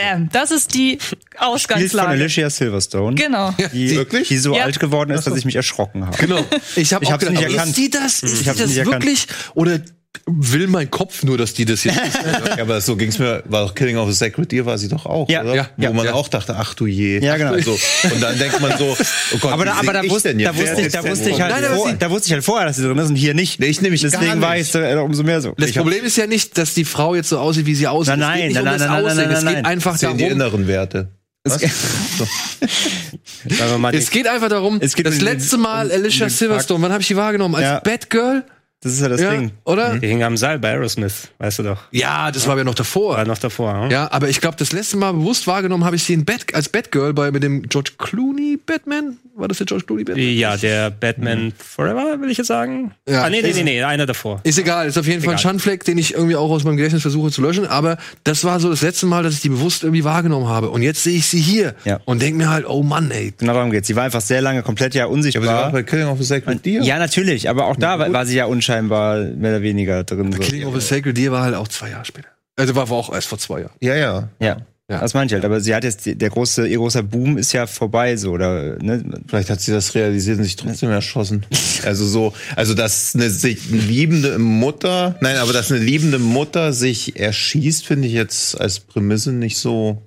Bam, das ist die Spielt von Ausgangslage. Alicia Silverstone. Genau. Die, Wirklich? die so Ja. alt geworden ist, dass ich mich erschrocken habe. Genau. Ich habe Ich auch hab's gedacht, nicht erkannt. ist die das? Ist Ich die das nicht erkannt. wirklich? Oder will mein Kopf nur, dass die das jetzt ist? Ja, aber so ging's mir, war doch Killing of a Sacred Deer war sie doch auch, Ja, oder? ja, Wo ja, man ja. auch dachte, ach du je. Ja, genau. So. Und dann denkt man so, oh Gott, Aber da, aber da, ich wusste, denn da, jetzt? wusste Wer ich, da wusste ich halt, Nein, vor, da wusste ich halt vorher, dass sie drin ist und hier nicht. Nee, ich nämlich gar Deswegen war ich äh, umso mehr so. Das Ich Problem ist ja nicht, dass die Frau jetzt so aussieht, wie sie aussieht. Nein, es geht nein, nein, um das nein, nein, Aussehen. nein, es geht nein. einfach Das sind die darum. inneren Werte. Wir mal, Es geht einfach darum, Es geht das letzte Mal Alicia Silverstone, wann habe ich die wahrgenommen? Als. Batgirl? Das ist ja das Ja, Ding. oder? die hing am Seil bei Aerosmith, weißt du doch. Ja, das war ja noch davor. War noch davor. hm? Ja, aber ich glaube, das letzte Mal bewusst wahrgenommen habe ich sie in Bat als Batgirl bei mit dem George Clooney Batman. War das der George Clooney Batman? Ja, der Batman Forever, will ich jetzt sagen. Ja. ah, nee, nee, nee, nee, einer davor. Ist egal, ist auf jeden Fall ein Egal. Schandfleck, den ich irgendwie auch aus meinem Gedächtnis versuche zu löschen. Aber das war so das letzte Mal, dass ich die bewusst irgendwie wahrgenommen habe. Und jetzt sehe ich sie hier Ja. und denke mir halt, oh Mann, ey. Genau darum geht's. Sie war einfach sehr lange komplett ja Ja, aber sie war unsichtbar. bei Killing of a Sacred Deer. Ja, natürlich, aber auch da war, war sie ja unscheinbar mehr oder weniger drin. So. Killing of a Sacred Deer war halt auch zwei Jahre später. Also war auch erst vor zwei Jahren. ja. ja. Ja. Ja. Das meine ich halt. Aber sie hat jetzt, der große, ihr großer Boom ist ja vorbei, so, oder, ne? Vielleicht hat sie das realisiert und sich trotzdem erschossen. Also so, also dass eine sich liebende Mutter, nein, aber dass eine liebende Mutter sich erschießt, finde ich jetzt als Prämisse nicht so.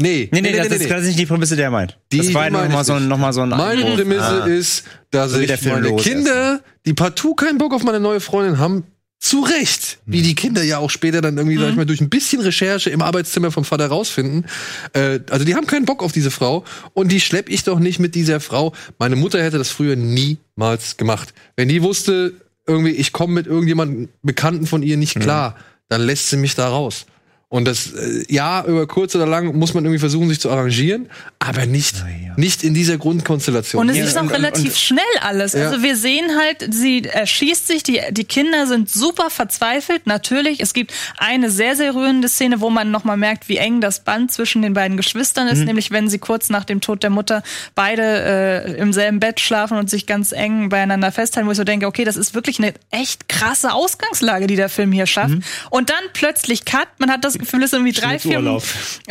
Nee, Nee, nee, das, ist, das ist nicht die Prämisse, der er meint. Die- das war die nochmal so, noch mal so ein Meine Einwurf. Prämisse Ah. ist, dass So ich meine Kinder, die partout keinen Bock auf meine neue Freundin haben, zu Recht, wie die Kinder ja auch später dann irgendwie, sag ich mal, durch ein bisschen Recherche im Arbeitszimmer vom Vater rausfinden. Äh, also die haben keinen Bock auf diese Frau und die schlepp ich doch nicht mit dieser Frau. Meine Mutter hätte das früher niemals gemacht. Wenn die wusste, irgendwie, ich komme mit irgendjemandem Bekannten von ihr nicht klar, dann lässt sie mich da raus. Und das, äh, ja, über kurz oder lang muss man irgendwie versuchen, sich zu arrangieren, aber nicht, nicht in dieser Grundkonstellation. Und es Ja, ist auch und- und- relativ und- schnell alles. Ja. Also wir sehen halt, sie erschießt sich, die, die Kinder sind super verzweifelt. Natürlich, es gibt eine sehr, sehr rührende Szene, wo man nochmal merkt, wie eng das Band zwischen den beiden Geschwistern Mhm. ist. Nämlich, wenn sie kurz nach dem Tod der Mutter beide äh, im selben Bett schlafen und sich ganz eng beieinander festhalten, wo ich so denke, okay, das ist wirklich eine echt krasse Ausgangslage, die der Film hier schafft. Mhm. Und dann plötzlich Cut, man hat das Gefühl, es sind irgendwie drei, vier,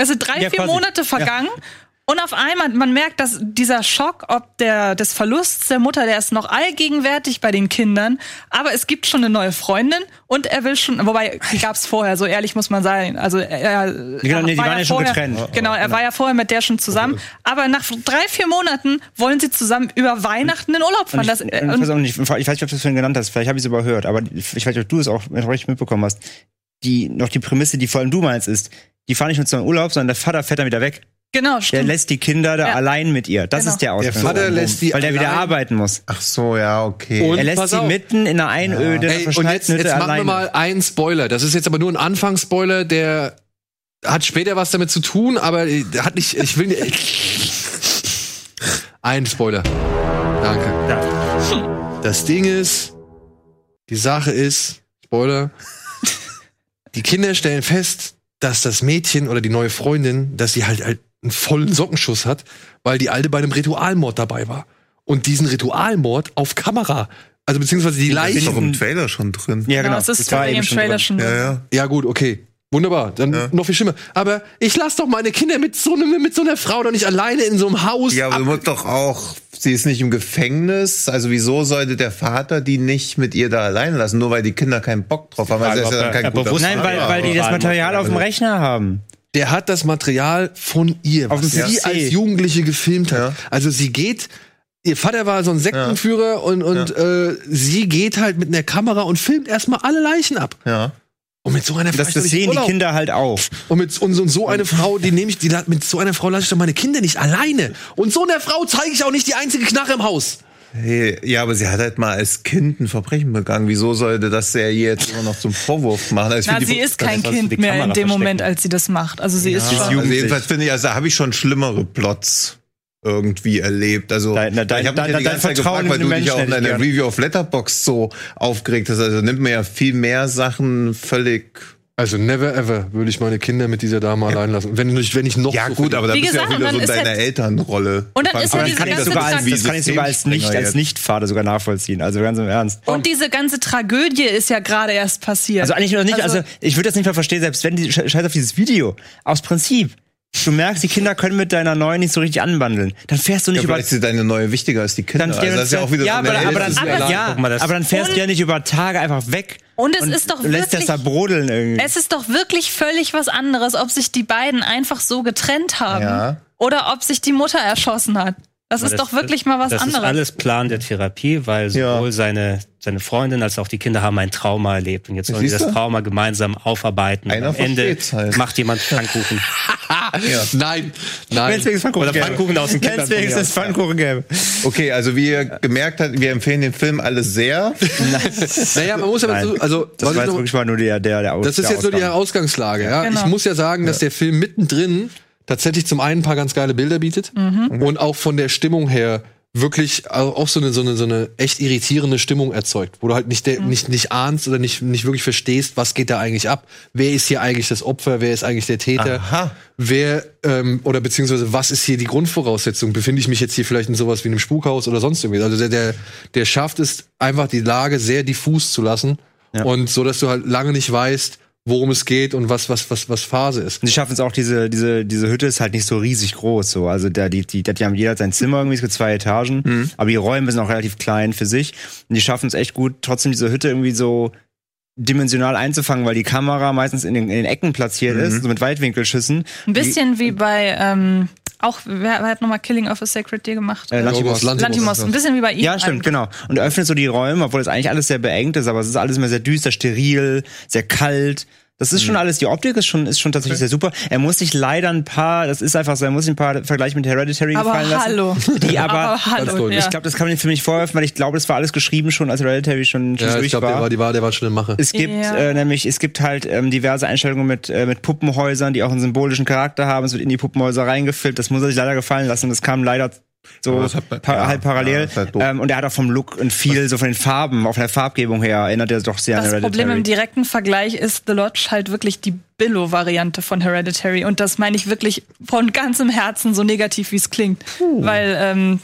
sind drei, Ja, vier quasi. Monate vergangen. Und auf einmal, man merkt, dass dieser Schock, ob der des Verlusts der Mutter, der ist noch allgegenwärtig bei den Kindern, aber es gibt schon eine neue Freundin und er will schon, wobei die gab es vorher, so ehrlich muss man sein. Also er, er Genau, nee, die war waren ja schon vorher, getrennt. Genau, er war ja vorher mit der schon zusammen. Aber nach drei, vier Monaten wollen sie zusammen über Weihnachten in Urlaub fahren. Und Das, ich, äh, und ich weiß nicht, ob du es vorhin genannt hast, vielleicht habe ich es überhört, aber ich weiß nicht, ob du es auch richtig mitbekommen hast. Die, noch die Prämisse, die vor allem du meinst, ist, die fahren nicht nur zu einem Urlaub, sondern der Vater fährt dann wieder weg. genau, Der stimmt. lässt die Kinder da Ja. allein mit ihr. Das Genau. ist der Ausgang. Der Vater lässt die Weil der wieder arbeiten muss. Ach so, ja, okay. Und- Er lässt sie auf. mitten in einer Einöde, Ey, und jetzt, jetzt machen wir mal einen Spoiler. Das ist jetzt aber nur ein Anfangsspoiler, der hat später was damit zu tun, aber hat nicht, ich will nicht. Ein Spoiler. Danke. Das Ding ist, die Sache ist, Spoiler, die Kinder stellen fest, dass das Mädchen oder die neue Freundin, dass sie halt, halt einen vollen Sockenschuss hat, weil die alte bei einem Ritualmord dabei war. Und diesen Ritualmord auf Kamera, also beziehungsweise die Das ist doch im Trailer schon drin. Ja, genau, genau. es ist Das war eben im Trailer drin. schon. Ja, drin. ja. Ja, gut, okay. Wunderbar, dann noch viel schlimmer. Aber ich lasse doch meine Kinder mit so, einem, mit so einer Frau doch nicht alleine in so einem Haus. Ja, aber du musst doch auch, sie ist nicht im Gefängnis. Also wieso sollte der Vater die nicht mit ihr da allein lassen? Nur weil die Kinder keinen Bock drauf haben. Also ist ja dann kein er guter bewusst- Nein, weil, weil die das Material auf dem Rechner haben. Der hat das Material von ihr, Auf was dem sie als Jugendliche gefilmt hat. Ja. Also sie geht, ihr Vater war so ein Sektenführer und, und äh, sie geht halt mit einer Kamera und filmt erstmal alle Leichen ab. Ja. Und mit so einer Das, Frau das sehen die Kinder halt auch. Und mit und so, und so eine Frau, die nehme ich, die mit so einer Frau lasse ich doch meine Kinder nicht alleine. Und so einer Frau zeige ich auch nicht die einzige Knarre im Haus. Hey, ja, aber sie hat halt mal als Kind ein Verbrechen begangen. Wieso sollte das der jetzt immer noch zum Vorwurf machen? Also Na, sie ist kein das, Kind mehr in dem Moment, verstecken. als sie das macht. Also sie ist Sie ist schon. jung. Also jedenfalls finde ich, also da habe ich schon schlimmere Plots irgendwie erlebt. Also Dein- na, dein- ich habe mich dein- ja die ganze Zeit Vertrauen gefragt, weil du dich auch in deiner Review auf Letterbox so aufgeregt hast. Also nimmt mir ja viel mehr Sachen völlig. Also never ever würde ich meine Kinder mit dieser Dame allein lassen. Und Wenn ich, wenn ich noch Ja so gut, aber da bist du ja auch gesagt, wieder so und in deiner halt- Elternrolle. Und dann ist ja diese kann ich das ganze sogar als, das kann ich sogar als nicht, als. Nicht-Vater sogar nachvollziehen. Also ganz im Ernst. Und diese ganze Tragödie ist ja gerade erst passiert. Also eigentlich noch nicht, also, Also- ich würde das nicht mal verstehen, selbst wenn die scheiß auf dieses Video. Aus Prinzip. Du merkst, die Kinder können mit deiner neuen nicht so richtig anbandeln. Dann fährst du nicht Ja, über. vielleicht ist deine neue wichtiger als die Kinder. Dann, also das ist ja auch wieder ja, so eine aber, aber, dann, Aber- ja, Guck mal, das- aber dann fährst du ja nicht über Tage einfach weg. Und es ist doch lässt das wirklich- da brodeln irgendwie. Es ist doch wirklich völlig was anderes, ob sich die beiden einfach so getrennt haben Ja. oder ob sich die Mutter erschossen hat. Das ist doch wirklich mal was das anderes. ist alles Plan der Therapie, weil Ja. sowohl seine, seine Freundin als auch die Kinder haben ein Trauma erlebt. Und jetzt sollen Siehst das? Trauma gemeinsam aufarbeiten. Einer und am Ende halt. macht jemand Pfannkuchen. Nein, nein. Wenn's wenigstens Pfannkuchen Oder gäbe. Pfannkuchen aus dem von mir wenigstens. Pfannkuchen gäbe. Okay, also wie ihr gemerkt habt, wir empfehlen den Film alle sehr. Naja, man muss aber Nein. so, also Das war jetzt noch- wirklich mal nur der, der, der Aus- Das ist jetzt nur die Ausgang. Ausgangslage. Ja? Genau. Ich muss ja sagen, dass der Film mittendrin tatsächlich zum einen ein paar ganz geile Bilder bietet und auch von der Stimmung her wirklich auch so eine, so eine, so eine echt irritierende Stimmung erzeugt, wo du halt nicht, der, nicht, nicht ahnst oder nicht, nicht wirklich verstehst, was geht da eigentlich ab. Wer ist hier eigentlich das Opfer? Wer ist eigentlich der Täter? Aha. Wer, ähm, oder beziehungsweise was ist hier die Grundvoraussetzung? Befinde ich mich jetzt hier vielleicht in sowas wie einem Spukhaus oder sonst irgendwie? Also der, der, der schafft es einfach, die Lage sehr diffus zu lassen und so, dass du halt lange nicht weißt, worum es geht und was, was, was, was Phase ist. Und sie schaffen es auch, diese, diese, diese Hütte ist halt nicht so riesig groß, so. Also, da, die, die, die haben jeder sein Zimmer irgendwie, es gibt zwei Etagen. Mhm. Aber die Räume sind auch relativ klein für sich. Und die schaffen es echt gut, trotzdem diese Hütte irgendwie so dimensional einzufangen, weil die Kamera meistens in den, in den Ecken platziert Mhm. ist, so mit Weitwinkelschüssen. Ein bisschen wie bei, ähm, auch, wer, wer hat nochmal Killing of a Sacred Deer gemacht? Äh, Lantimos. Lantimos. Ein bisschen wie bei ihm. Ja, stimmt, genau. Und öffnet so die Räume, obwohl das eigentlich alles sehr beengt ist, aber es ist alles immer sehr düster, steril, sehr kalt. Das ist schon Mhm. alles, die Optik ist schon, ist schon tatsächlich sehr super. Er muss sich leider ein paar, das ist einfach so, er muss sich ein paar Vergleich mit Hereditary Aber gefallen lassen. hallo. Die aber, Aber hallo, ich glaube, das kann man dem Film nicht vorwerfen, weil ich glaube, das war alles geschrieben schon, als Hereditary schon, schon Ja, ich durch glaube, der war. war, die war, der war schon in Mache. Es gibt Ja. äh, nämlich, es gibt halt ähm, diverse Einstellungen mit, äh, mit Puppenhäusern, die auch einen symbolischen Charakter haben. Es wird in die Puppenhäuser reingefilmt. Das muss er sich leider gefallen lassen. Das kam leider so das hat pa ja, halb parallel. ja, halt ähm, und er hat auch vom Look und viel, so von den Farben, auch von der Farbgebung her, erinnert er doch sehr Das an Hereditary. Problem im direkten Vergleich ist The Lodge halt wirklich die Billo-Variante von Hereditary. Und das meine ich wirklich von ganzem Herzen, so negativ wie es klingt. Weil, ähm,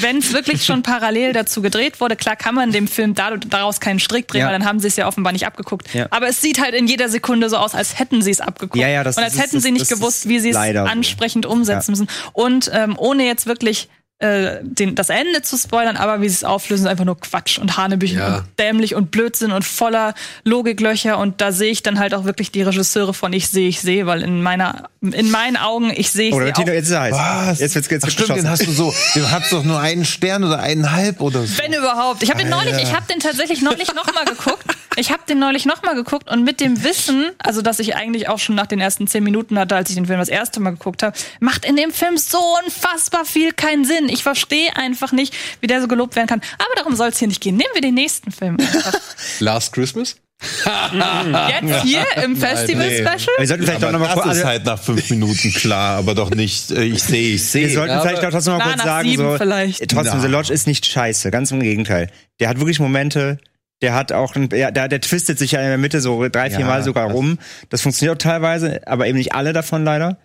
wenn es wirklich schon parallel dazu gedreht wurde, klar kann man dem Film da, daraus keinen Strick drehen, Ja. weil dann haben sie es ja offenbar nicht abgeguckt. Ja. Aber es sieht halt in jeder Sekunde so aus, als hätten sie es abgeguckt. Ja, ja, das- Und als ist- hätten sie das- nicht das gewusst, wie sie es ansprechend umsetzen müssen. Und ähm, ohne jetzt wirklich äh, den, das Ende zu spoilern, aber wie sie es auflösen, ist einfach nur Quatsch und Hanebüchen Ja. und dämlich und Blödsinn und voller Logiklöcher und da sehe ich dann halt auch wirklich die Regisseure von Ich sehe, ich sehe, weil in meiner, in meinen Augen, ich sehe, ich Oder sehe Tino, auch, jetzt ist er heiß. Was? Jetzt wird's jetzt Ach, stimmt, den geschossen. hast du so, den hast doch nur einen Stern oder eineinhalb oder so. wenn überhaupt. Ich habe den neulich, ich habe den tatsächlich neulich nochmal geguckt. Ich habe den neulich nochmal geguckt und mit dem Wissen, also dass ich eigentlich auch schon nach den ersten zehn Minuten hatte, als ich den Film das erste Mal geguckt habe, macht in dem Film so unfassbar viel keinen Sinn. Ich verstehe einfach nicht, wie der so gelobt werden kann. Aber darum soll es hier nicht gehen. Nehmen wir den nächsten Film. einfach. Last Christmas? Jetzt hier im Festival-Special? Wir sollten vielleicht Aber doch nochmal das kurz, ist halt nach fünf Minuten klar, aber doch nicht, äh, ich sehe, ich sehe. wir sollten Ja, vielleicht auch trotzdem mal kurz sagen, so, vielleicht. trotzdem, Na. The Lodge ist nicht scheiße, ganz im Gegenteil. Der hat wirklich Momente, der hat auch, ein, ja, der, der twistet sich ja in der Mitte so drei, vier Ja, Mal sogar das- rum. Das funktioniert auch teilweise, aber eben nicht alle davon leider.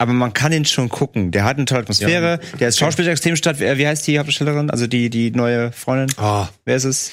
Aber man kann ihn schon gucken. Der hat eine tolle Atmosphäre. Der ist Schauspieler extrem statt. Wie wie heißt die Hauptdarstellerin? Also die, die neue Freundin? Ah, Wer ist es?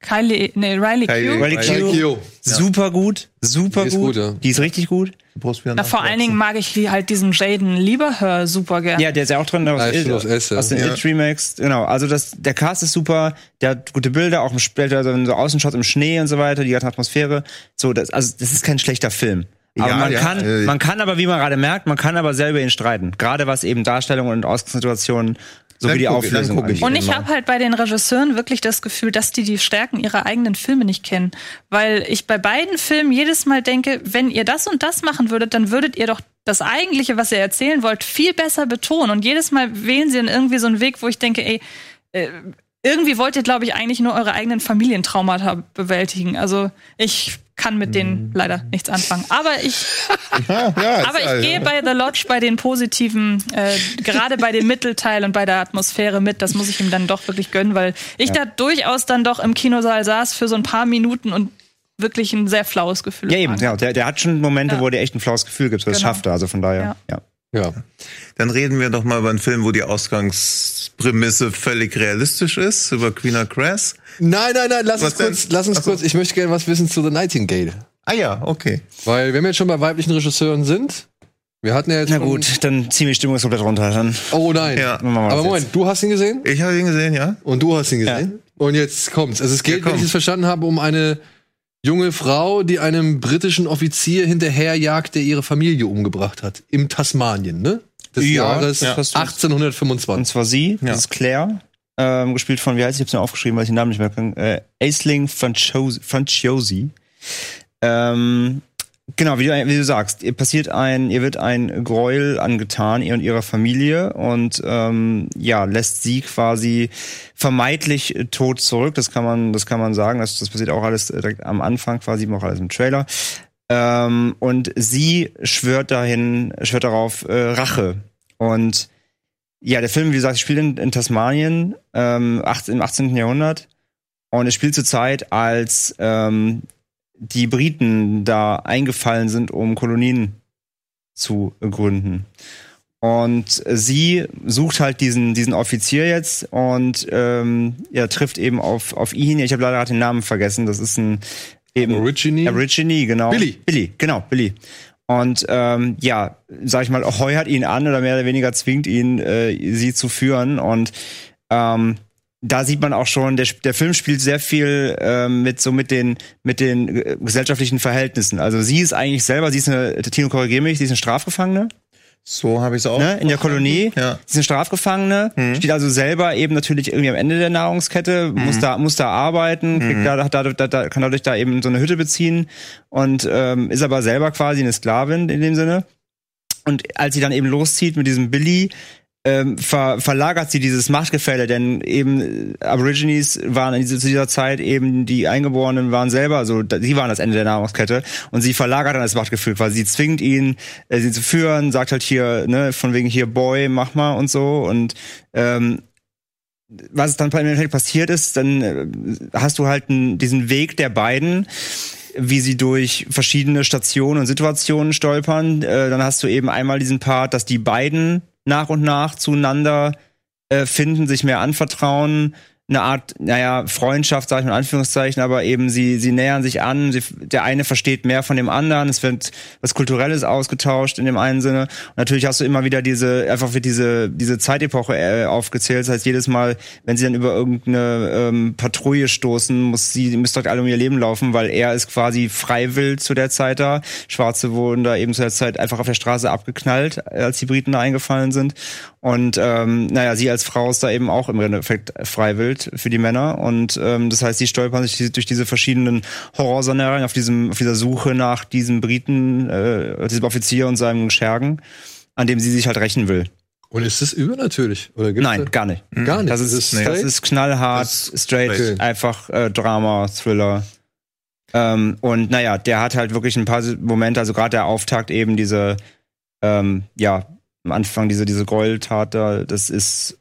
Kylie, nee, Riley Kylie- Q. Riley Riley Q, Q. super gut, super Die ist gut. gut, ja. Die ist richtig gut. Du brauchst wieder Na, vor allen Dingen mag ich halt diesen Jaden Lieberhör super gern. Ja, der ist ja auch drin aus, stimmt, aus aus, den Ja. It Remakes. Genau, also das, der Cast ist super, der hat gute Bilder, auch im später so so Außenshots im Schnee und so weiter, die ganze Atmosphäre. So, das, also das ist kein schlechter Film. Aber Ja, man ja, kann, äh, man kann aber, wie man gerade merkt, man kann aber selber ihn streiten. Gerade was eben Darstellungen und Ausgangssituationen sowie Dann die Auflösung ich. Und ich immer. habe halt bei den Regisseuren wirklich das Gefühl, dass die die Stärken ihrer eigenen Filme nicht kennen. Weil ich bei beiden Filmen jedes Mal denke, wenn ihr das und das machen würdet, dann würdet ihr doch das Eigentliche, was ihr erzählen wollt, viel besser betonen. Und jedes Mal wählen sie dann irgendwie so einen Weg, wo ich denke, ey, äh, irgendwie wollt ihr, glaube ich, eigentlich nur eure eigenen Familientraumata bewältigen. Also ich kann mit denen leider nichts anfangen. Aber ich Ja, ja, aber ja- ich gehe bei The Lodge bei den positiven, äh, gerade bei dem Mittelteil und bei der Atmosphäre mit. Das muss ich ihm dann doch wirklich gönnen, weil ich da durchaus dann doch im Kinosaal saß für so ein paar Minuten und wirklich ein sehr flaues Gefühl. Ja, eben, hatte. ja, der, der hat schon Momente, Ja. wo der echt ein flaues Gefühl gibt. Das Genau. schafft er, also von daher, ja. Ja. Dann reden wir doch mal über einen Film, wo die Ausgangsprämisse völlig realistisch ist, über Queen Crass. Nein, nein, nein, lass Was uns kurz, denn? lass uns Ach so. kurz, ich möchte gerne was wissen zu The Nightingale. Ah ja, okay. Weil wenn wir jetzt schon bei weiblichen Regisseuren sind, wir hatten ja jetzt Na gut, dann zieh mir die Stimmung jetzt komplett runter. Dann. Oh nein. Ja. Wir Aber Moment, du hast ihn gesehen Ich habe ihn gesehen, ja. und du hast ihn gesehen. Und jetzt kommt's. Also es geht, Ja, komm. wenn ich es verstanden habe, um eine junge Frau, die einem britischen Offizier hinterherjagt, der ihre Familie umgebracht hat. Im Tasmanien, ne? Des Ja, Jahres ja. Und 1825. zwar sie, Ja. das ist Claire, ähm, gespielt von, wie heißt sie, ich hab's mir aufgeschrieben, weil ich den Namen nicht mehr kann, äh, Aisling Franciosi. Franciosi. Ähm, genau, wie du, wie du sagst, ihr passiert ein, ihr wird ein Gräuel angetan, ihr und ihrer Familie und ähm, ja, lässt sie quasi vermeidlich tot zurück. Das kann man, das kann man sagen. Das, das passiert auch alles direkt am Anfang, quasi auch alles im Trailer. Ähm, und sie schwört dahin, schwört darauf äh, Rache. Und ja, der Film, wie gesagt, spielt in, in Tasmanien ähm, 18, im 18. Jahrhundert. Und es spielt zur Zeit, als ähm, die Briten da eingefallen sind, um Kolonien zu gründen. Und sie sucht halt diesen, diesen Offizier jetzt und ähm, ja, trifft eben auf, auf ihn. Ich habe leider gerade den Namen vergessen. Das ist ein eben Aborigine? Aborigine, genau. Billy. Billy, genau, Billy. Und ähm, ja, sag ich mal, heuert ihn an oder mehr oder weniger zwingt ihn, äh, sie zu führen. Und ähm, da sieht man auch schon, der, der Film spielt sehr viel ähm, mit so mit den mit den äh, gesellschaftlichen Verhältnissen. Also sie ist eigentlich selber, sie ist eine, Tino korrigier mich, sie ist eine Strafgefangene So habe ich es auch. ne, in der Kolonie. Ja. Sie ist eine Strafgefangene, Mhm. steht also selber eben natürlich irgendwie am Ende der Nahrungskette, muss da muss da arbeiten, kriegt da, da, da, da, kann dadurch da eben so eine Hütte beziehen und ähm, ist aber selber quasi eine Sklavin in dem Sinne. Und als sie dann eben loszieht mit diesem Billy, ähm, ver verlagert sie dieses Machtgefälle, denn eben äh, Aborigines waren in diese, zu dieser Zeit eben die Eingeborenen waren selber so, da- sie waren das Ende der Nahrungskette und sie verlagert dann das Machtgefühl, weil sie zwingt ihn, äh, sie zu führen, sagt halt hier, ne, von wegen hier Boy, mach mal und so und ähm, was dann im Endeffekt passiert ist, dann äh, hast du halt diesen Weg der beiden, wie sie durch verschiedene Stationen und Situationen stolpern. Äh, dann hast du eben einmal diesen Part, dass die beiden nach und nach zueinander äh, finden, sich mehr anvertrauen, eine Art, naja, Freundschaft, sage ich mal in Anführungszeichen, aber eben sie, sie nähern sich an, sie, der eine versteht mehr von dem anderen, es wird was Kulturelles ausgetauscht in dem einen Sinne. Und natürlich hast du immer wieder diese, einfach wird diese, diese Zeitepoche äh, aufgezählt. Das heißt, jedes Mal, wenn sie dann über irgendeine ähm, Patrouille stoßen, muss sie, müssen dort alle um ihr Leben laufen, weil er ist quasi freiwillig zu der Zeit da. Schwarze wurden da eben zu der Zeit einfach auf der Straße abgeknallt, als die Briten da eingefallen sind. Und ähm, naja, sie als Frau ist da eben auch im Endeffekt freiwillig für die Männer. Und ähm, das heißt, sie stolpern sich durch diese verschiedenen Horrorszenarien auf diesem, auf dieser Suche nach diesem Briten, äh, diesem Offizier und seinem Schergen, an dem sie sich halt rächen will. Und ist das übernatürlich? Oder gibt's Nein, da- gar nicht. gar nicht. Das ist, Das das straight? ist knallhart, Das ist straight, straight. einfach äh, Drama, Thriller. Ähm, und naja, der hat halt wirklich ein paar Momente, also gerade der Auftakt eben diese, ähm, ja, am Anfang diese, diese Gräueltat da, das ist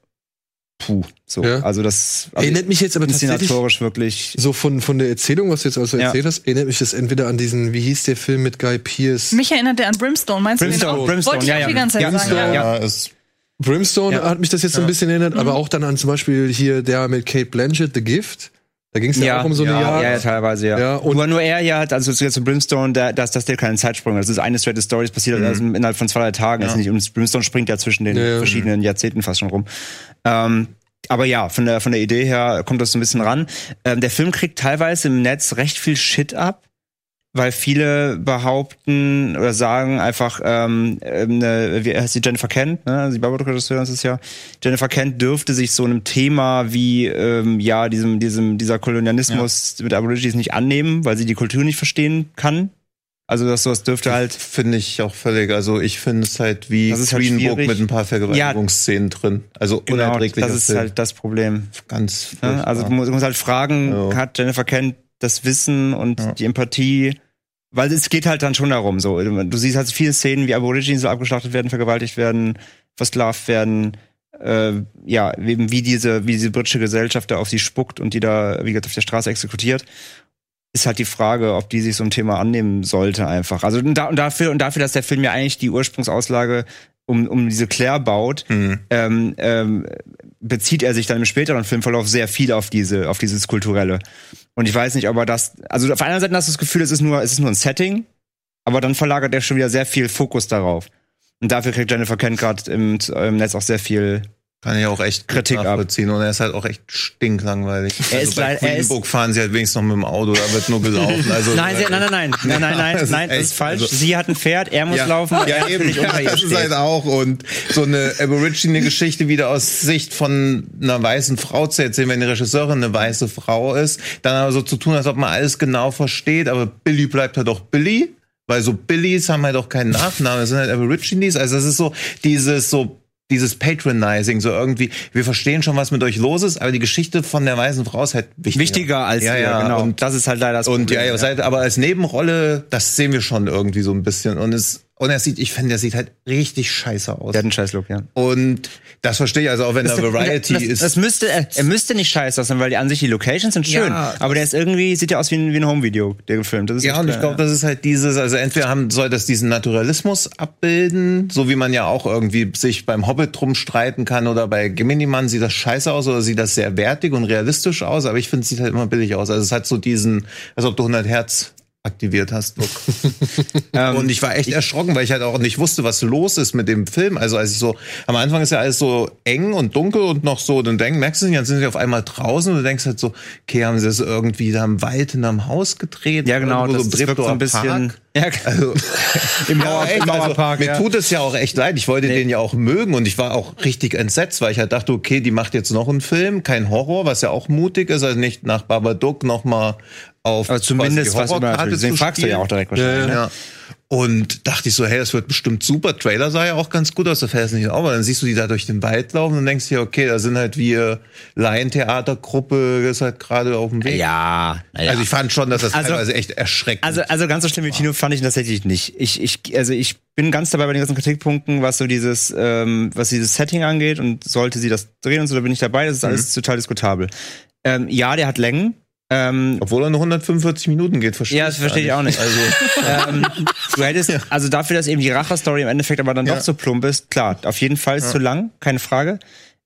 puh, so. Ja. Also das also Erinnert mich jetzt aber tatsächlich inszenatorisch wirklich. so von, von der Erzählung, was du jetzt also Ja. erzählt hast, erinnert mich das entweder an diesen, wie hieß der Film mit Guy Pearce? Mich erinnert der an Brimstone. Meinst du Brimstone, den auch? Brimstone, ich ja, auch ja. die ganze Zeit Ja, sagen. Ja. Ja, ist Brimstone Ja. hat mich das jetzt so ein bisschen erinnert, aber auch dann an zum Beispiel hier der mit Kate Blanchett, The Gift. Da ging es ja, auch um so eine ja, Jagd. Ja, ja, teilweise, ja. Ja, und- nur, nur er ja hat, also jetzt zu Brimstone, der, dass das der keine Zeitsprung. Das ist eine straight Story, das passiert also innerhalb von zwei, drei Tagen. Das ist nicht, und Brimstone springt ja zwischen den Ja, ja. verschiedenen Jahrzehnten fast schon rum. Ähm, aber ja, von der, von der Idee her kommt das so ein bisschen ran. Ähm, der Film kriegt teilweise im Netz recht viel Shit ab. Weil viele behaupten oder sagen einfach, ähm, ähm, ne, wie heißt die Jennifer Kent, ne? Also die Babadook-Regisseurin ist es ja. Jennifer Kent dürfte sich so einem Thema wie ähm, ja diesem diesem dieser Kolonialismus mit Aborigines nicht annehmen, weil sie die Kultur nicht verstehen kann. Also das sowas dürfte halt Finde ich auch völlig. Also ich finde es halt wie ist halt mit ein paar Vergewaltigungsszenen drin. Also genau, unerträglicher das ist Film. halt das Problem. ganz Ne? furchtbar. Also du musst halt fragen, Ja. hat Jennifer Kent das Wissen und Ja. die Empathie? Weil es geht halt dann schon darum, so. Du siehst halt viele Szenen, wie Aborigines so abgeschlachtet werden, vergewaltigt werden, versklavt werden, äh, ja, eben wie diese, wie diese britische Gesellschaft da auf sie spuckt und die da, wie gesagt, auf der Straße exekutiert. Ist halt die Frage, ob die sich so ein Thema annehmen sollte einfach. Also und, da, und dafür, und dafür, dass der Film ja eigentlich die Ursprungsauslage um, um diese Claire baut, Mhm. ähm, ähm, bezieht er sich dann im späteren Filmverlauf sehr viel auf diese, auf dieses Kulturelle. Und ich weiß nicht, ob er das, also auf einer Seite hast du das Gefühl, es ist nur, es ist nur ein Setting, aber dann verlagert er schon wieder sehr viel Fokus darauf. Und dafür kriegt Jennifer Kent gerade im, im Netz auch sehr viel. Kann ich auch echt Kritik ab. nachvollziehen. Und er ist halt auch echt stinklangweilig. Er also ist bei er ist- Book fahren sie halt wenigstens noch mit dem Auto, da wird nur gelaufen. Also, Nein, sie, nein, nein, nein, nein, nein, nein, Das ist nein, das echt- ist falsch. also- sie hat ein Pferd, er muss laufen, weil ja, er eben, ja, das ist steht. halt auch und so eine Aborigine-Geschichte wieder aus Sicht von einer weißen Frau zu erzählen, wenn die Regisseurin eine weiße Frau ist, dann aber so zu tun, als ob man alles genau versteht, aber Billy bleibt halt auch Billy, weil so Billys haben halt auch keinen Nachnamen, das sind halt Aborigines, also das ist so dieses so dieses Patronizing, so irgendwie, wir verstehen schon, was mit euch los ist, aber die Geschichte von der weißen Frau ist halt wichtiger. Wichtiger als ja, ja, genau. Und das ist halt leider das und ja, Problem, ja, seid, aber als Nebenrolle, das sehen wir schon irgendwie so ein bisschen. Und es, und er sieht, ich finde, der sieht halt richtig scheiße aus. Der hat einen Scheißlook, ja. Und das verstehe ich, also auch wenn da Variety das, ist. Das müsste, er, er müsste nicht scheiße aussehen, weil die an sich die Locations sind schön. Ja. aber der ist irgendwie, sieht ja aus wie ein, wie ein Home-Video, der gefilmt. Das ist ja, und ich äh, glaube, das ist halt dieses, also entweder haben, soll das diesen Naturalismus abbilden, so wie man ja auch irgendwie sich beim Hobbit drum streiten kann oder bei Gemini-Mann sieht das scheiße aus oder sieht das sehr wertig und realistisch aus, aber ich finde, es sieht halt immer billig aus. Also es hat so diesen, als ob du 100 Hertz aktiviert hast. Look. Ähm, und ich war echt erschrocken, weil ich halt auch nicht wusste, was los ist mit dem Film. Also als ich so, am Anfang ist ja alles so eng und dunkel und noch so, dann denk, merkst du nicht, dann sind sie auf einmal draußen und du denkst halt so, okay, haben sie das irgendwie da im Wald in einem Haus gedreht? ja, genau, das, das wirkt so ein bisschen. Park? Ja, Also, Im ja, Mauer, echt, im Mauerpark. also, ja. Mir tut es ja auch echt leid. Ich wollte den ja auch mögen und ich war auch richtig entsetzt, weil ich halt dachte, okay, die macht jetzt noch einen Film, kein Horror, was ja auch mutig ist, also nicht nach Babadook noch mal auf aber zumindest was die über Horrorkarte Deswegen zu fragst du ja auch direkt wahrscheinlich. ne? Ja. Und dachte ich so, hey, das wird bestimmt super. Trailer sah ja auch ganz gut aus, da fällt es nicht auf. Aber dann siehst du die da durch den Wald laufen und denkst dir, okay, da sind halt wir Laientheatergruppe, das ist halt gerade auf dem Weg. Ja, naja. Also ich fand schon, dass das Also- teilweise echt erschreckend Also, also ganz so schlimm wie Tino fand ich ihn tatsächlich nicht. Ich, ich, also ich bin ganz dabei bei den ganzen Kritikpunkten, was so dieses, ähm, was dieses Setting angeht und sollte sie das drehen und so, da bin ich dabei. Das ist alles total diskutabel. Ähm, ja, der hat Längen. Ähm, Obwohl er nur 145 Minuten geht, verstehe ja, das verstehe ich auch nicht. Also, ähm, du hättest, also dafür, dass eben die Rache-Story im Endeffekt aber dann Ja. doch so plump ist, klar, auf jeden Fall ist zu lang, keine Frage.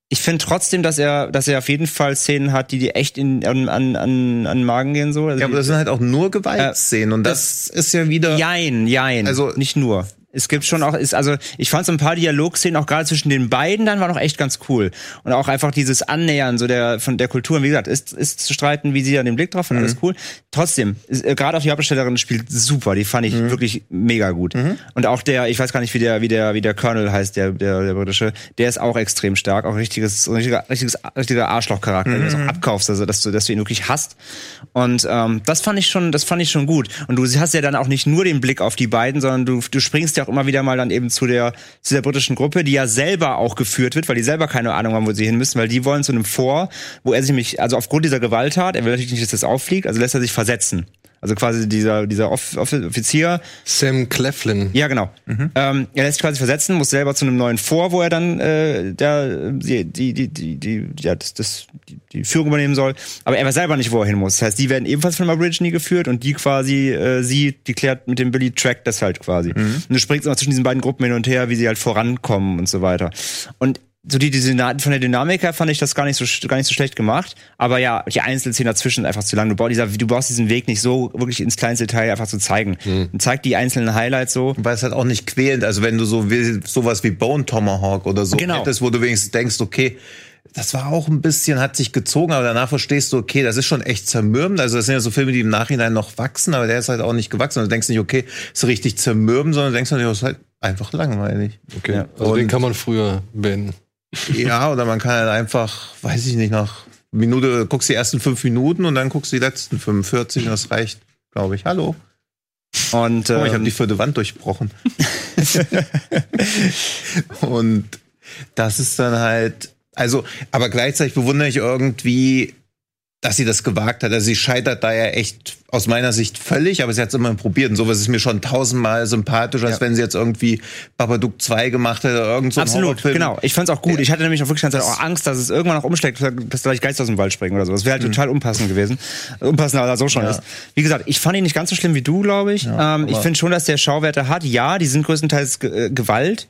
Ich finde trotzdem, dass er, dass er auf jeden Fall Szenen hat, die dir echt in, an, an, an, an den Magen gehen, so. Also Ja, die- aber das sind halt auch nur Gewaltszenen und das, ist ja wieder. Jein, jein. Also nicht nur. Es gibt schon auch, ist, also ich fand so ein paar Dialogszenen auch gerade zwischen den beiden dann war noch echt ganz cool. Und auch einfach dieses Annähern so der von der Kultur. Und wie gesagt, ist, ist zu streiten, wie sie da den Blick drauf hat, alles cool. Trotzdem, äh, gerade auch die Hauptdarstellerin spielt super, die fand ich wirklich mega gut. Und auch der, ich weiß gar nicht, wie der, wie der, wie der Colonel heißt, der, der, der britische, der ist auch extrem stark, auch richtiges, richtiger, richtiges, richtiger Arschlochcharakter, den du auch abkaufst, also dass du, dass du ihn wirklich hast. Und ähm, das fand ich schon, das fand ich schon gut. Und du hast ja dann auch nicht nur den Blick auf die beiden, sondern du, du springst ja auch immer wieder mal dann eben zu der, zu der britischen Gruppe, die ja selber auch geführt wird, weil die selber keine Ahnung haben, wo sie hin müssen, weil die wollen zu einem Vor, wo er sich nämlich, also aufgrund dieser Gewalttat, er will natürlich nicht, dass das auffliegt, also lässt er sich versetzen. Also quasi dieser, dieser Off Off Offizier, Sam Cleflin. ja, genau. Ähm, er lässt sich quasi versetzen, muss selber zu einem neuen Vor, wo er dann äh, der, die, die, die, die, die, ja, das, das, die, die Führung übernehmen soll. Aber er weiß selber nicht, wo er hin muss. Das heißt, die werden ebenfalls von einem Aborigine geführt und die quasi, äh, sie, die klärt mit dem Billy Track das halt quasi. Und du springst immer zwischen diesen beiden Gruppen hin und her, wie sie halt vorankommen und so weiter. Und so die, die von der Dynamik her fand ich das gar nicht so gar nicht so schlecht gemacht, aber ja, die Einzelszenen dazwischen sind einfach zu lang. Du brauchst, dieser, du brauchst diesen Weg nicht so wirklich ins kleinste Detail einfach zu zeigen. Zeig die einzelnen Highlights so. Weil es halt auch nicht quälend, also wenn du so wie, sowas wie Bone Tomahawk oder so Genau. hättest, wo du wenigstens denkst, okay, das war auch ein bisschen, hat sich gezogen, aber danach verstehst du, okay, das ist schon echt zermürbend. Also das sind ja so Filme, die im Nachhinein noch wachsen, aber der ist halt auch nicht gewachsen. Und du denkst nicht, okay, ist richtig zermürbend, sondern du denkst halt, das ist halt einfach langweilig. Okay. Ja. Also den Und- kann man früher beenden. Ja, oder man kann halt einfach, weiß ich nicht, nach Minute, guckst die ersten fünf Minuten und dann guckst du die letzten 45 und das reicht, glaube ich. Hallo. Und Oh, ich habe ähm, die vierte Wand durchbrochen. und das ist dann halt, also, aber gleichzeitig bewundere ich irgendwie, dass sie das gewagt hat. Also sie scheitert da ja echt aus meiner Sicht völlig, aber sie hat es immerhin probiert. Und sowas ist mir schon tausendmal sympathischer, als Ja. wenn sie jetzt irgendwie Babadook 2 gemacht hätte oder irgend so Absolut, genau. Ich fand's auch gut. Ja. Ich hatte nämlich auch wirklich Zeit auch Angst, dass es irgendwann noch umschlägt, dass gleich Geister aus dem Wald springen oder so. Das wäre halt total unpassend gewesen. Unpassender, als er so schon Ja. ist. Wie gesagt, ich fand ihn nicht ganz so schlimm wie du, glaube ich. ähm, ich aber- finde schon, dass der Schauwerte hat. Ja, die sind größtenteils äh, Gewalt.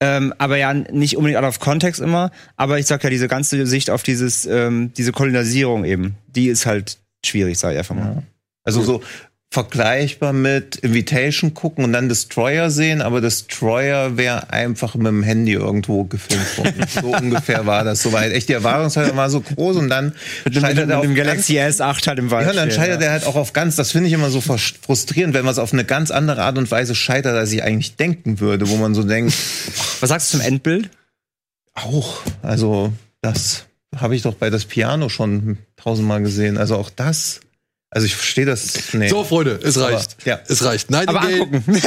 Ähm, aber ja, nicht unbedingt out of Kontext immer. Aber ich sag ja, diese ganze Sicht auf dieses, ähm, diese Kolonisierung eben, die ist halt schwierig, sag ich einfach mal. Also so vergleichbar mit Invitation gucken und dann Destroyer sehen, aber Destroyer wäre einfach mit dem Handy irgendwo gefilmt worden. so ungefähr war das soweit. Echt, die Erwartungshaltung war so groß und dann Mit, dem- scheitert mit er auf dem ganz- Galaxy S8 halt im Wald. Ja, dann scheitert er halt auch auf ganz, das finde ich immer so frus- frustrierend, wenn man es auf eine ganz andere Art und Weise scheitert, als ich eigentlich denken würde, wo man so denkt, Was sagst du zum Endbild? auch, also das habe ich doch bei das Piano schon tausendmal gesehen. Also auch das, also ich verstehe das. Nee. So, Freunde, es Aber, reicht. ja. Es reicht. Nein, Aber angucken.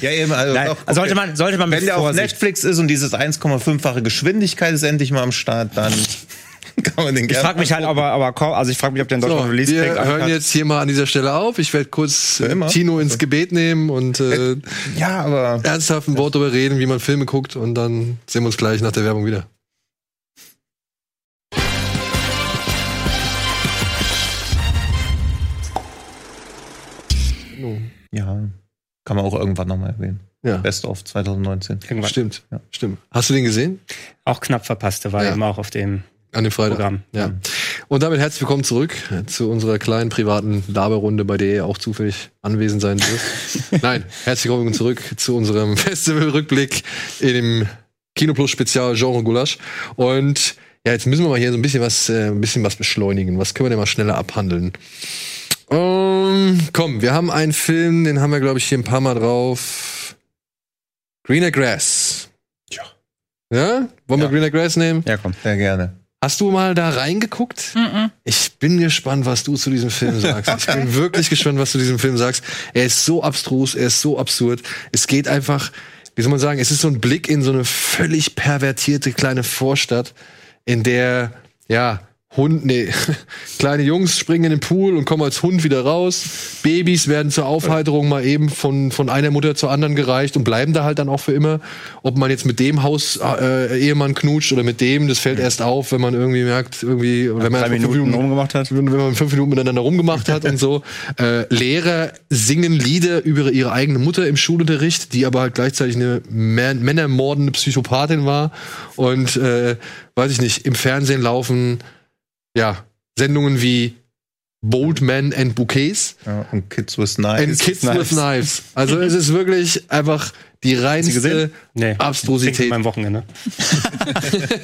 Ja, eben, also Nein, doch, sollte man, sollte man Wenn der auf. Netflix ist und dieses 1,5-fache Geschwindigkeit ist endlich mal am Start, dann kann man den Ich gerne. frage mich halt, ob er, aber kaum- also ich frage mich, ob der in So, Deutschland Release wir hören jetzt hier mal an dieser Stelle auf. Ich werde kurz äh? Tino ins Gebet nehmen und äh, Ja, aber ernsthaft ein Wort darüber reden, wie man Filme guckt und dann sehen wir uns gleich nach der Werbung wieder. Ja, kann man auch irgendwann nochmal erwähnen. Ja, Best of 2019. Irgendwann. stimmt. Ja. Stimmt. Hast du den gesehen? Auch knapp verpasst, der war Ja. eben auch auf dem An dem Freitag. Programm. Ja. Und damit herzlich willkommen zurück zu unserer kleinen privaten Laberrunde, bei der ihr auch zufällig anwesend sein dürft. Nein, herzlich willkommen zurück zu unserem Festival-Rückblick in dem Kino Plus Spezial Genre Gulasch. Und ja, jetzt müssen wir mal hier so ein bisschen was, äh, ein bisschen was beschleunigen. Was können wir denn mal schneller abhandeln? Ähm, komm, wir haben einen Film, den haben wir, glaube ich, hier ein paar Mal drauf. Greener Grass. Ja. Ja? Wollen wir Ja. Greener Grass nehmen? Ja, komm. Sehr gerne. Hast du mal da reingeguckt? Ich bin gespannt, was du zu diesem Film sagst. Ich bin wirklich gespannt, was du zu diesem Film sagst. Er ist so abstrus, er ist so absurd. Es geht einfach, wie soll man sagen, es ist so ein Blick in so eine völlig pervertierte kleine Vorstadt, in der, ja, Hund, nee, kleine Jungs springen in den Pool und kommen als Hund wieder raus. Babys werden zur Aufheiterung mal eben von, von einer Mutter zur anderen gereicht und bleiben da halt dann auch für immer. Ob man jetzt mit dem Haus äh, Ehemann knutscht oder mit dem, das fällt erst auf, wenn man irgendwie merkt, irgendwie, wenn man fünf Minuten rumgemacht hat. wenn man fünf Minuten miteinander rumgemacht hat und so. Äh, Lehrer singen Lieder über ihre eigene Mutter im Schulunterricht, die aber halt gleichzeitig eine mä- männermordende Psychopathin war. Und äh, weiß ich nicht, im Fernsehen laufen ja Sendungen wie Bold Men and Bouquets Ja, und Kids with Knives. and Kids with Knives. Also es ist wirklich einfach die reinste? Nee, Abstrusität. Mein Wochenende.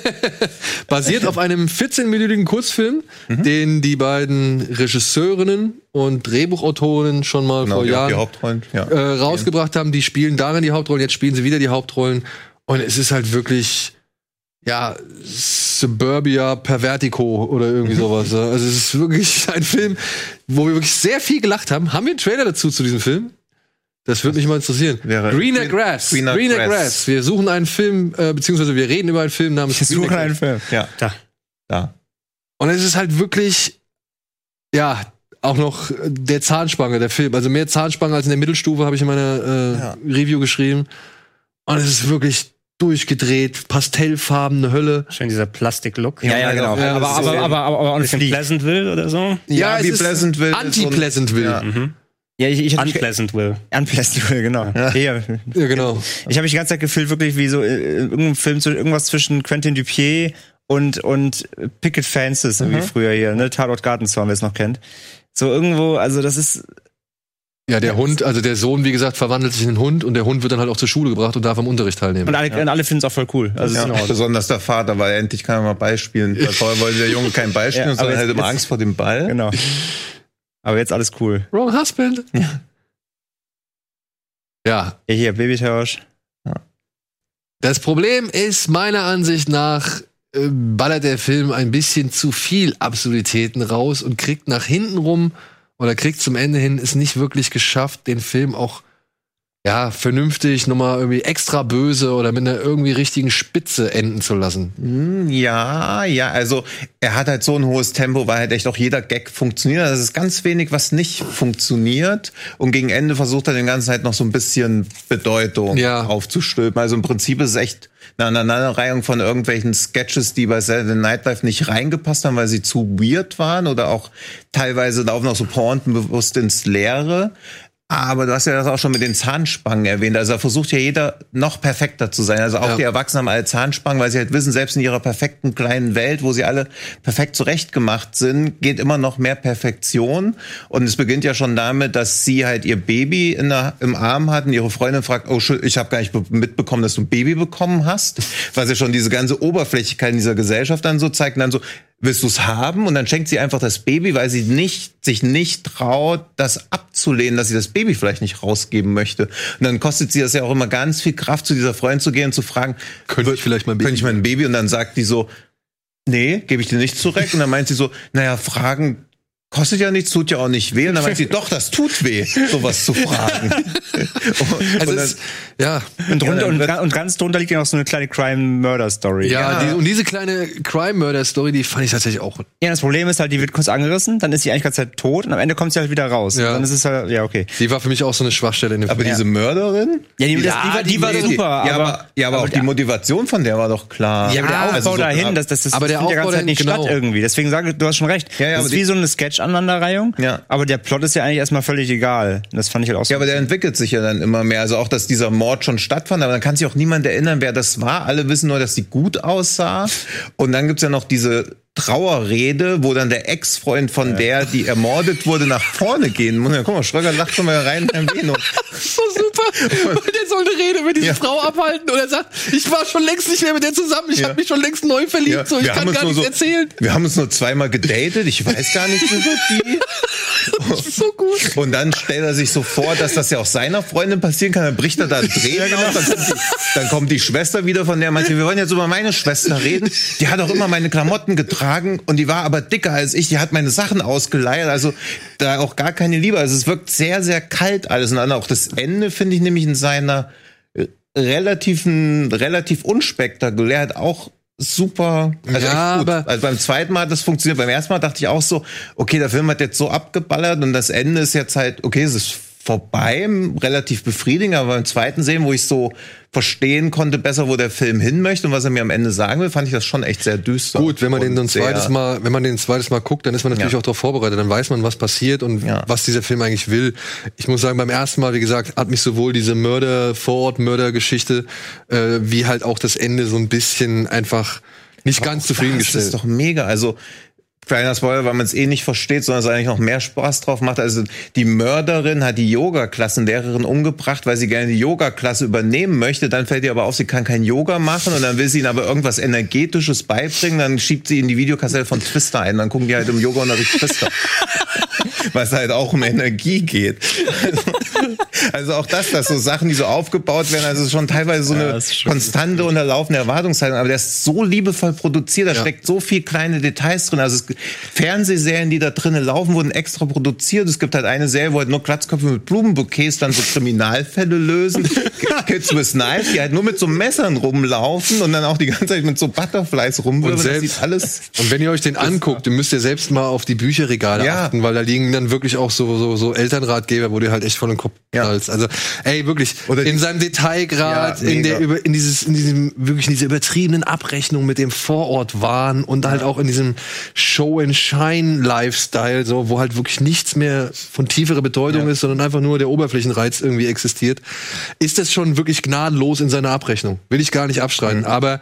Basiert auf einem 14-minütigen Kurzfilm, Mhm. den die beiden Regisseurinnen und Drehbuchautorinnen schon mal Genau, vor Jahren. Ja. äh, rausgebracht haben. Die spielen darin die Hauptrollen, jetzt spielen sie wieder die Hauptrollen. Und es ist halt wirklich, ja, Suburbia Pervertico oder irgendwie Mhm. sowas. Also es ist wirklich ein Film, wo wir wirklich sehr viel gelacht haben. Haben wir einen Trailer dazu zu diesem Film? Das würde mich mal interessieren. Greener Green- Grass. Greener Greener Grass. Grass. Wir suchen einen Film, äh, beziehungsweise wir reden über einen Film namens Wir suchen einen Film. ja, Da. da. Und es ist halt wirklich, ja, auch noch der Zahnspange, der Film. Also mehr Zahnspange als in der Mittelstufe habe ich in meiner äh, Ja. Review geschrieben. Und es ist wirklich durchgedreht, pastellfarbene Hölle. Schön dieser Plastik-Look. Ja, ja, genau. Ja, aber, aber, so- aber, aber, aber auch Ein nicht. Pleasantville oder so. Ja, wie es ist Pleasantville Anti-Pleasantville. Ja. Mhm. Ja, ich, ich Unpleasant Will. Unpleasant Will, genau. Ja. Ja, genau. Ich habe mich die ganze Zeit gefühlt wirklich wie so äh, irgendein Film, so irgendwas zwischen Quentin Dupier und, und Picket Fences, wie früher hier, ne? Tatort Gartenzorn, wer es noch kennt. So irgendwo, also das ist, Ja, der Hund, also der Sohn, wie gesagt, verwandelt sich in einen Hund und der Hund wird dann halt auch zur Schule gebracht und darf am Unterricht teilnehmen. und alle, und alle finden es auch voll cool. Also es ist in Ja, Ordnung. besonders der Vater, weil endlich kann er mal Beispielen. Vorher wollte der Junge kein Beispielen, Ja, sondern jetzt- halt immer jetzt- Angst vor dem Ball. Genau. Aber jetzt alles cool. Wrong Husband. Ja, Ja, hier, Babytausch. das Problem ist meiner Ansicht nach äh, ballert der Film ein bisschen zu viel Absurditäten raus und kriegt nach hinten rum oder kriegt zum Ende hin es nicht wirklich geschafft, den Film auch ja vernünftig nochmal irgendwie extra böse oder mit einer irgendwie richtigen Spitze enden zu lassen. Hm, Ja, ja, also er hat halt so ein hohes Tempo, weil halt echt auch jeder Gag funktioniert. Also es ist ganz wenig, was nicht funktioniert. Und gegen Ende versucht er den ganzen halt noch so ein bisschen Bedeutung Ja. aufzustülpen. Also im Prinzip ist es echt eine Aneinanderreihung von irgendwelchen Sketches, die bei Saturday Night Live nicht reingepasst haben, weil sie zu weird waren oder auch teilweise laufen auch so Pointen bewusst ins Leere. Aber du hast ja das auch schon mit den Zahnspangen erwähnt. Also da versucht ja jeder noch perfekter zu sein. Also auch Ja. die Erwachsenen haben alle Zahnspangen, weil sie halt wissen, selbst in ihrer perfekten kleinen Welt, wo sie alle perfekt zurechtgemacht sind, geht immer noch mehr Perfektion. Und es beginnt ja schon damit, dass sie halt ihr Baby in der, im Arm hat und ihre Freundin fragt, oh, ich habe gar nicht be- mitbekommen, dass du ein Baby bekommen hast. Was ja schon diese ganze Oberflächlichkeit in dieser Gesellschaft dann so zeigt. Und dann so, willst du es haben? Und dann schenkt sie einfach das Baby, weil sie nicht, sich nicht traut, das abzulehnen, dass sie das Baby vielleicht nicht rausgeben möchte. Und dann kostet sie das ja auch immer ganz viel Kraft, zu dieser Freundin zu gehen und zu fragen, Könnte ich vielleicht mein Baby- Könnte ich mein Baby? Und dann sagt die so, nee, gebe ich dir nicht zurück. Und dann meint sie so, naja, fragen kostet ja nichts, tut ja auch nicht weh. Und dann meint sie, doch, das tut weh, sowas zu fragen. Also dann, es, ja, Und, drunter, dann und, und ganz drunter liegt ja noch so eine kleine Crime-Murder-Story. ja, Ja. Die, und diese kleine Crime-Murder-Story, die fand ich tatsächlich auch. Ja, das Problem ist halt, die wird kurz angerissen, dann ist sie eigentlich ganz Zeit tot und am Ende kommt sie halt wieder raus. Ja. Und dann ist es halt, ja, okay. Die war für mich auch so eine Schwachstelle in dem aber Film. diese Mörderin? Ja, die, das, die war, die war Nee, super, ja, aber, aber, ja, aber, auch die Motivation von der war doch klar. ja, aber der Ah, Aufbau also so dahin, das, das, das Aber der findet ja Aufbau ganze Zeit nicht dahin, statt genau. irgendwie. Deswegen sage ich, du hast schon recht. Ja, ja, das ist wie so eine Sketch-Aneinanderreihung. Ja. Aber der Plot ist ja eigentlich erstmal völlig egal. Das fand ich halt auch so. Ja, aber der entwickelt sich ja dann immer mehr. Also auch, dass dieser Mord schon stattfand, aber dann kann sich auch niemand erinnern, wer das war. Alle wissen nur, dass sie gut aussah. Und dann gibt's ja noch diese Trauerrede, wo dann der Ex-Freund von der, die ermordet wurde, nach vorne gehen muss. Ja, guck mal, Schröger lacht schon mal rein in Erwähnung. so super. Und der soll eine Rede mit dieser Ja. Frau abhalten und er sagt, ich war schon längst nicht mehr mit der zusammen, ich Ja. habe mich schon längst neu verliebt, Ja, so ich wir kann gar nichts so- erzählen. Wir haben uns nur zweimal gedatet. Ich weiß gar nicht über die. Das ist so gut. Und dann stellt er sich so vor, dass das ja auch seiner Freundin passieren kann. Dann bricht er da Tränen aus. Dann kommt, die, dann kommt die Schwester wieder von der meinte, wir wollen jetzt über meine Schwester reden. Die hat auch immer meine Klamotten getragen und die war aber dicker als ich. Die hat meine Sachen ausgeleiert. Also da auch gar keine Liebe. Also es wirkt sehr, sehr kalt alles. Und dann auch das Ende finde ich nämlich in seiner äh, relativen, relativ unspektakulär. Hat auch super, also Ja, echt gut. aber- Also beim zweiten Mal hat das funktioniert. Beim ersten Mal dachte ich auch so, okay, der Film hat jetzt so abgeballert und das Ende ist jetzt halt, okay, es ist vorbei, relativ befriedigend, aber beim zweiten Sehen, wo ich so verstehen konnte besser, wo der Film hin möchte und was er mir am Ende sagen will, fand ich das schon echt sehr düster. Gut, wenn man den ein zweites Mal, wenn man den ein zweites Mal guckt, dann ist man natürlich Ja. auch darauf vorbereitet. Dann weiß man, was passiert und Ja. was dieser Film eigentlich will. Ich muss sagen, beim ersten Mal, wie gesagt, hat mich sowohl diese Mörder vor Ort Mördergeschichte äh, wie halt auch das Ende so ein bisschen einfach nicht ganz Das zufriedengestellt. ist doch mega. Also kleiner Spoiler, weil man es eh nicht versteht, sondern es eigentlich noch mehr Spaß drauf macht. Also die Mörderin hat die Yoga-Klassenlehrerin umgebracht, weil sie gerne die Yoga-Klasse übernehmen möchte. Dann fällt ihr aber auf, sie kann kein Yoga machen und dann will sie ihnen aber irgendwas Energetisches beibringen. Dann schiebt sie in die Videokassette von Twister ein. Dann gucken die halt im Yoga-Unterricht Twister. was halt auch um Energie geht. Also auch das, dass so Sachen, die so aufgebaut werden, also schon teilweise so eine schon- konstante und erlaufende Erwartungshaltung, aber der ist so liebevoll produziert, da Ja. steckt so viel kleine Details drin. Also es, gibt Fernsehserien, die da drinnen laufen, wurden extra produziert. Es gibt halt eine Serie, wo halt nur Glatzköpfe mit Blumenbouquets dann so Kriminalfälle lösen. Kids with Knives, die halt nur mit so Messern rumlaufen und dann auch die ganze Zeit mit so Butterflies rumwirbeln. Und Das selbst- sieht alles Und wenn ihr euch den anguckt, dann müsst ihr selbst mal auf die Bücherregale Ja. achten, weil da liegen dann wirklich auch so, so, so Elternratgeber, wo du halt echt von den Kopf Ja. knallst. Also, ey, wirklich, Oder in seinem Detailgrad, Ja, in der, über, in dieses, in diesem, wirklich in dieser übertriebenen Abrechnung mit dem Vorortwahn und halt auch in diesem Show-and-Shine-Lifestyle, so, wo halt wirklich nichts mehr von tieferer Bedeutung ist, sondern einfach nur der Oberflächenreiz irgendwie existiert, ist das schon wirklich gnadenlos in seiner Abrechnung. Will ich gar nicht abstreiten. Aber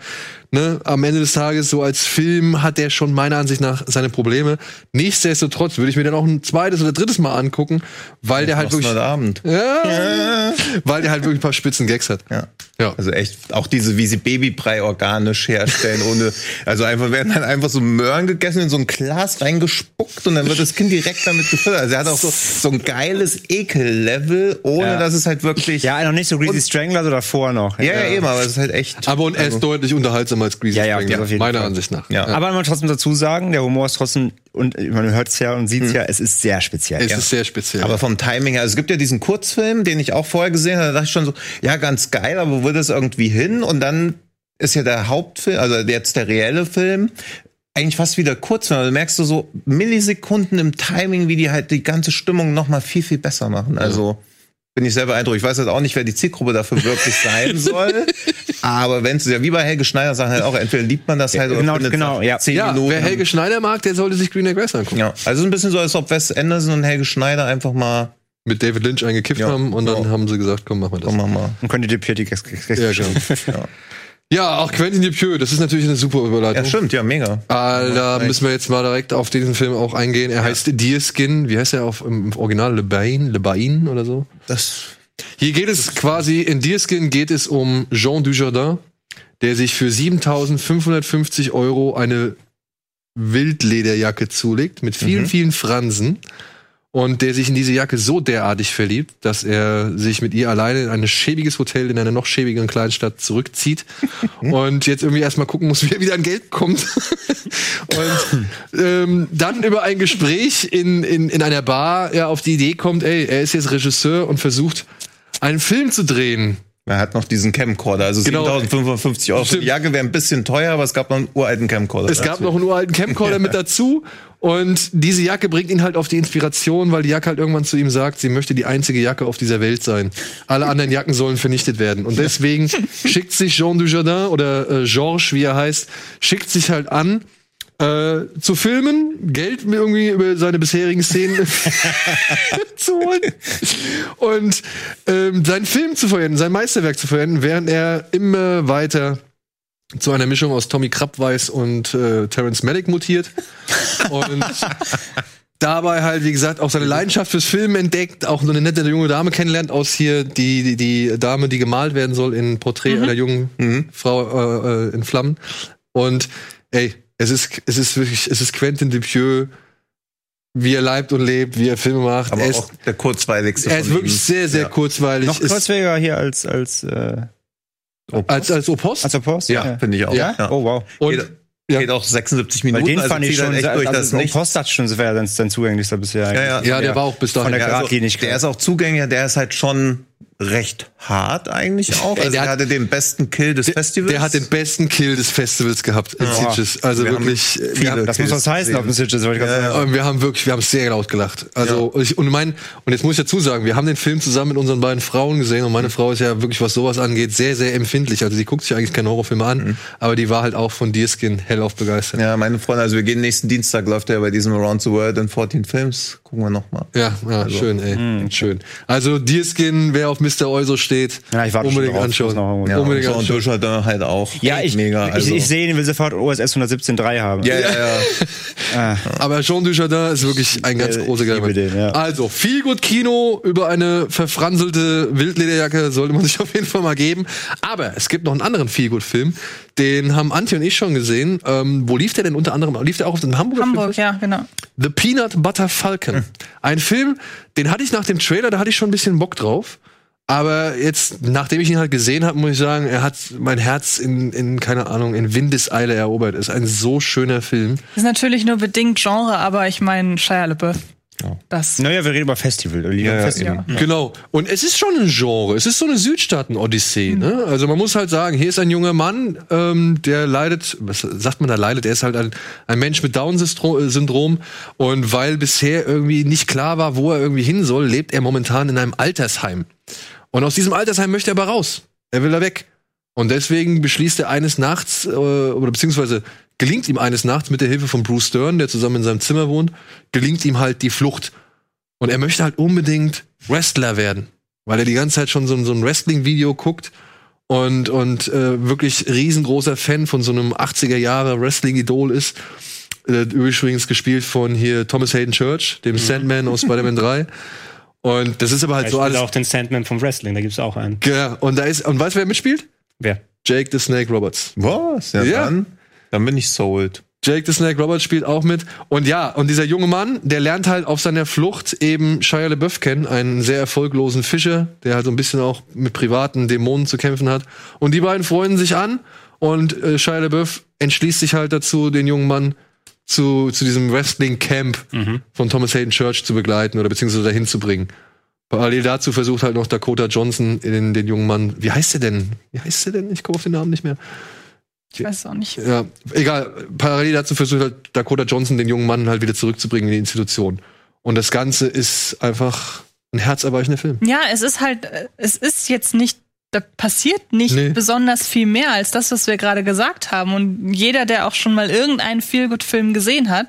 ne, am Ende des Tages, so als Film, hat der schon meiner Ansicht nach seine Probleme. Nichtsdestotrotz würde ich mir dann auch ein zweites oder drittes Mal angucken, weil der halt wirklich. heute Abend. Ja, weil der halt wirklich ein paar spitzen Gags hat. Ja. Ja. Also echt, auch diese, wie sie Babybrei organisch herstellen, ohne, also einfach werden dann einfach so Möhren gegessen, in so ein Glas reingespuckt und dann wird das Kind direkt damit gefüttert. Also er hat auch so, so ein geiles Ekellevel, ohne Ja. dass es halt wirklich. Ja, noch nicht so Greasy Strangler, so davor noch. ja, ja, eben, aber es ist halt echt. Aber und er also, ist deutlich unterhaltsamer als Greasy Ja, ja, Strangler, auf jeden meiner Fall. Ansicht nach. Ja. Aber man muss trotzdem dazu sagen, der Humor ist trotzdem, und man hört es ja und sieht es ja, es ist sehr speziell. Es ja. ist sehr speziell. Aber vom Timing her, also es gibt ja diesen Kurzfilm, den ich auch vorher gesehen habe, da dachte ich schon so, ja, ganz geil, aber wo wird das irgendwie hin? Und dann ist ja der Hauptfilm, also jetzt der reelle Film, eigentlich fast wieder Kurzfilm. Also merkst du so Millisekunden im Timing, wie die halt die ganze Stimmung noch mal viel, viel besser machen. Also bin ich sehr beeindruckt. Ich weiß halt auch nicht, wer die Zielgruppe dafür wirklich sein soll. Aber wenn es ja wie bei Helge Schneider sagen halt auch, entweder liebt man das halt genau, findet genau, nach ja. zehn ja, Minuten. wer Helge Schneider mag, der sollte sich Green Egg angucken. ja, also es ist ein bisschen so, als ob Wes Anderson und Helge Schneider einfach mal, Mit David Lynch eingekifft Ja, haben und dann ja. haben sie gesagt, komm, machen wir das. komm mal mal. Und könnt ihr die Ja, genau. ja, auch Quentin Dupieux, das ist natürlich eine super Überleitung. Ja, stimmt, ja, mega. Alter, müssen wir jetzt mal direkt auf diesen Film auch eingehen. Er heißt Deerskin. Wie heißt er auf, im Original? Le Bain? Le Bain oder so? Das Hier geht es quasi, in Deerskin geht es um Jean Dujardin, der sich für 7550 Euro eine Wildlederjacke zulegt mit vielen, Mhm. vielen Fransen. Und der sich in diese Jacke so derartig verliebt, dass er sich mit ihr alleine in ein schäbiges Hotel in einer noch schäbigeren Kleinstadt zurückzieht und jetzt irgendwie erstmal gucken muss, wie er wieder an Geld kommt. und ähm, dann über ein Gespräch in, in, in einer Bar ja, auf die Idee kommt, ey, er ist jetzt Regisseur und versucht, einen Film zu drehen. Er hat noch diesen Camcorder, also Genau. 7550 Euro. Stimmt. Die Jacke wäre ein bisschen teuer, aber es gab noch einen uralten Camcorder. Es gab noch einen uralten Camcorder mit dazu. Und diese Jacke bringt ihn halt auf die Inspiration, weil die Jacke halt irgendwann zu ihm sagt, sie möchte die einzige Jacke auf dieser Welt sein. Alle anderen Jacken sollen vernichtet werden. Und deswegen schickt sich Jean Dujardin oder äh, Georges, wie er heißt, schickt sich halt an, äh, zu filmen, Geld mir irgendwie über seine bisherigen Szenen zu holen und ähm, seinen Film zu verwenden, sein Meisterwerk zu verwenden, während er immer weiter zu einer Mischung aus Tommy Krabweis und äh, Terence Malick mutiert. Und dabei halt, wie gesagt, auch seine Leidenschaft fürs Filmen entdeckt, auch so eine nette junge Dame kennenlernt aus hier, die, die, die Dame, die gemalt werden soll in Porträt einer jungen Frau äh, äh, in Flammen. Und ey, es ist, es ist wirklich, es ist Quentin Dupieux, wie er leibt und lebt, wie er Filme macht. aber er ist, auch der kurzweiligste er ist wirklich ihm. sehr, sehr Ja. kurzweilig. Noch Ist- kurzweiliger hier als, als, äh, als, als Opost. als Post? Ja, finde ich auch. Ja? Oh, wow. und, geht, ja. geht auch 76 Weil Minuten. den also fand ich schon echt durch also das das nicht. Post dachte ich schon, wäre dann sein zugänglichster bisher. Ja, ja. ja, der war auch bis dahin. Von der Ja, also, Geradlinigkeit. der ist auch zugänglich, der ist halt schon recht hart eigentlich auch. Also der der, hat- hatte den besten Kill des Festivals. Der hat den besten Kill des Festivals gehabt, in Sitges. Also Wir haben wirklich. äh, viele wir das muss was heißen auf dem Sitges, wollte ich gerade Ja, sagen. Und wir haben wirklich, wir haben sehr laut gelacht. Also ich, und mein und jetzt muss ich dazu sagen, wir haben den Film zusammen mit unseren beiden Frauen gesehen und meine Frau ist ja wirklich, was sowas angeht, sehr sehr empfindlich. Also sie guckt sich eigentlich keine Horrorfilme an, aber die war halt auch von Deerskin hellauf begeistert. Ja, meine Freunde, also wir gehen nächsten Dienstag, läuft der bei diesem Around the World in 14 Films. Gucken wir noch mal. Ja, ja schön, ey, schön. Also Deerskin, wer auf Mr. Euso steht, Ja, ich warte schon unbedingt drauf. anschauen. Noch Ja, unbedingt und Jean anschauen. Dujardin halt auch. Ja, ich, mega. Also. ich, ich sehe ihn, will sofort OSS 117.3 haben. ja, ja, ja. Aber Jean Dujardin ist wirklich ein ganz großer den, ja. Also, viel gut Kino über eine verfranselte Wildlederjacke sollte man sich auf jeden Fall mal geben. Aber es gibt noch einen anderen viel gut Film, den haben Antje und ich schon gesehen. Ähm, wo lief der denn unter anderem? Lief der auch auf dem Hamburger Hamburg, Filmfest? ja, genau. The Peanut Butter Falcon. Ein Film, den hatte ich nach dem Trailer, da hatte ich schon ein bisschen Bock drauf. Aber jetzt, nachdem ich ihn halt gesehen habe, muss ich sagen, er hat mein Herz in, in keine Ahnung, in Windeseile erobert. Ist ein so schöner Film. Ist natürlich nur bedingt Genre, aber ich meine Shia LaBeouf. Das Naja, wir reden über Festival. Ja, ja, Festival. ja. Genau. Und es ist schon ein Genre. Es ist so eine Südstaaten-Odyssee. Ne? Also man muss halt sagen, hier ist ein junger Mann, ähm, der leidet, was sagt man da leidet? Er ist halt ein, ein Mensch mit Down-Syndrom. Und weil bisher irgendwie nicht klar war, wo er irgendwie hin soll, lebt er momentan in einem Altersheim. Und aus diesem Altersheim möchte er aber raus. Er will da weg. Und deswegen beschließt er eines Nachts, äh, oder beziehungsweise gelingt ihm eines Nachts mit der Hilfe von Bruce Stern, der zusammen in seinem Zimmer wohnt, gelingt ihm halt die Flucht. Und er möchte halt unbedingt Wrestler werden, weil er die ganze Zeit schon so, so ein Wrestling-Video guckt und, und äh, wirklich riesengroßer Fan von so einem 80er Jahre Wrestling-Idol ist. Äh, übrigens gespielt von hier Thomas Hayden Church, dem Sandman aus Spider-Man 3. Und das ist aber halt Ich so alles. auch den Sandman vom Wrestling, da gibt's auch einen. Ja, und da ist, und weißt du, wer mitspielt? Wer? Jake the Snake Roberts. Was? Ja, Ja. Dann, dann bin ich sold. Jake the Snake Roberts spielt auch mit. Und ja, und dieser junge Mann, der lernt halt auf seiner Flucht eben Shia LaBeouf kennen, einen sehr erfolglosen Fischer, der halt so ein bisschen auch mit privaten Dämonen zu kämpfen hat. Und die beiden freunden sich an und äh, Shia LaBeouf entschließt sich halt dazu, den jungen Mann zu, zu diesem Wrestling-Camp von Thomas Hayden Church zu begleiten oder beziehungsweise dahin zu bringen. Parallel dazu versucht halt noch Dakota Johnson den, den jungen Mann, wie heißt der denn? Wie heißt der denn? Ich komme auf den Namen nicht mehr. ich weiß es auch nicht. Ja, egal. Parallel dazu versucht halt Dakota Johnson den jungen Mann halt wieder zurückzubringen in die Institution. Und das Ganze ist einfach ein herzerweichender Film. Ja, es ist halt, äh, es ist jetzt nicht, da passiert nicht Nee. besonders viel mehr als das, was wir gerade gesagt haben. Und jeder, der auch schon mal irgendeinen Feelgood-Film gesehen hat,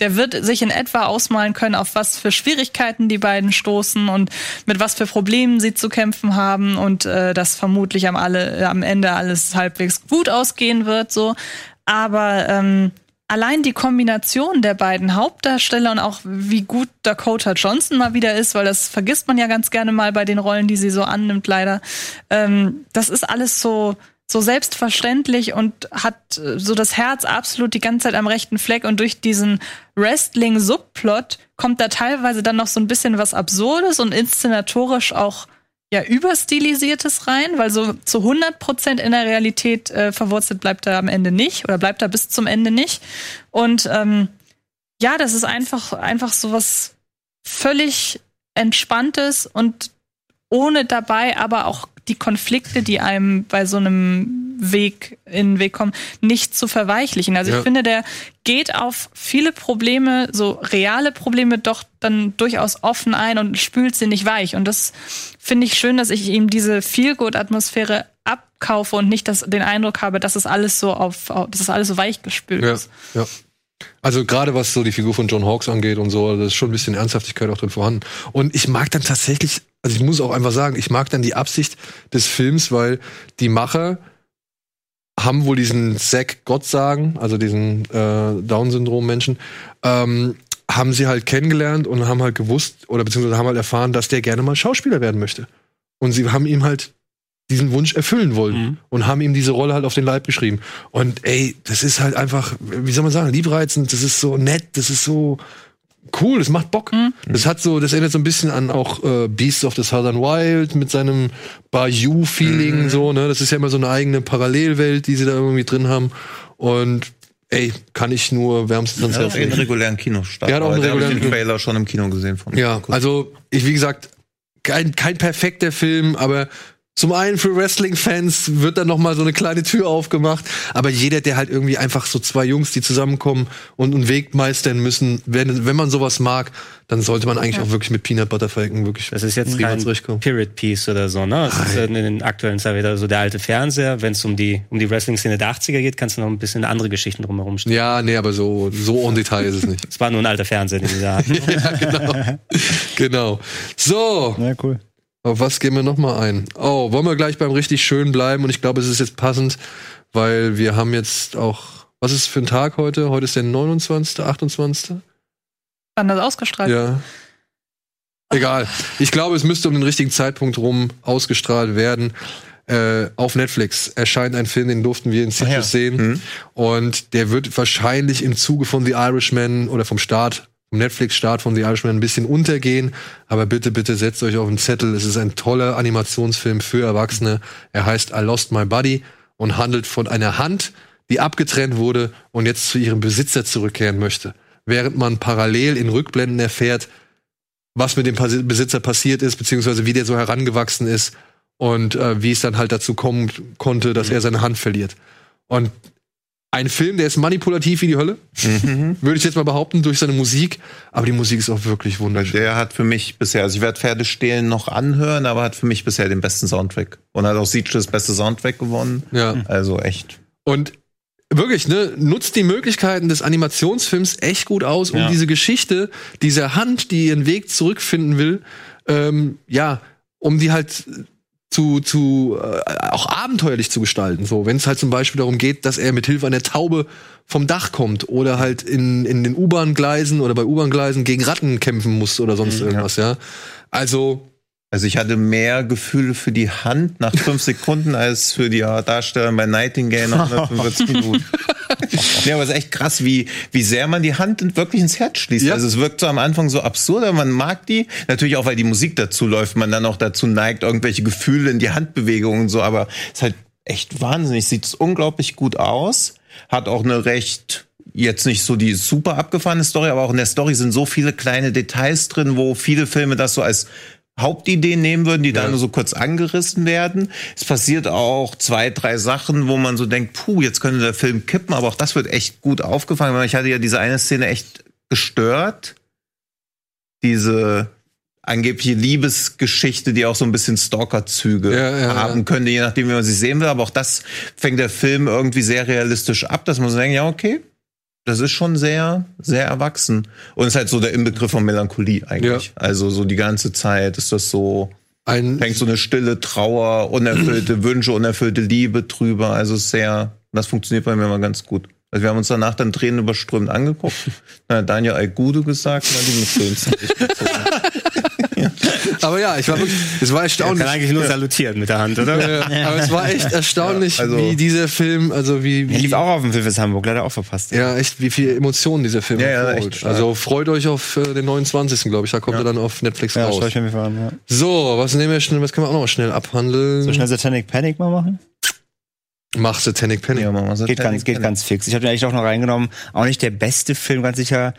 der wird sich in etwa ausmalen können, auf was für Schwierigkeiten die beiden stoßen und mit was für Problemen sie zu kämpfen haben und äh, dass vermutlich am, alle, am Ende alles halbwegs gut ausgehen wird. So, aber ähm, allein die Kombination der beiden Hauptdarsteller und auch wie gut Dakota Johnson mal wieder ist, weil das vergisst man ja ganz gerne mal bei den Rollen, die sie so annimmt, leider. Ähm, das ist alles so so selbstverständlich und hat äh, so das Herz absolut die ganze Zeit am rechten Fleck und durch diesen Wrestling-Subplot kommt da teilweise dann noch so ein bisschen was Absurdes und inszenatorisch auch ja überstilisiertes rein, weil so zu 100 Prozent in der Realität äh, verwurzelt bleibt er am Ende nicht oder bleibt er bis zum Ende nicht. Und ähm, ja, das ist einfach einfach so was völlig entspanntes und ohne dabei aber auch die Konflikte, die einem bei so einem Weg in den Weg kommen, nicht zu verweichlichen. Also Ja. ich finde, der geht auf viele Probleme, so reale Probleme, doch dann durchaus offen ein und spült sie nicht weich. Und das finde ich schön, dass ich ihm diese Feelgood-Atmosphäre abkaufe und nicht das, den Eindruck habe, dass es alles so auf, auf dass es alles so weich gespült Ja, ist. ja. Also gerade was so die Figur von John Hawkes angeht und so, da ist schon ein bisschen Ernsthaftigkeit auch drin vorhanden. Und ich mag dann tatsächlich, also ich muss auch einfach sagen, ich mag dann die Absicht des Films, weil die Macher haben wohl diesen Zack Gott sagen, also diesen äh, Down-Syndrom-Menschen, ähm, haben sie halt kennengelernt und haben halt gewusst oder beziehungsweise haben halt erfahren, dass der gerne mal Schauspieler werden möchte. Und sie haben ihm halt diesen Wunsch erfüllen wollen Mhm. und haben ihm diese Rolle halt auf den Leib geschrieben. Und ey, das ist halt einfach, wie soll man sagen, liebreizend, das ist so nett, das ist so cool, das macht Bock. Das hat so, das erinnert so ein bisschen an auch äh, Beasts of the Southern Wild mit seinem Bayou-Feeling, so, ne? Das ist ja immer so eine eigene Parallelwelt, die sie da irgendwie drin haben. Und ey, kann ich nur wärmstens ans Ja, Herz legen. regulären Kinostart. Der hat auch einen hab ich regulären den Trailer schon im Kino gesehen von. Ja, also ich wie gesagt, kein, kein perfekter Film, aber zum einen für Wrestling-Fans wird dann noch mal so eine kleine Tür aufgemacht, aber jeder, der halt irgendwie einfach so zwei Jungs, die zusammenkommen und einen Weg meistern müssen, wenn, wenn man sowas mag, dann sollte man eigentlich auch wirklich mit Peanut Butter Falcon wirklich Das ist jetzt kein. Period Piece oder so, ne? Das ist in den aktuellen Zeit wieder so der alte Fernseher. Wenn es um die, um die Wrestling-Szene der 80er geht, kannst du noch ein bisschen andere Geschichten drumherum stellen. Ja, nee, aber so so en Detail ist es nicht. Es war nur ein alter Fernseher, den wir da hatten. ja, genau. genau. So, Ja, cool. Auf was gehen wir noch mal ein? Oh, wollen wir gleich beim richtig schön bleiben? Und ich glaube, es ist jetzt passend, weil wir haben jetzt auch. Was ist für ein Tag heute? Heute ist der 29., 28. Wann das ausgestrahlt? Ja. Egal. Ich glaube, es müsste um den richtigen Zeitpunkt rum ausgestrahlt werden. Äh, auf Netflix erscheint ein Film, den durften wir in Citrus ja. sehen. Mhm. Und der wird wahrscheinlich im Zuge von The Irishman oder vom Start, Netflix-Start von The Irishman ein bisschen untergehen. Aber bitte, bitte setzt euch auf den Zettel. Es ist ein toller Animationsfilm für Erwachsene. Er heißt I Lost My Buddy und handelt von einer Hand, die abgetrennt wurde und jetzt zu ihrem Besitzer zurückkehren möchte. Während man parallel in Rückblenden erfährt, was mit dem Besitzer passiert ist, beziehungsweise wie der so herangewachsen ist und äh, wie es dann halt dazu kommen konnte, dass er seine Hand verliert. Und ein Film, der ist manipulativ wie die Hölle, würde ich jetzt mal behaupten, durch seine Musik, aber die Musik ist auch wirklich wunderschön. Der hat für mich bisher, also ich werde Pferde stehlen noch anhören, aber hat für mich bisher den besten Soundtrack. Und hat auch Siege das beste Soundtrack gewonnen. Ja. Also echt. Und wirklich, ne, nutzt die Möglichkeiten des Animationsfilms echt gut aus, um Ja. diese Geschichte dieser Hand, die ihren Weg zurückfinden will, ähm, ja, um die halt zu, zu äh, auch abenteuerlich zu gestalten. So, wenn es halt zum Beispiel darum geht, dass er mit Hilfe einer Taube vom Dach kommt oder halt in, in den U-Bahn-Gleisen oder bei U-Bahn-Gleisen gegen Ratten kämpfen muss oder sonst irgendwas, ja. Also, Also ich hatte mehr Gefühle für die Hand nach fünf Sekunden als für die Darstellerin bei Nightingale nach 145 Minuten. ja, aber es ist echt krass, wie, wie sehr man die Hand wirklich ins Herz schließt. Ja. Also es wirkt so am Anfang so absurd, aber man mag die. Natürlich auch, weil die Musik dazu läuft, man dann auch dazu neigt, irgendwelche Gefühle in die Handbewegungen und so, aber es ist halt echt wahnsinnig. Sieht unglaublich gut aus. Hat auch eine recht jetzt nicht so die super abgefahrene Story, aber auch in der Story sind so viele kleine Details drin, wo viele Filme das so als Hauptideen nehmen würden, die da nur so kurz angerissen werden. Es passiert auch zwei, drei Sachen, wo man so denkt, puh, jetzt könnte der Film kippen, aber auch das wird echt gut aufgefangen. weil Ich hatte ja diese eine Szene echt gestört. Diese angebliche Liebesgeschichte, die auch so ein bisschen Stalker-Züge Ja, ja, ja. haben könnte, je nachdem, wie man sie sehen will. Aber auch das fängt der Film irgendwie sehr realistisch ab, dass man so denkt, ja, okay, das ist schon sehr, sehr erwachsen. Und ist halt so der Inbegriff von Melancholie eigentlich. Also so die ganze Zeit ist das so, ein, hängt so eine stille Trauer, unerfüllte Wünsche, unerfüllte Liebe drüber. Also sehr, das funktioniert bei mir immer ganz gut. Also wir haben uns danach dann Tränen überströmt angeguckt. Dann hat Daniel Algude gesagt, na, die Film aber ja, ich war wirklich, es war erstaunlich. Kann eigentlich nur salutieren mit der Hand, oder? Äh, aber es war echt erstaunlich, Ja, also- wie dieser Film, also wie, Er wie lief auch auf dem Filmfest Hamburg, leider auch verpasst. ja, echt, wie viel Emotionen dieser Film Ja, ja, echt. Also freut euch auf äh, den 29. glaube ich, da kommt er dann auf Netflix Ja, raus. ich mir an, ja. So, was nehmen wir schnell, was können wir auch noch schnell abhandeln? So schnell Satanic Panic mal machen? Mach Satanic Panic. Ja, so. Geht ganz, geht ganz fix. Ich habe den eigentlich auch noch reingenommen. Auch nicht der beste Film, ganz sicher,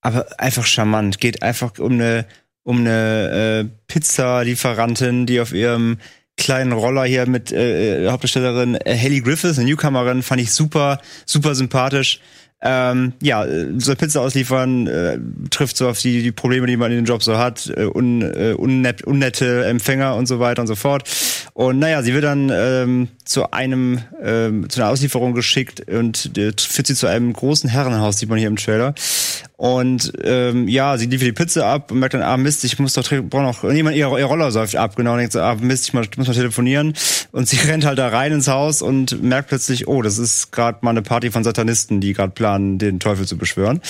aber einfach charmant. Geht einfach um eine, um eine äh, Pizza-Lieferantin, die auf ihrem kleinen Roller hier mit äh, Hauptdarstellerin äh, Haley Griffiths, eine Newcomerin, fand ich super, super sympathisch. Ähm, ja, äh, soll Pizza ausliefern, äh, trifft so auf die, die Probleme, die man in den Job so hat, äh, un, äh, unnett, unnette Empfänger und so weiter und so fort. Und naja, sie wird dann ähm, zu einem, ähm, zu einer Auslieferung geschickt und äh, führt sie zu einem großen Herrenhaus, sieht man hier im Trailer. Und ähm, ja, sie liefert die Pizza ab und merkt dann, ah Mist, ich muss doch brauche noch jemand ihr, ihr Roller säuft ab, genau, und denkt so, ah Mist, ich muss, mal telefonieren. Und sie rennt halt da rein ins Haus und merkt plötzlich, oh, das ist gerade mal eine Party von Satanisten, die gerade planen, den Teufel zu beschwören.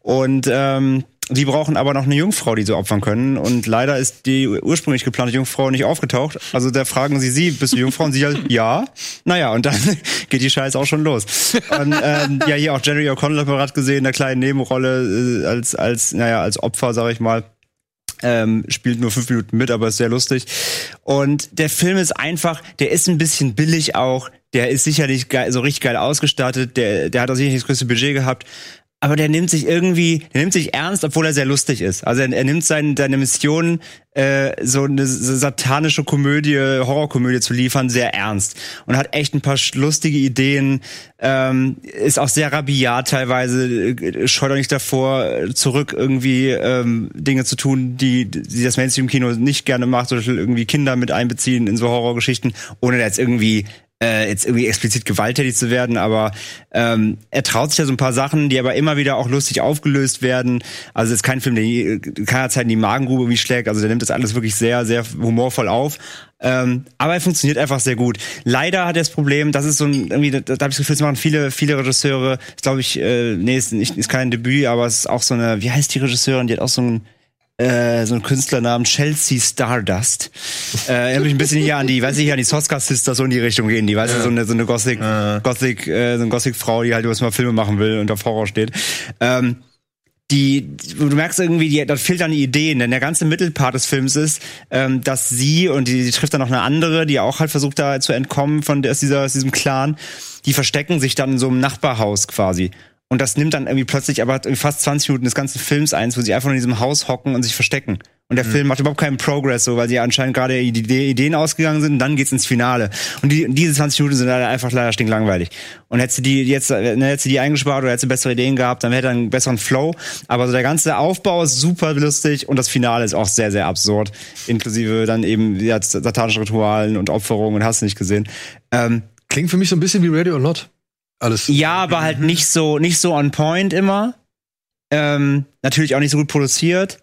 Und ähm, die brauchen aber noch eine Jungfrau, die sie opfern können. Und leider ist die ursprünglich geplante Jungfrau nicht aufgetaucht. Also da fragen sie sie, bist du Jungfrau? Und sie halt, ja. Naja, und dann geht die Scheiße auch schon los. Und ähm, ja, hier auch Jerry O'Connell parat gesehen, in der kleinen Nebenrolle äh, als, als, naja, als Opfer, sag ich mal. Ähm, spielt nur fünf Minuten mit, aber ist sehr lustig. Und der Film ist einfach, der ist ein bisschen billig auch. Der ist sicherlich geil, so richtig geil ausgestattet. Der, der hat auch sicherlich das größte Budget gehabt. Aber der nimmt sich irgendwie, der nimmt sich ernst, obwohl er sehr lustig ist. Also er, er nimmt sein, seine Mission, äh, so eine satanische Komödie, Horrorkomödie zu liefern, sehr ernst. Und hat echt ein paar lustige Ideen. Ähm, ist auch sehr rabiat teilweise, äh, scheut auch nicht davor, zurück irgendwie ähm, Dinge zu tun, die, die das Mainstream-Kino nicht gerne macht, zum Beispiel irgendwie Kinder mit einbeziehen in so Horrorgeschichten, ohne da jetzt irgendwie äh, jetzt irgendwie explizit gewalttätig zu werden, aber ähm, er traut sich ja so ein paar Sachen, die aber immer wieder auch lustig aufgelöst werden. Also es ist kein Film, der keiner Zeit in die Magengrube wie schlägt. Also der nimmt das alles wirklich sehr, sehr humorvoll auf. Ähm, aber er funktioniert einfach sehr gut. Leider hat er das Problem, das ist so ein, irgendwie, da, da habe ich das Gefühl, es machen viele, viele Regisseure, ist glaube ich, äh, nee, ist, ist kein Debüt, aber es ist auch so eine, wie heißt die Regisseurin, die hat auch so ein äh, so einen Künstlernamen Chelsea Stardust. Äh, erinnert mich ein bisschen hier an die, weiß ich, an die Soska Sisters so in die Richtung gehen. Die, weißt du, so eine, so eine Gothic, Gothic, äh, so eine Gothic-Frau, die halt was mal Filme machen will und auf Horror steht. Ähm, die, du merkst irgendwie, die, da fehlt dann die Ideen, denn der ganze Mittelpart des Films ist, ähm, dass sie und die, die trifft dann noch eine andere, die auch halt versucht da zu entkommen von der, aus, dieser, aus diesem Clan, die verstecken sich dann in so einem Nachbarhaus quasi. Und das nimmt dann irgendwie plötzlich aber fast 20 Minuten des ganzen Films ein, wo sie einfach nur in diesem Haus hocken und sich verstecken. Und der mhm. Film macht überhaupt keinen Progress, so, weil sie anscheinend gerade die Ideen ausgegangen sind und dann geht's ins Finale. Und die, diese 20 Minuten sind leider einfach leider stinklangweilig. Und hättest du die jetzt, ne, hättest du die eingespart oder hättest du bessere Ideen gehabt, dann hätte er einen besseren Flow. Aber so der ganze Aufbau ist super lustig und das Finale ist auch sehr, sehr absurd. Inklusive dann eben ja, satanischen Ritualen und Opferungen und hast du nicht gesehen. Ähm, Klingt für mich so ein bisschen wie Ready or Not alles. Ja, aber halt nicht so, nicht so on point immer. Ähm, natürlich auch nicht so gut produziert.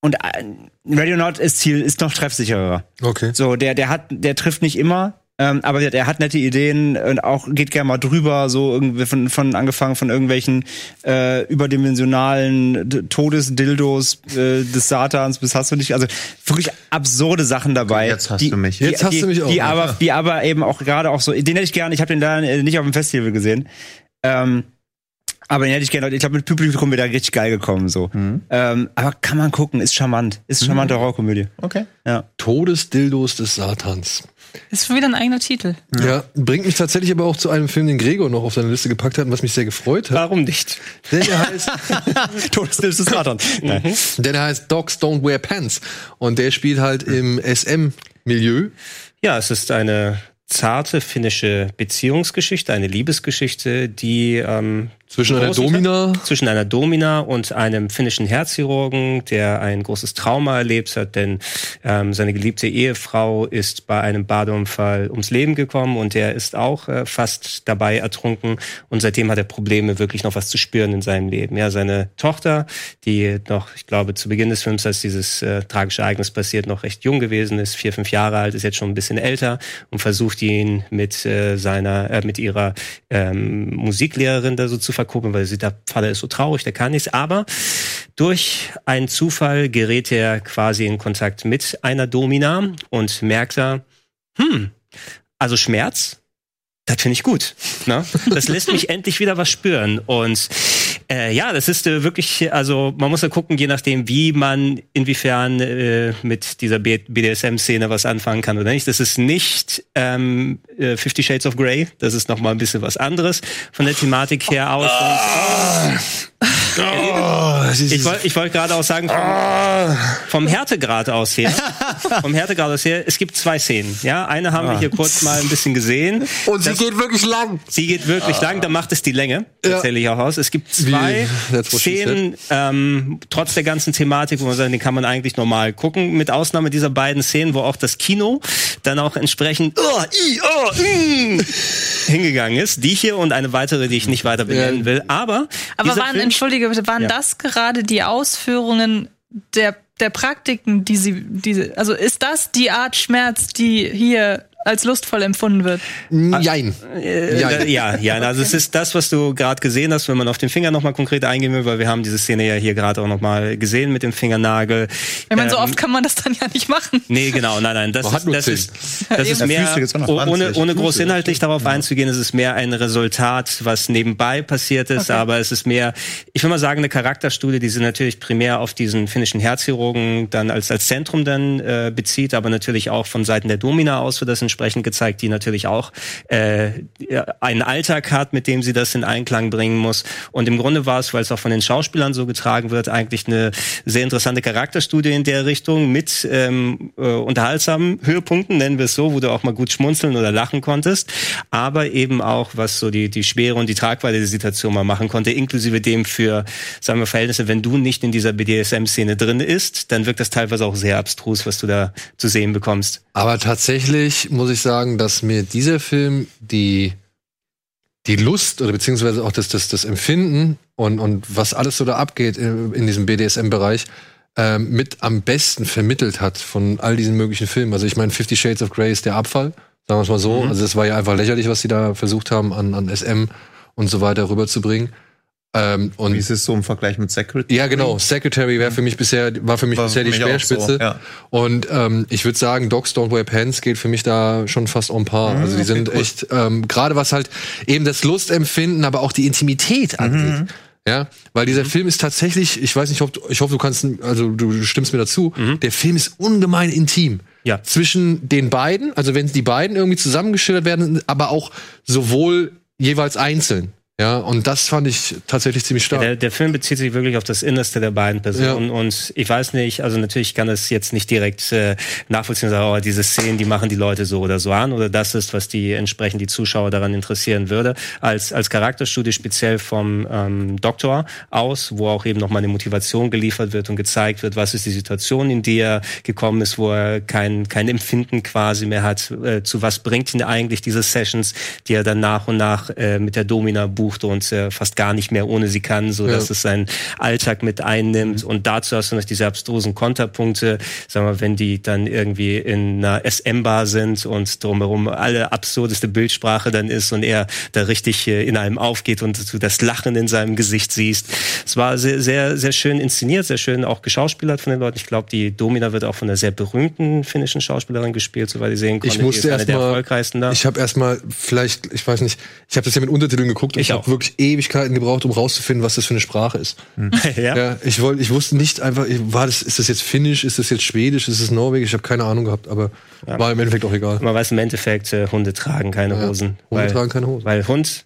Und äh, Radio Not ist Ziel, ist noch treffsicherer. Okay. So, der, der hat, der trifft nicht immer, ähm, aber der hat nette Ideen und auch geht gerne mal drüber, so irgendwie von, von angefangen von irgendwelchen äh, überdimensionalen Todesdildos äh, des Satans bis hast du nicht, also wirklich absurde Sachen dabei. Jetzt hast die, du mich. Jetzt die, hast du mich auch. Die aber, die aber eben auch gerade auch so, den hätte ich gerne, ich habe den da nicht auf dem Festival gesehen. Ähm, aber den hätte ich gerne, ich glaube, mit Publikum wäre da richtig geil gekommen, so. Mhm. Ähm, aber kann man gucken, ist charmant. Ist charmante mhm. Horrorkomödie. Okay. Ja. Todesdildos des Satans. Ist schon wieder ein eigener Titel. Ja. ja. bringt mich tatsächlich aber auch zu einem Film, den Gregor noch auf seine Liste gepackt hat und was mich sehr gefreut hat. Warum nicht? Denn der heißt Todesdildos des Satans. Mhm. Denn der heißt Dogs Don't Wear Pants. Und der spielt halt im SM-Milieu. Ja, es ist eine zarte finnische Beziehungsgeschichte, eine Liebesgeschichte, die ähm, zwischen einer Domina zwischen einer Domina und einem finnischen Herzchirurgen, der ein großes Trauma erlebt hat, denn ähm, seine geliebte Ehefrau ist bei einem Badeunfall ums Leben gekommen und er ist auch äh, fast dabei ertrunken und seitdem hat er Probleme, wirklich noch was zu spüren in seinem Leben. Ja, seine Tochter, die noch, ich glaube, zu Beginn des Films, als dieses äh, tragische Ereignis passiert, noch recht jung gewesen ist, vier, fünf Jahre alt, ist jetzt schon ein bisschen älter und versucht ihn mit äh, seiner, äh, mit ihrer ähm, Musiklehrerin da so zu verkuppeln, weil sie der Vater ist so traurig, der kann nichts. Aber durch einen Zufall gerät er quasi in Kontakt mit einer Domina und merkt er, hm, also Schmerz, das finde ich gut. Ne? Das lässt mich endlich wieder was spüren. Und äh, ja, das ist äh, wirklich, also man muss ja gucken, je nachdem, wie man inwiefern äh, mit dieser BDSM-Szene was anfangen kann oder nicht. Das ist nicht ähm, äh, Fifty Shades of Grey, das ist noch mal ein bisschen was anderes von der Thematik her aus. Ah. Oh, ich wollte ich wollt gerade auch sagen, vom, vom, Härtegrad aus her, vom Härtegrad aus her, es gibt zwei Szenen. Ja, eine haben wir hier kurz mal ein bisschen gesehen. Und sie das, geht wirklich lang. Sie geht wirklich lang, da macht es die Länge, erzähle ich auch aus. Es gibt zwei zwei Szenen, ähm, trotz der ganzen Thematik, wo man sagt, den kann man eigentlich normal gucken, mit Ausnahme dieser beiden Szenen, wo auch das Kino dann auch entsprechend oh, i, oh, mm, hingegangen ist. Die hier und eine weitere, die ich nicht weiter benennen will. Aber, Aber waren, Film, entschuldige bitte, waren ja. das gerade die Ausführungen der der Praktiken, die sie, diese, also ist das die Art Schmerz, die hier als lustvoll empfunden wird. Jein. Äh, Jein. Ja, ja, also es ist das, was du gerade gesehen hast, wenn man auf den Finger nochmal konkret eingehen will, weil wir haben diese Szene ja hier gerade auch nochmal gesehen mit dem Fingernagel. Ich meine, ähm, so oft kann man das dann ja nicht machen. Nee, genau, nein, nein, das, ist, das, ist, das ist mehr, ohne, ohne groß inhaltlich darauf ja. einzugehen, es ist mehr ein Resultat, was nebenbei passiert ist, okay. aber es ist mehr, ich will mal sagen, eine Charakterstudie, die sie natürlich primär auf diesen finnischen Herzchirurgen dann als, als Zentrum dann äh, bezieht, aber natürlich auch von Seiten der Domina aus wird das entsprechend gezeigt, die natürlich auch äh, einen Alltag hat, mit dem sie das in Einklang bringen muss. Und im Grunde war es, weil es auch von den Schauspielern so getragen wird, eigentlich eine sehr interessante Charakterstudie in der Richtung mit ähm, äh, unterhaltsamen Höhepunkten, nennen wir es so, wo du auch mal gut schmunzeln oder lachen konntest, aber eben auch, was so die, die Schwere und die Tragweite der Situation mal machen konnte, inklusive dem für, sagen wir, Verhältnisse, wenn du nicht in dieser BDSM-Szene drin ist, dann wirkt das teilweise auch sehr abstrus, was du da zu sehen bekommst. Aber tatsächlich muss ich sagen, dass mir dieser Film die, die Lust oder beziehungsweise auch das, das, das Empfinden und, und was alles so da abgeht in, in diesem BDSM-Bereich ähm, mit am besten vermittelt hat von all diesen möglichen Filmen. Also ich meine, Fifty Shades of Grey ist der Abfall, sagen wir es mal so. Mhm. Also es war ja einfach lächerlich, was sie da versucht haben, an, an SM und so weiter rüberzubringen. Ähm, und Wie ist es so im Vergleich mit Secretary? Ja, genau. Secretary wäre für mich bisher, war für mich war bisher für mich die Speerspitze. So, ja. Und ähm, ich würde sagen, Dogs Don't Wear Pants geht für mich da schon fast en par. Mhm, also die okay, sind cool. echt, ähm, gerade was halt eben das Lustempfinden, aber auch die Intimität mhm. angeht. Mhm. Ja, weil dieser mhm. Film ist tatsächlich, ich weiß nicht, ob, ich hoffe, du kannst, also du stimmst mir dazu, mhm. der Film ist ungemein intim. Ja. Zwischen den beiden, also wenn die beiden irgendwie zusammengeschildert werden, aber auch sowohl jeweils einzeln. Ja, und das fand ich tatsächlich ziemlich stark. Der, der Film bezieht sich wirklich auf das Innerste der beiden Personen. Und ich weiß nicht, also natürlich kann es jetzt nicht direkt äh, nachvollziehen, sagen, oh, diese Szenen, die machen die Leute so oder so an. Oder das ist, was die entsprechend die Zuschauer daran interessieren würde. Als, als Charakterstudie speziell vom ähm, Doktor aus, wo auch eben nochmal eine Motivation geliefert wird und gezeigt wird, was ist die Situation, in die er gekommen ist, wo er kein, kein Empfinden quasi mehr hat. Äh, zu was bringt ihn eigentlich diese Sessions, die er dann nach und nach äh, mit der Domina bucht bucht und äh, fast gar nicht mehr ohne sie kann, so dass ja. es seinen Alltag mit einnimmt. Und dazu hast du noch diese abstrusen Konterpunkte, sagen wir, wenn die dann irgendwie in einer SM-Bar sind und drumherum alle absurdeste Bildsprache dann ist und er da richtig äh, in einem aufgeht und du das Lachen in seinem Gesicht siehst. Es war sehr, sehr, sehr schön inszeniert, sehr schön auch geschauspielert von den Leuten. Ich glaube, die Domina wird auch von einer sehr berühmten finnischen Schauspielerin gespielt, soweit ich sehen konnte. Ich musste erst mal, Ich habe erstmal vielleicht, ich weiß nicht, ich habe das ja mit Untertiteln geguckt und ich, ich habe wirklich Ewigkeiten gebraucht, um rauszufinden, was das für eine Sprache ist. Hm. ja? ja? ich wollte, ich wusste nicht einfach, war das, ist das jetzt Finnisch, ist das jetzt Schwedisch, ist das Norwegisch? Ich habe keine Ahnung gehabt, aber ja. war im Endeffekt auch egal. Man weiß im Endeffekt, äh, Hunde tragen keine ja. Hosen. Hunde weil, tragen keine Hosen. Weil Hund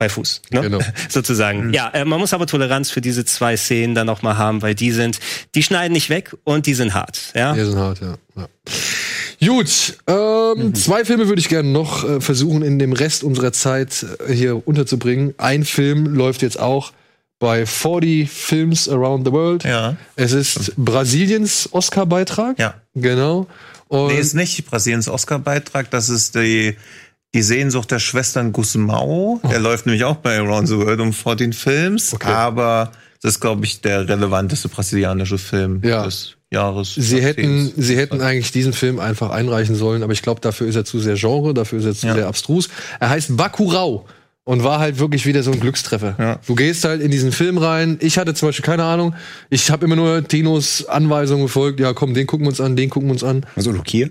bei Fuß, ne? Genau. sozusagen. Mhm. Ja, äh, man muss aber Toleranz für diese zwei Szenen dann noch mal haben, weil die sind, die schneiden nicht weg und die sind hart. Ja, die sind hart, ja. ja. Gut, ähm, mhm. zwei Filme würde ich gerne noch äh, versuchen, in dem Rest unserer Zeit äh, hier unterzubringen. Ein Film läuft jetzt auch bei 40 Films Around the World. Ja. Es ist Brasiliens Oscar-Beitrag. Ja. Genau. Und nee, ist nicht Brasiliens Oscar-Beitrag. Das ist die, die Sehnsucht der Schwestern Gusmao. Oh. Der läuft nämlich auch bei Around the World um 14 Films. Okay. Aber das ist, glaube ich, der relevanteste brasilianische Film ja. des Jahres. Sie hätten, sie hätten eigentlich diesen Film einfach einreichen sollen, aber ich glaube, dafür ist er zu sehr Genre, dafür ist er zu ja. sehr abstrus. Er heißt Bakurau und war halt wirklich wieder so ein Glückstreffer. Ja. Du gehst halt in diesen Film rein. Ich hatte zum Beispiel keine Ahnung. Ich habe immer nur Tinos Anweisungen gefolgt. Ja, komm, den gucken wir uns an, den gucken wir uns an. Also Lukir?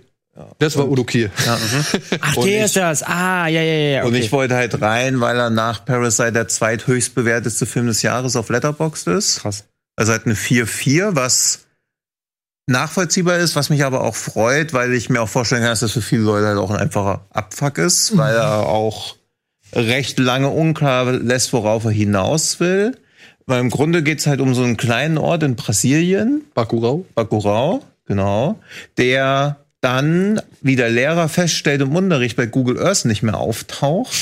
Das war Udo Kier. Ja, mhm. Ach, der ist das. Ah, ja, ja, ja. Okay. Und ich wollte halt rein, weil er nach Parasite der zweithöchst bewerteste Film des Jahres auf Letterboxd ist. Krass. Also halt eine 4-4, was nachvollziehbar ist, was mich aber auch freut, weil ich mir auch vorstellen kann, dass das für viele Leute halt auch ein einfacher Abfuck ist, mhm. weil er auch recht lange unklar lässt, worauf er hinaus will. Weil im Grunde geht's halt um so einen kleinen Ort in Brasilien. Bakurau. Bakurau, genau. Der dann, wie der Lehrer feststellt im Unterricht, bei Google Earth nicht mehr auftaucht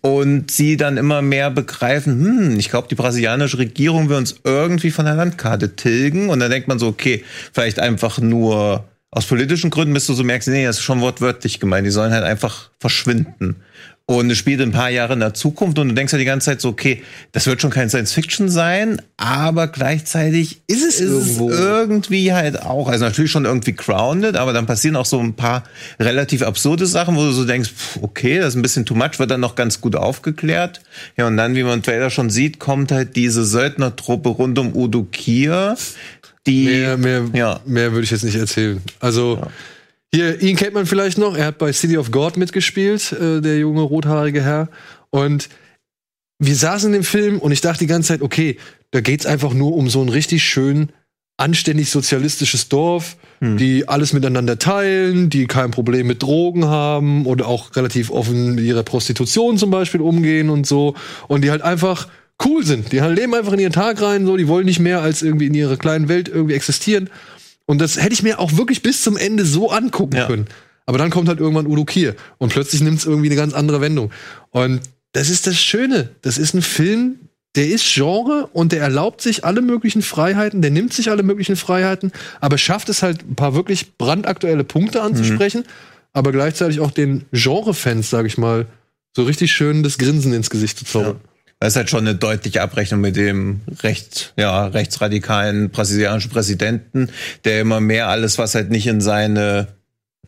und sie dann immer mehr begreifen, hm, ich glaube, die brasilianische Regierung will uns irgendwie von der Landkarte tilgen. Und dann denkt man so, okay, vielleicht einfach nur aus politischen Gründen, bis du so merkst, nee, das ist schon wortwörtlich gemeint, die sollen halt einfach verschwinden. Und es spielt ein paar Jahre in der Zukunft und du denkst ja die ganze Zeit so, okay, das wird schon kein Science Fiction sein, aber gleichzeitig ist es, ist irgendwie halt auch, also natürlich schon irgendwie grounded, aber dann passieren auch so ein paar relativ absurde Sachen, wo du so denkst, okay, das ist ein bisschen too much, wird dann noch ganz gut aufgeklärt. Ja, und dann, wie man im Trailer schon sieht, kommt halt diese Söldnertruppe rund um Udo Kier, die, mehr, mehr, ja. mehr würde ich jetzt nicht erzählen. Also, ja. Hier, ihn kennt man vielleicht noch. Er hat bei City of God mitgespielt, äh, der junge rothaarige Herr. Und wir saßen in dem Film und ich dachte die ganze Zeit, okay, da geht's einfach nur um so ein richtig schön anständig sozialistisches Dorf, hm. die alles miteinander teilen, die kein Problem mit Drogen haben oder auch relativ offen mit ihrer Prostitution zum Beispiel umgehen und so. Und die halt einfach cool sind. Die halt leben einfach in ihren Tag rein, so, die wollen nicht mehr als irgendwie in ihrer kleinen Welt irgendwie existieren. Und das hätte ich mir auch wirklich bis zum Ende so angucken ja. können. Aber dann kommt halt irgendwann Udo Kier und plötzlich nimmt es irgendwie eine ganz andere Wendung. Und das ist das Schöne. Das ist ein Film, der ist Genre und der erlaubt sich alle möglichen Freiheiten, der nimmt sich alle möglichen Freiheiten, aber schafft es halt ein paar wirklich brandaktuelle Punkte anzusprechen, mhm. aber gleichzeitig auch den Genre-Fans, sag ich mal, so richtig schön das Grinsen ins Gesicht zu zaubern. Ja. Das ist halt schon eine deutliche Abrechnung mit dem recht, ja, rechtsradikalen brasilianischen Präsidenten, der immer mehr alles, was halt nicht in seine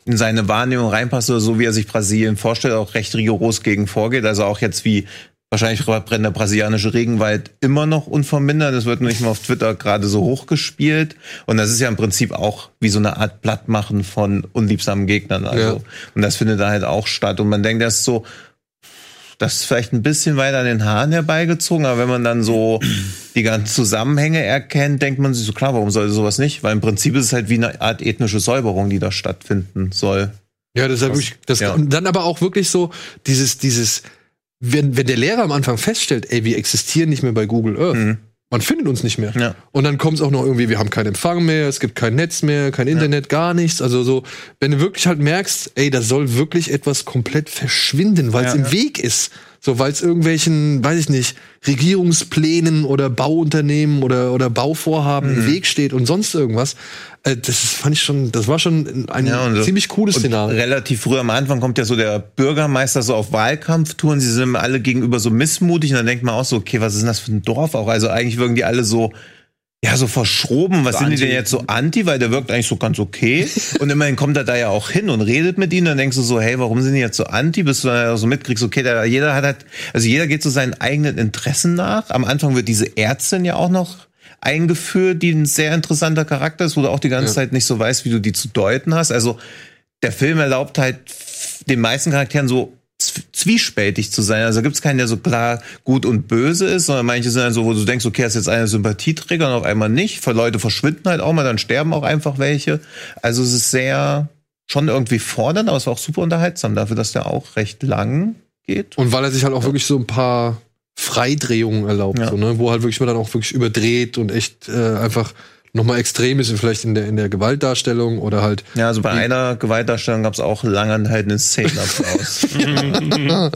in seine Wahrnehmung reinpasst oder so wie er sich Brasilien vorstellt, auch recht rigoros gegen vorgeht. Also auch jetzt wie wahrscheinlich brennt der brasilianische Regenwald immer noch unvermindert. Das wird nicht mal auf Twitter gerade so hochgespielt. Und das ist ja im Prinzip auch wie so eine Art Plattmachen von unliebsamen Gegnern. Also. Ja. Und das findet da halt auch statt. Und man denkt, das ist so, das ist vielleicht ein bisschen weiter an den Haaren herbeigezogen, aber wenn man dann so die ganzen Zusammenhänge erkennt, denkt man sich so, klar, warum sollte sowas nicht? Weil im Prinzip ist es halt wie eine Art ethnische Säuberung, die da stattfinden soll. Ja, das ist ja wirklich, das, ja. dann aber auch wirklich so dieses, dieses, wenn, wenn der Lehrer am Anfang feststellt, ey, wir existieren nicht mehr bei Google Earth, man findet uns nicht mehr. Ja. Und dann kommt es auch noch irgendwie, wir haben keinen Empfang mehr, es gibt kein Netz mehr, kein Internet, gar nichts. Also so, wenn du wirklich halt merkst, ey, da soll wirklich etwas komplett verschwinden, weil es Ja. im Weg ist. So, weil es irgendwelchen, weiß ich nicht, Regierungsplänen oder Bauunternehmen oder, oder Bauvorhaben Mhm. im Weg steht und sonst irgendwas. Äh, das fand ich schon, das war schon ein Ja, so- ziemlich cooles Szenario. relativ früh am Anfang kommt ja so der Bürgermeister so auf Wahlkampftouren. Sie sind alle gegenüber so missmutig und dann denkt man auch so, okay, was ist denn das für ein Dorf auch? Also eigentlich wirken die alle so, ja, so verschroben. Was So sind die anti. denn jetzt so anti? Weil der wirkt eigentlich so ganz okay. und immerhin kommt er da ja auch hin und redet mit ihnen. Dann denkst du so, hey, warum sind die jetzt so anti? Bis du dann ja so mitkriegst, okay, der, jeder hat halt, also jeder geht so seinen eigenen Interessen nach. Am Anfang wird diese Ärztin ja auch noch eingeführt, die ein sehr interessanter Charakter ist, wo du auch die ganze Ja. Zeit nicht so weißt, wie du die zu deuten hast. Also der Film erlaubt halt den meisten Charakteren so zwiespältig zu sein. Also gibt's keinen, der so klar gut und böse ist, sondern manche sind dann so, wo du denkst, okay, ist jetzt einer Sympathieträger und auf einmal nicht. Für Leute verschwinden halt auch mal, dann sterben auch einfach welche. Also es ist sehr schon irgendwie fordernd, aber es war auch super unterhaltsam dafür, dass der auch recht lang geht. Und weil er sich halt auch wirklich so ein paar Freidrehungen erlaubt, Ja. so, ne? wo halt wirklich mal dann auch wirklich überdreht und echt äh, einfach nochmal extrem ist, vielleicht in der, in der Gewaltdarstellung oder halt. Ja, also bei einer Gewaltdarstellung gab's auch langanhaltenden Szenenapplaus. ja,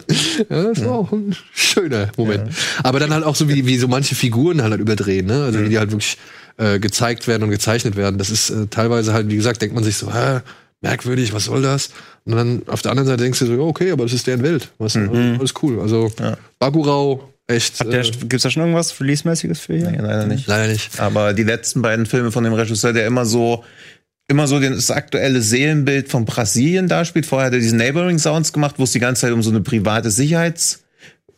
das war auch ein schöner Moment. Aber dann halt auch so, wie, wie so manche Figuren halt, halt überdrehen, ne? Also wie die halt wirklich äh, gezeigt werden und gezeichnet werden. Das ist äh, teilweise halt, wie gesagt, denkt man sich so, hä, merkwürdig, was soll das? Und dann auf der anderen Seite denkst du so, ja, okay, aber das ist deren Welt. Weißt du? Alles cool. Also Ja. Bakurau, echt. Äh, gibt's da schon irgendwas Release-mäßiges für hier? nee, leider nicht. leider nicht. Aber die letzten beiden Filme von dem Regisseur, der immer so immer so das aktuelle Seelenbild von Brasilien darspielt. Vorher hat er diese Neighboring Sounds gemacht, wo es die ganze Zeit um so eine private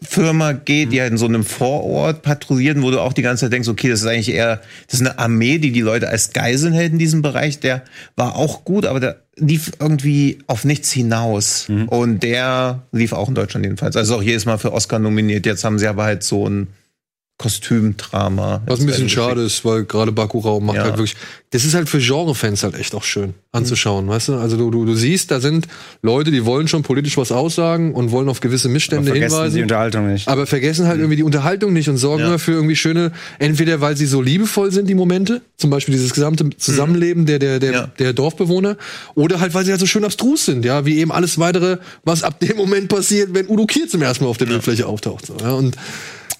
Sicherheitsfirma geht, die halt in so einem Vorort patrouillieren, wo du auch die ganze Zeit denkst, okay, das ist eigentlich eher, das ist eine Armee, die die Leute als Geiseln hält in diesem Bereich. Der war auch gut, aber der lief irgendwie auf nichts hinaus. Und der lief auch in Deutschland jedenfalls. Also auch jedes Mal für Oscar nominiert. Jetzt haben sie aber halt so ein Kostümdrama. Was ein bisschen schade ist, weil gerade Bakurau macht Ja. halt wirklich. Das ist halt für Genrefans halt echt auch schön anzuschauen, weißt du? Also du, du, du siehst, da sind Leute, die wollen schon politisch was aussagen und wollen auf gewisse Missstände Vergessen die hinweisen. Unterhaltung nicht. Aber vergessen halt irgendwie die Unterhaltung nicht und sorgen Ja. immer für irgendwie schöne, entweder weil sie so liebevoll sind, die Momente, zum Beispiel dieses gesamte Zusammenleben der, der, der, Ja. der Dorfbewohner, oder halt, weil sie halt so schön abstrus sind, ja, wie eben alles weitere, was ab dem Moment passiert, wenn Udo Kier zum ersten Mal auf der Bildfläche auftaucht. So, ja, und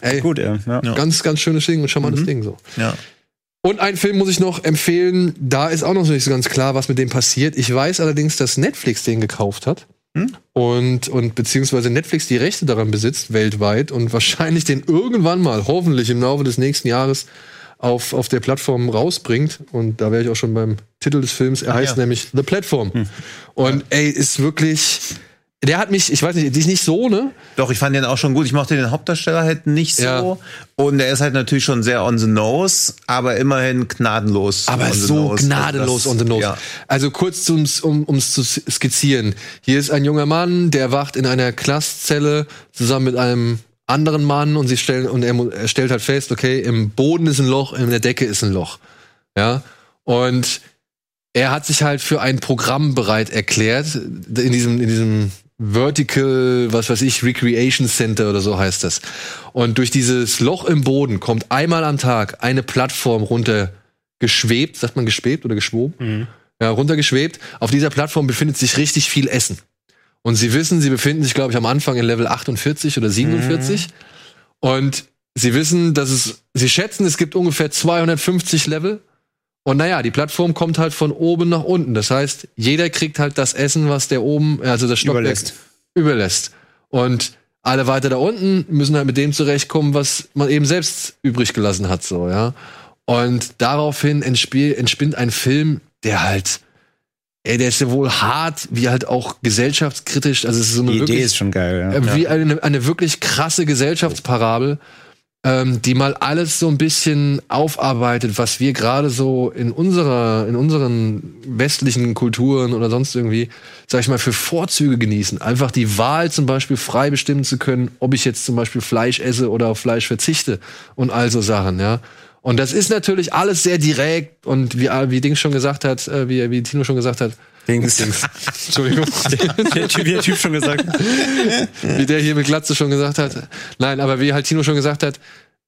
ey, Gut, ja. ja. Ganz, ganz schönes Ding und charmantes Ding so. Ja. Und einen Film muss ich noch empfehlen, da ist auch noch nicht so ganz klar, was mit dem passiert. Ich weiß allerdings, dass Netflix den gekauft hat. Hm? Und, und beziehungsweise Netflix die Rechte daran besitzt, weltweit, und wahrscheinlich den irgendwann mal, hoffentlich im Laufe des nächsten Jahres, auf, auf der Plattform rausbringt. Und da wäre ich auch schon beim Titel des Films. Er heißt ja. nämlich The Platform. Und ey, ist wirklich. Der hat mich, ich weiß nicht, dich nicht so, ne? Doch, ich fand den auch schon gut. Ich mochte den Hauptdarsteller halt nicht so. Ja. Und er ist halt natürlich schon sehr on the nose, aber immerhin gnadenlos. Aber so nose. gnadenlos Das- on the nose. Ja. Also kurz zum's, um ums zu skizzieren. Hier ist ein junger Mann, der wacht in einer Klasszelle zusammen mit einem anderen Mann und sie stellen und er, er stellt halt fest, okay, im Boden ist ein Loch, in der Decke ist ein Loch. Ja? Und er hat sich halt für ein Programm bereit erklärt in diesem in diesem Vertical, was weiß ich, Recreation Center oder so heißt das. Und durch dieses Loch im Boden kommt einmal am Tag eine Plattform runter geschwebt, sagt man geschwebt oder geschwoben? Ja, runtergeschwebt. Auf dieser Plattform befindet sich richtig viel Essen. Und sie wissen, sie befinden sich, glaube ich, am Anfang in Level 48 oder 47. Und sie wissen, dass es, sie schätzen, es gibt ungefähr 250 Level. Und naja, die Plattform kommt halt von oben nach unten. Das heißt, jeder kriegt halt das Essen, was der oben, also das Stockwerk Überlässt. überlässt. Und alle weiter da unten müssen halt mit dem zurechtkommen, was man eben selbst übrig gelassen hat, so, ja. Und daraufhin entspinnt ein Film, der halt, ey, der ist ja wohl hart, wie halt auch gesellschaftskritisch, also es ist so eine Die Idee wirklich, ist schon geil, ja. äh, wie eine, eine wirklich krasse Gesellschaftsparabel, ähm, die mal alles so ein bisschen aufarbeitet, was wir gerade so in unserer, in unseren westlichen Kulturen oder sonst irgendwie, sag ich mal, für Vorzüge genießen. Einfach die Wahl zum Beispiel frei bestimmen zu können, ob ich jetzt zum Beispiel Fleisch esse oder auf Fleisch verzichte und all so Sachen, ja. Und das ist natürlich alles sehr direkt und wie, wie Ding schon gesagt hat, äh, wie, wie Tino schon gesagt hat, Dings. Entschuldigung. der, typ, wie der Typ schon gesagt hat. wie der hier mit Glatze schon gesagt hat. Nein, aber wie halt Tino schon gesagt hat,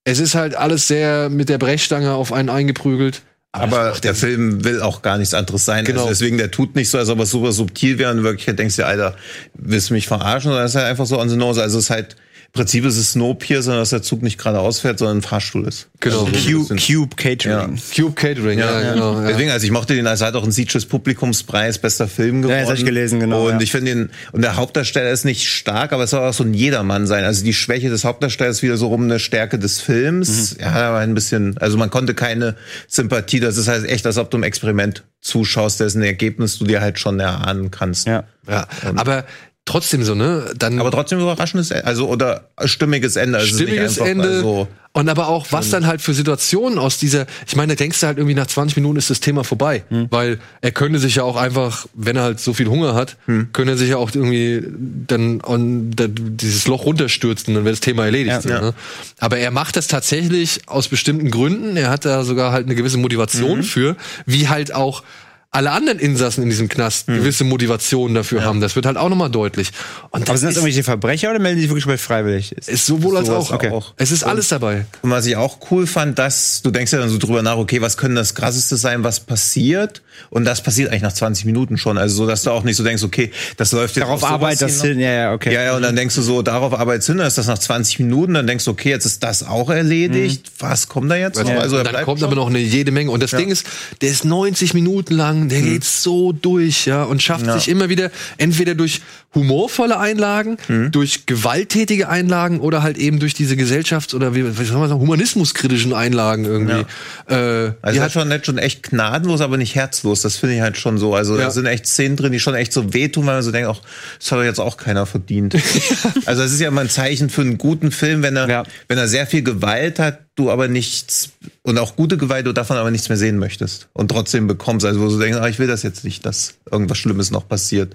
es ist halt alles sehr mit der Brechstange auf einen eingeprügelt. Aber der Film will auch gar nichts anderes sein. Genau. Also deswegen, der tut nicht so, als ob er super subtil wäre und in Wirklichkeit denkst du, dir, Alter, willst du mich verarschen? Oder ist halt einfach so on the nose. Also es ist halt, Prinzip ist es Snowpiercer, dass der Zug nicht geradeaus fährt, sondern ein Fahrstuhl ist. Genau. Also so ein Cube, Cube Catering. Cube Catering, ja, Ja, genau. Ja. Deswegen, also ich mochte den, also er hat auch einen Sieges Publikumspreis, bester Film gewonnen. das hab ich gelesen, genau, Und ja. ich finde den, und der Hauptdarsteller ist nicht stark, aber es soll auch so ein Jedermann sein. Also die Schwäche des Hauptdarstellers ist wieder so rum eine Stärke des Films. Ja, aber ein bisschen, also man konnte keine Sympathie, das ist halt echt, als ob du im Experiment zuschaust, dessen Ergebnis du dir halt schon erahnen kannst. Ja. Ja. Aber trotzdem so, ne? Dann Aber trotzdem überraschendes, Ende, also oder stimmiges Ende. Also stimmiges Ende. So, und aber auch, was dann halt für Situationen aus dieser, ich meine, da denkst du halt irgendwie nach 20 Minuten ist das Thema vorbei. Hm. Weil er könnte sich ja auch einfach, wenn er halt so viel Hunger hat, Hm. könnte er sich ja auch irgendwie dann on, da, dieses Loch runterstürzen, dann wäre das Thema erledigt. so, Ja. Ne? Aber er macht das tatsächlich aus bestimmten Gründen. Er hat da sogar halt eine gewisse Motivation Mhm. für, wie halt auch alle anderen Insassen in diesem Knast Hm. gewisse Motivationen dafür haben. Das wird halt auch nochmal deutlich. Und Aber sind das irgendwelche Verbrecher oder melden die sich wirklich bei freiwillig? ist sowohl als auch. okay. auch. Es ist alles dabei. Und was ich auch cool fand, dass du denkst ja dann so drüber nach, okay, was können das krasseste sein, was passiert? Und das passiert eigentlich nach 20 Minuten schon. Also so, dass du auch nicht so denkst, okay, das läuft jetzt Darauf arbeitet das hin, ja, ja, okay. Ja, ja, und dann denkst du so, darauf arbeitet hin, dann ist das nach 20 Minuten, dann denkst du, okay, jetzt ist das auch erledigt. Was kommt da jetzt noch? Also, bleibt kommt schon. aber noch eine jede Menge. Und das Ding ist, der ist 90 Minuten lang, der geht so durch, ja, und schafft sich immer wieder entweder durch humorvolle Einlagen, durch gewalttätige Einlagen oder halt eben durch diese Gesellschafts- oder wie, wie soll man sagen, humanismuskritischen Einlagen irgendwie. Äh, Also die hat, ist schon nett, schon echt gnadenlos, aber nicht herzlos. Das finde ich halt schon so. Also Ja. da sind echt Szenen drin, die schon echt so wehtun, weil man so denkt, ach, das hat doch jetzt auch keiner verdient. also es ist ja immer ein Zeichen für einen guten Film, wenn er, Ja. wenn er sehr viel Gewalt hat, du aber nichts und auch gute Gewalt, du davon aber nichts mehr sehen möchtest und trotzdem bekommst. Also wo du denkst, ach, ich will das jetzt nicht, dass irgendwas Schlimmes noch passiert.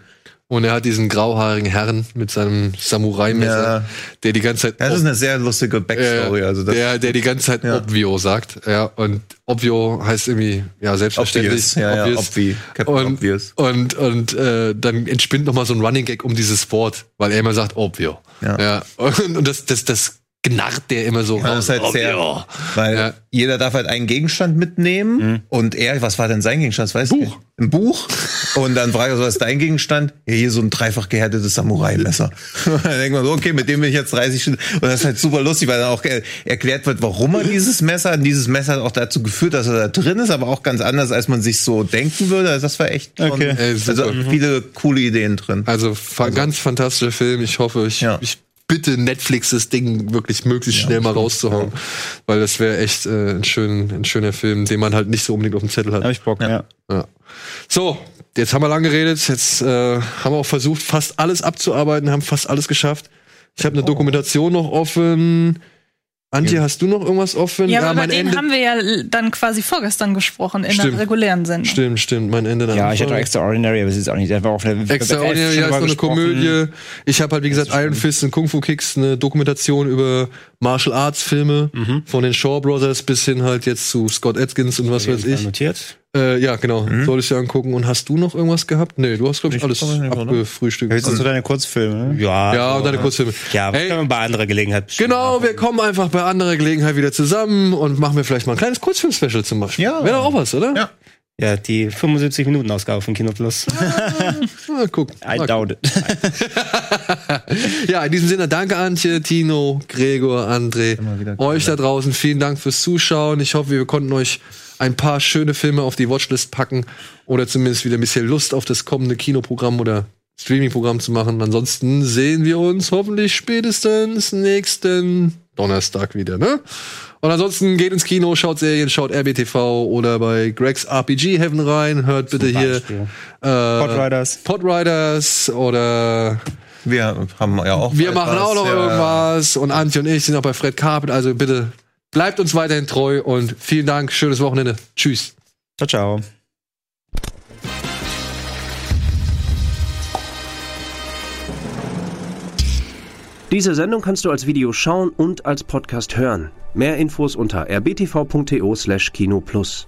Und er hat diesen grauhaarigen Herrn mit seinem Samurai-Messer, Ja. der die ganze Zeit Ja, das ist eine sehr lustige Backstory. äh, also das der, der die ganze Zeit Ja. Obvio sagt. Ja, und Obvio heißt irgendwie, ja, selbstverständlich. Obvious, ja, ja, obvi, und, Obvious. Und, und äh, dann entspinnt noch mal so ein Running Gag um dieses Wort, weil er immer sagt Obvio. Ja. Und, und das, das, das gnarrt der immer so. Ja, das ist halt raus. sehr, Obvio. weil Ja. jeder darf halt einen Gegenstand mitnehmen und er, was war denn sein Gegenstand? Das weiß ich Buch. nicht. Ein Buch. Und dann frage ich, was ist dein Gegenstand? Ja, hier so ein dreifach gehärtetes Samurai-Messer. dann denkt man so, okay, mit dem bin ich jetzt 30 Stunden. Und das ist halt super lustig, weil dann auch erklärt wird, warum er dieses Messer, und dieses Messer hat auch dazu geführt, dass er da drin ist, aber auch ganz anders, als man sich so denken würde. Also das war echt schon, Okay. Ey, also viele coole Ideen drin. Also, fa ganz fantastischer Film. Ich hoffe, ich, Ja. ich bitte Netflix das Ding wirklich möglichst schnell mal rauszuhauen. Weil das wäre echt äh, ein, schön, ein schöner Film, den man halt nicht so unbedingt auf dem Zettel hat. Hab ich Bock, ja. Ja. So, jetzt haben wir lang geredet. Jetzt äh, haben wir auch versucht, fast alles abzuarbeiten, haben fast alles geschafft. Ich habe eine Dokumentation noch offen. Antje, hast du noch irgendwas offen? Ja, aber über mein den Ende. haben wir ja dann quasi vorgestern gesprochen in Stimmt. der regulären Sendung. Stimmt, stimmt, mein Ende dann. Ja, ich hatte auch Extraordinary, aber es ist auch nicht, der war auch eine Extraordinary, ja, ist so eine Komödie. Ich habe halt, wie gesagt, Iron Fist und Kung Fu Kicks, eine Dokumentation über Martial Arts Filme Mhm. von den Shaw Brothers bis hin halt jetzt zu Scott Atkins und was weiß ich. Notiert. Äh, ja, genau. Mhm. Soll ich dir angucken. Und hast du noch irgendwas gehabt? Nee, du hast, glaube ich, alles ich abgefrühstückt. Jetzt sind so deine Kurzfilme? Ja, ja, und deine Kurzfilme. ja Hey, können wir bei anderer Gelegenheit bestimmt Genau, wir kommen einfach bei anderer Gelegenheit wieder zusammen und machen wir vielleicht mal ein kleines Kurzfilm-Special zum Beispiel. Ja. Wäre doch auch was, oder? Ja. Ja, die 75-Minuten-Ausgabe von Kino Plus. Mal gucken. I Mal doubt it. Ja, in diesem Sinne, danke Antje, Tino, Gregor, André, euch da draußen. Vielen Dank fürs Zuschauen. Ich hoffe, wir konnten euch ein paar schöne Filme auf die Watchlist packen oder zumindest wieder ein bisschen Lust auf das kommende Kinoprogramm oder Streamingprogramm zu machen. Ansonsten sehen wir uns hoffentlich spätestens nächsten Donnerstag wieder, ne? Und ansonsten geht ins Kino, schaut Serien, schaut RBTV oder bei Gregs RPG Heaven rein, hört bitte hier äh, Podriders. Podriders oder Wir haben ja auch wir etwas, machen auch noch ja. irgendwas und Antje und ich sind auch bei Fred Carpet. Also bitte bleibt uns weiterhin treu und vielen Dank. Schönes Wochenende. Tschüss. Ciao, ciao. Diese Sendung kannst du als Video schauen und als Podcast hören. Mehr Infos unter rbtv.to/kinoplus.